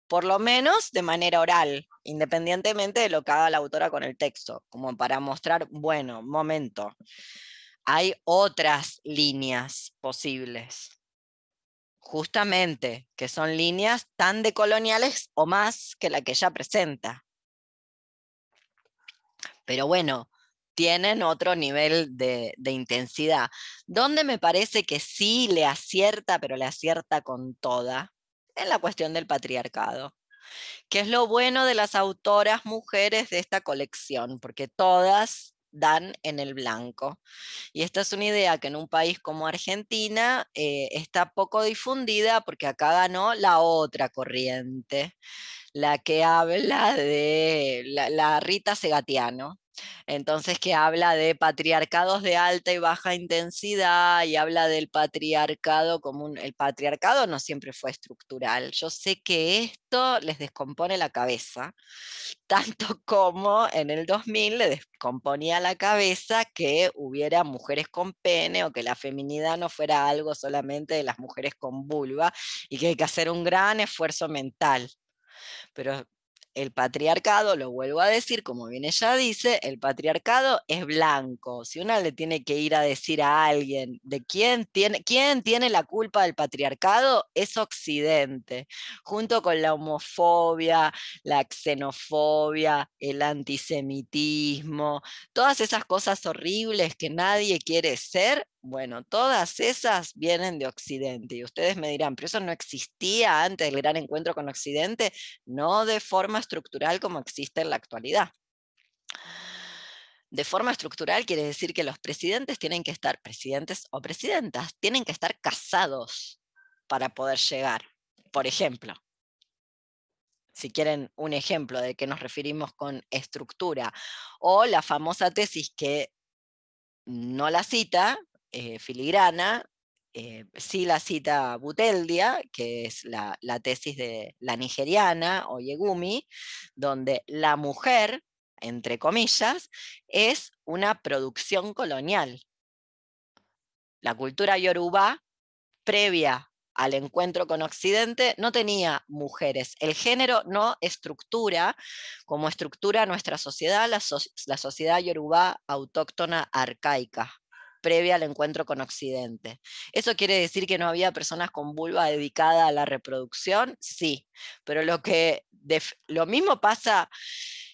por lo menos de manera oral, independientemente de lo que haga la autora con el texto, como para mostrar, bueno, momento, hay otras líneas posibles, justamente, que son líneas tan decoloniales o más que la que ella presenta. Pero bueno, tienen otro nivel de, intensidad. Donde me parece que sí le acierta, pero le acierta con toda, en la cuestión del patriarcado, que es lo bueno de las autoras mujeres de esta colección, porque todas dan en el blanco. Y esta es una idea que en un país como Argentina eh, está poco difundida porque acá ganó la otra corriente, la que habla de la, la Rita Segatiano, entonces que habla de patriarcados de alta y baja intensidad y habla del patriarcado como un, el patriarcado no siempre fue estructural. Yo sé que esto les descompone la cabeza, tanto como en el 2000 le descomponía la cabeza que hubiera mujeres con pene o que la feminidad no fuera algo solamente de las mujeres con vulva y que hay que hacer un gran esfuerzo mental. Pero el patriarcado, lo vuelvo a decir, como bien ella dice, el patriarcado es blanco. Si uno le tiene que ir a decir a alguien de quién tiene, quién tiene la culpa del patriarcado, es Occidente, junto con la homofobia, la xenofobia, el antisemitismo, todas esas cosas horribles que nadie quiere ser, bueno, todas esas vienen de Occidente y ustedes me dirán, pero eso no existía antes del gran encuentro con Occidente, no de forma estructural como existe en la actualidad. De forma estructural quiere decir que los presidentes tienen que estar, presidentes o presidentas, tienen que estar casados para poder llegar. Por ejemplo, si quieren un ejemplo de qué nos referimos con estructura, o la famosa tesis que no la cita, eh, filigrana, eh, sí la cita Buteldia, que es la, tesis de la nigeriana o Yegumi, donde la mujer, entre comillas, es una producción colonial. La cultura yoruba, previa al encuentro con Occidente, no tenía mujeres. El género no estructura como estructura nuestra sociedad, la, la sociedad yoruba autóctona arcaica previa al encuentro con Occidente. ¿Eso quiere decir que no había personas con vulva dedicada a la reproducción? Sí, pero lo, que lo mismo pasa...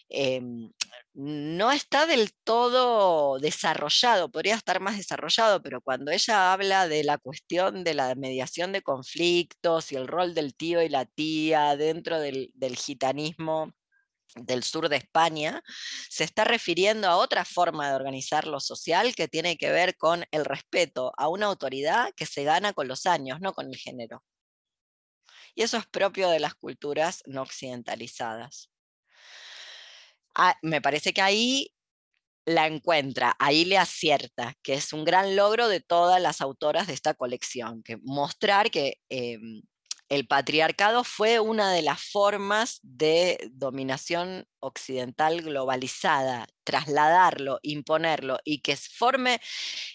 Em, no está del todo desarrollado, podría estar más desarrollado, pero cuando ella habla de la cuestión de la mediación de conflictos y el rol del tío y la tía dentro del gitanismo del sur de España, se está refiriendo a otra forma de organizar lo social que tiene que ver con el respeto a una autoridad que se gana con los años, no con el género. Y eso es propio de las culturas no occidentalizadas. Ah, me parece que ahí la encuentra, ahí le acierta, que es un gran logro de todas las autoras de esta colección, que mostrar que em, el patriarcado fue una de las formas de dominación occidental globalizada, trasladarlo, imponerlo y que se forme,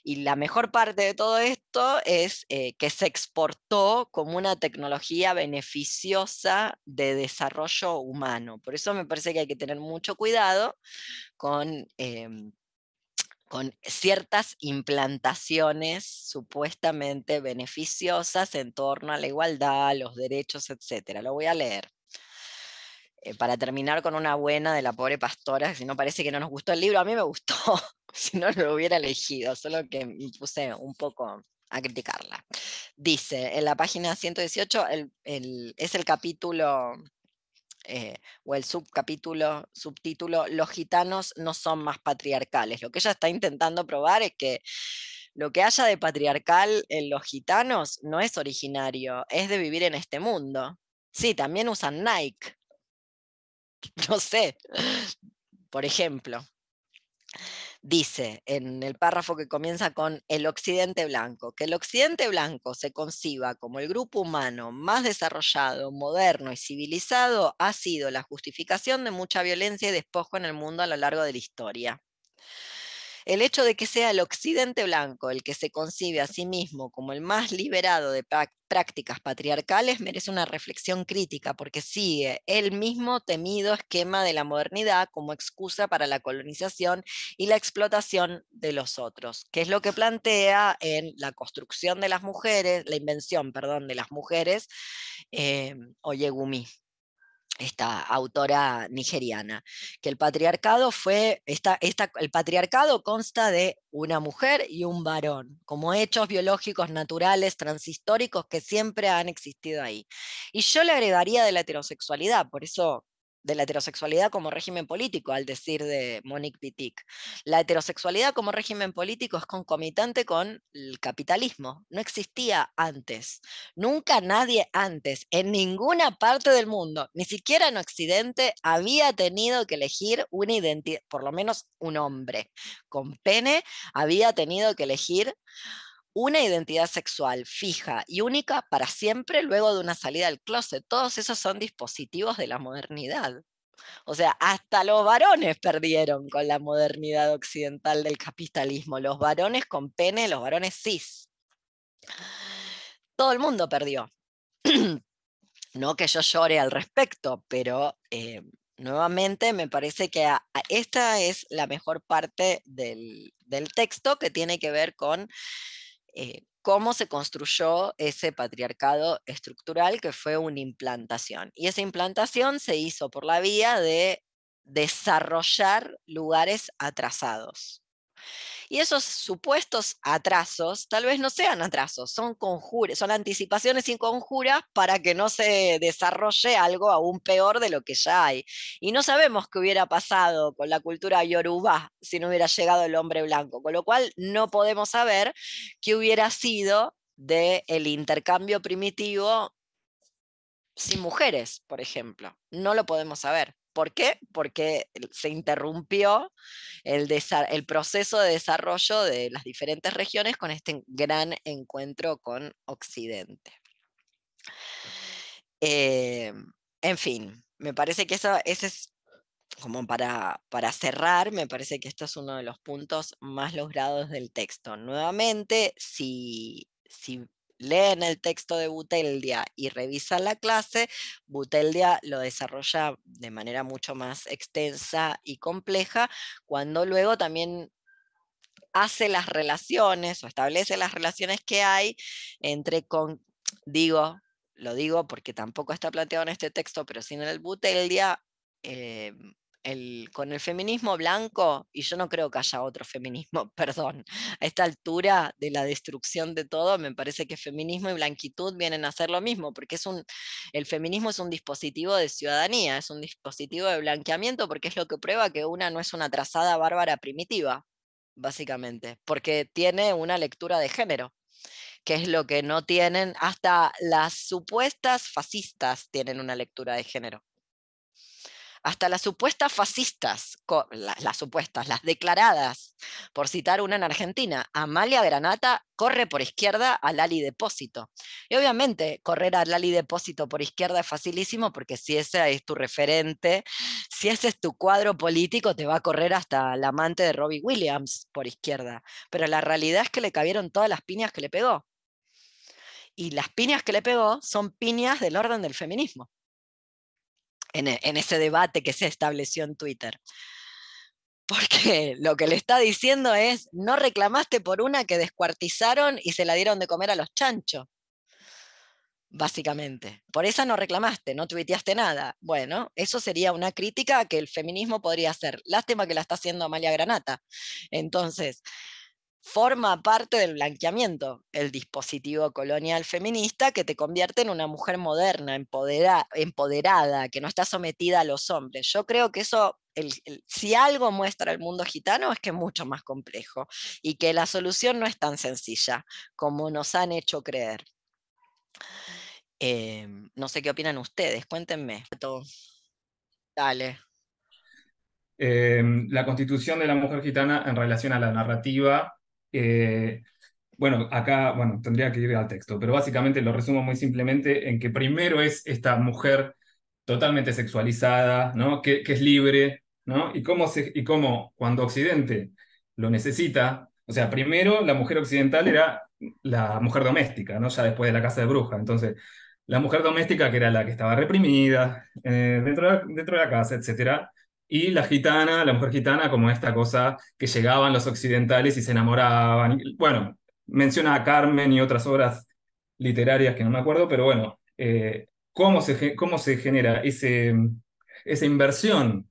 y la mejor parte de todo esto es eh, que se exportó como una tecnología beneficiosa de desarrollo humano. Por eso me parece que hay que tener mucho cuidado con... Em, con ciertas implantaciones supuestamente beneficiosas en torno a la igualdad, los derechos, etc. Lo voy a leer. Eh, para terminar con una buena de la pobre pastora, si no parece que no nos gustó el libro, a mí me gustó, si no lo hubiera elegido, solo que me puse un poco a criticarla. Dice, en la página 118 es el capítulo eh, o el subcapítulo, subtítulo, los gitanos no son más patriarcales. Lo que ella está intentando probar es que lo que haya de patriarcal en los gitanos no es originario, es de vivir en este mundo. Sí, también usan Nike. No sé, por ejemplo dice en el párrafo que comienza con el occidente blanco, que el occidente blanco se conciba como el grupo humano más desarrollado, moderno y civilizado ha sido la justificación de mucha violencia y despojo en el mundo a lo largo de la historia. El hecho de que sea el occidente blanco el que se concibe a sí mismo como el más liberado de prácticas patriarcales merece una reflexión crítica porque sigue el mismo temido esquema de la modernidad como excusa para la colonización y la explotación de los otros, que es lo que plantea en la construcción de las mujeres, la invención, perdón, de las mujeres, eh, Oyegumi esta autora nigeriana, que el patriarcado fue, esta, esta, el patriarcado consta de una mujer y un varón, como hechos biológicos naturales, transhistóricos que siempre han existido ahí. Y yo le agregaría de la heterosexualidad, por eso de la heterosexualidad como régimen político, al decir de Monique Wittig. La heterosexualidad como régimen político es concomitante con el capitalismo. No existía antes. Nunca nadie antes, en ninguna parte del mundo, ni siquiera en Occidente, había tenido que elegir una identidad, por lo menos un hombre con pene, había tenido que elegir una identidad sexual fija y única para siempre luego de una salida del closet. Todos esos son dispositivos de la modernidad. O sea, hasta los varones perdieron con la modernidad occidental del capitalismo. Los varones con pene, los varones cis. Todo el mundo perdió. no que yo llore al respecto, pero eh, nuevamente me parece que esta es la mejor parte del, del texto que tiene que ver con eh, cómo se construyó ese patriarcado estructural que fue una implantación. Y esa implantación se hizo por la vía de desarrollar lugares atrasados. Y esos supuestos atrasos tal vez no sean atrasos, son conjuras, son anticipaciones y conjuras para que no se desarrolle algo aún peor de lo que ya hay. Y no sabemos qué hubiera pasado con la cultura yoruba si no hubiera llegado el hombre blanco, con lo cual no podemos saber qué hubiera sido del el intercambio primitivo sin mujeres, por ejemplo. No lo podemos saber. ¿Por qué? Porque se interrumpió el, el, proceso de desarrollo de las diferentes regiones con este gran encuentro con Occidente. Eh, en fin, me parece que eso, ese es como para, para cerrar, me parece que esto es uno de los puntos más logrados del texto. Nuevamente, si, si leen el texto de Buteldia y revisan la clase, Buteldia lo desarrolla de manera mucho más extensa y compleja, cuando luego también hace las relaciones o establece las relaciones que hay entre, con, digo, lo digo porque tampoco está planteado en este texto, pero sí en el Buteldia, eh, con el feminismo blanco, y yo no creo que haya otro feminismo, perdón, a esta altura de la destrucción de todo, me parece que feminismo y blanquitud vienen a ser lo mismo, porque es un, el feminismo es un dispositivo de ciudadanía, es un dispositivo de blanqueamiento, porque es lo que prueba que una no es una trazada bárbara primitiva, básicamente, porque tiene una lectura de género que es lo que no tienen, hasta las supuestas fascistas tienen una lectura de género hasta las supuestas fascistas, las, supuestas, las declaradas, por citar una en Argentina, Amalia Granata corre por izquierda al Ali Depósito. Y obviamente correr al Ali Depósito por izquierda es facilísimo porque si ese es tu referente, si ese es tu cuadro político, te va a correr hasta el amante de Robbie Williams por izquierda. Pero la realidad es que le cabieron todas las piñas que le pegó. Y las piñas que le pegó son piñas del orden del feminismo. E, en, ese debate que se estableció en Twitter. Porque lo que le está diciendo es, no reclamaste por una que descuartizaron y se la dieron de comer a los chanchos básicamente. Por esa no reclamaste, no tuiteaste nada. Bueno, eso sería una crítica que el feminismo podría hacer. Lástima que la está haciendo Amalia Granata. Entonces, forma parte del blanqueamiento, el dispositivo colonial feminista que te convierte en una mujer moderna, empoderada, que no está sometida a los hombres. Yo creo que eso, si algo muestra el mundo gitano es que es mucho más complejo y que la solución no es tan sencilla como nos han hecho creer. Em, no sé qué opinan ustedes, cuéntenme. Dale. Em, la constitución de la mujer gitana en relación a la narrativa eh, bueno, acá, bueno, tendría que ir al texto, pero básicamente lo resumo muy simplemente en que primero es esta mujer totalmente sexualizada, ¿no? Que, es libre, ¿no? Y cómo, se, y cómo cuando Occidente lo necesita. O sea, primero la mujer occidental era la mujer doméstica, ¿no? Ya después de la casa de bruja. Entonces, la mujer doméstica, que era la que estaba reprimida eh, dentro, de dentro de la casa, etc. Y la gitana, la mujer gitana, como esta cosa que llegaban los occidentales y se enamoraban. Bueno, menciona a Carmen y otras obras literarias que no me acuerdo, pero bueno, eh, ¿cómo, se, cómo se genera ese, esa inversión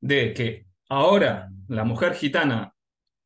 de que ahora la mujer gitana,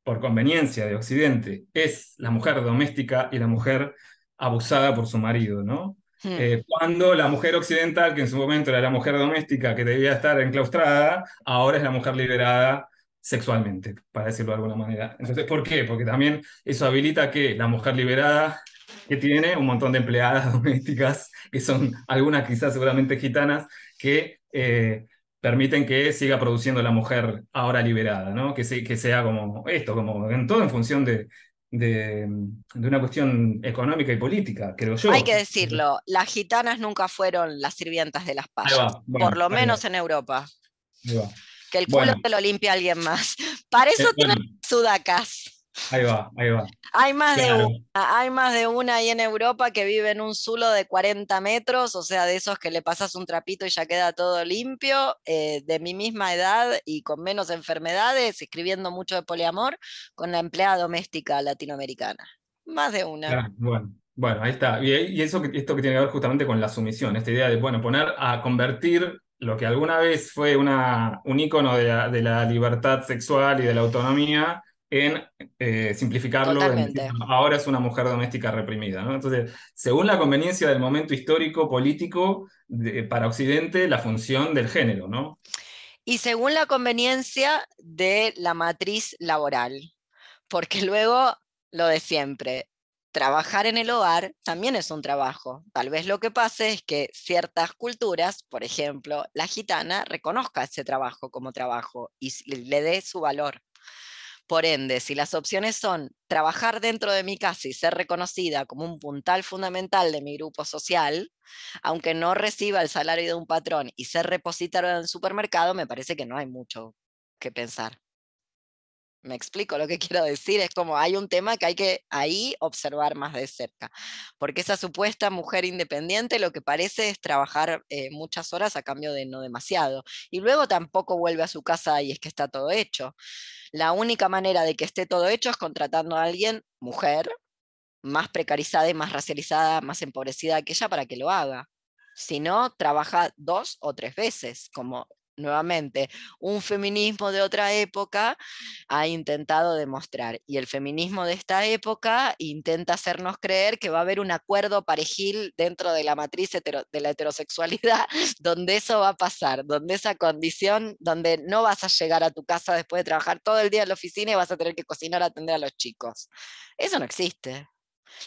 por conveniencia de Occidente, es la mujer doméstica y la mujer abusada por su marido, ¿no? Hmm. Eh, cuando la mujer occidental, que en su momento era la mujer doméstica que debía estar enclaustrada, ahora es la mujer liberada sexualmente, para decirlo de alguna manera. Entonces, ¿por qué? Porque también eso habilita que la mujer liberada, que tiene un montón de empleadas domésticas, que son algunas quizás seguramente gitanas, que eh, permiten que siga produciendo la mujer ahora liberada, ¿no? Que, que sea como esto, como en todo en función de, de, una cuestión económica y política, creo yo. Hay que decirlo, las gitanas nunca fueron las sirvientas de las payas, por lo menos en Europa. Que el culo te lo limpia alguien más. Para eso tienen sudacas. Ahí va, ahí va. Hay más, de una, hay más de una ahí en Europa que vive en un zulo de 40 metros, o sea, de esos que le pasas un trapito y ya queda todo limpio, eh, de mi misma edad y con menos enfermedades, escribiendo mucho de poliamor, con la empleada doméstica latinoamericana. Más de una. bueno. Bueno, ahí está. Y, eso, esto que tiene que ver justamente con la sumisión, esta idea de, bueno, poner a convertir lo que alguna vez fue una, un ícono de la, de la libertad sexual y de la autonomía en eh, simplificarlo, ahora es una mujer doméstica reprimida. Entonces, según la conveniencia del momento histórico, político, para Occidente, la función del género. ¿no? Y según la conveniencia de la matriz laboral, porque luego lo de siempre, trabajar en el hogar también es un trabajo. Tal vez lo que pase es que ciertas culturas, por ejemplo, la gitana, reconozca ese trabajo como trabajo y le dé su valor. Por ende, si las opciones son trabajar dentro de mi casa y ser reconocida como un puntal fundamental de mi grupo social, aunque no reciba el salario de un patrón y ser repositorio en un supermercado, me parece que no hay mucho que pensar. Me explico lo que quiero decir, es como hay un tema que hay que ahí observar más de cerca, porque esa supuesta mujer independiente lo que parece es trabajar eh, muchas horas a cambio de no demasiado, y luego tampoco vuelve a su casa y es que está todo hecho. La única manera de que esté todo hecho es contratando a alguien, mujer, más precarizada y más racializada, más empobrecida que ella para que lo haga. Si no, trabaja dos o tres veces, como nuevamente, un feminismo de otra época ha intentado demostrar. Y el feminismo de esta época intenta hacernos creer que va a haber un acuerdo parejil dentro de la matriz de la heterosexualidad, donde eso va a pasar, donde esa condición, donde no vas a llegar a tu casa después de trabajar todo el día en la oficina y vas a tener que cocinar, atender a los chicos. Eso no existe.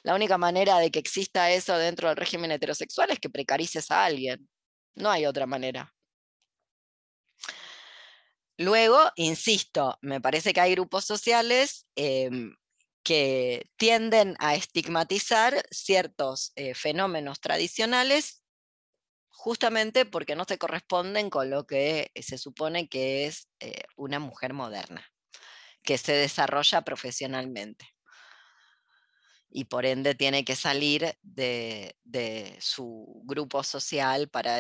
La única manera de que exista eso dentro del régimen heterosexual es que precarices a alguien. No hay otra manera. Luego, insisto, me parece que hay grupos sociales em, que tienden a estigmatizar ciertos eh, fenómenos tradicionales justamente porque no se corresponden con lo que se supone que es eh, una mujer moderna, que se desarrolla profesionalmente y por ende tiene que salir de, su grupo social para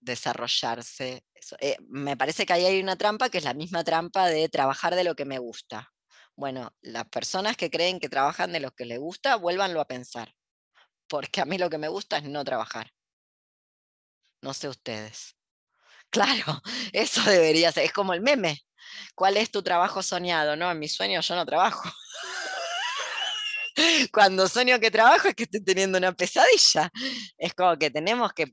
desarrollarse. Eh, me parece que ahí hay una trampa que es la misma trampa de trabajar de lo que me gusta. Bueno, las personas que creen que trabajan de lo que les gusta, vuélvanlo a pensar, porque a mí lo que me gusta es no trabajar. No sé ustedes. Claro, eso debería ser, es como el meme. ¿Cuál es tu trabajo soñado? No, en mi sueño yo no trabajo. cuando sueño que trabajo es que estoy teniendo una pesadilla. Es como que tenemos que,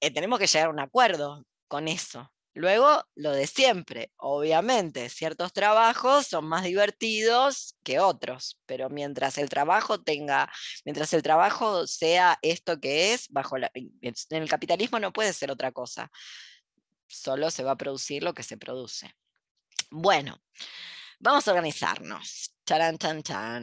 eh, tenemos que llegar a un acuerdo con eso. Luego, lo de siempre, obviamente, ciertos trabajos son más divertidos que otros, pero mientras el trabajo tenga, mientras el trabajo sea esto que es, bajo en el capitalismo no puede ser otra cosa. Solo se va a producir lo que se produce. Bueno, vamos a organizarnos. Charan, chan, chan.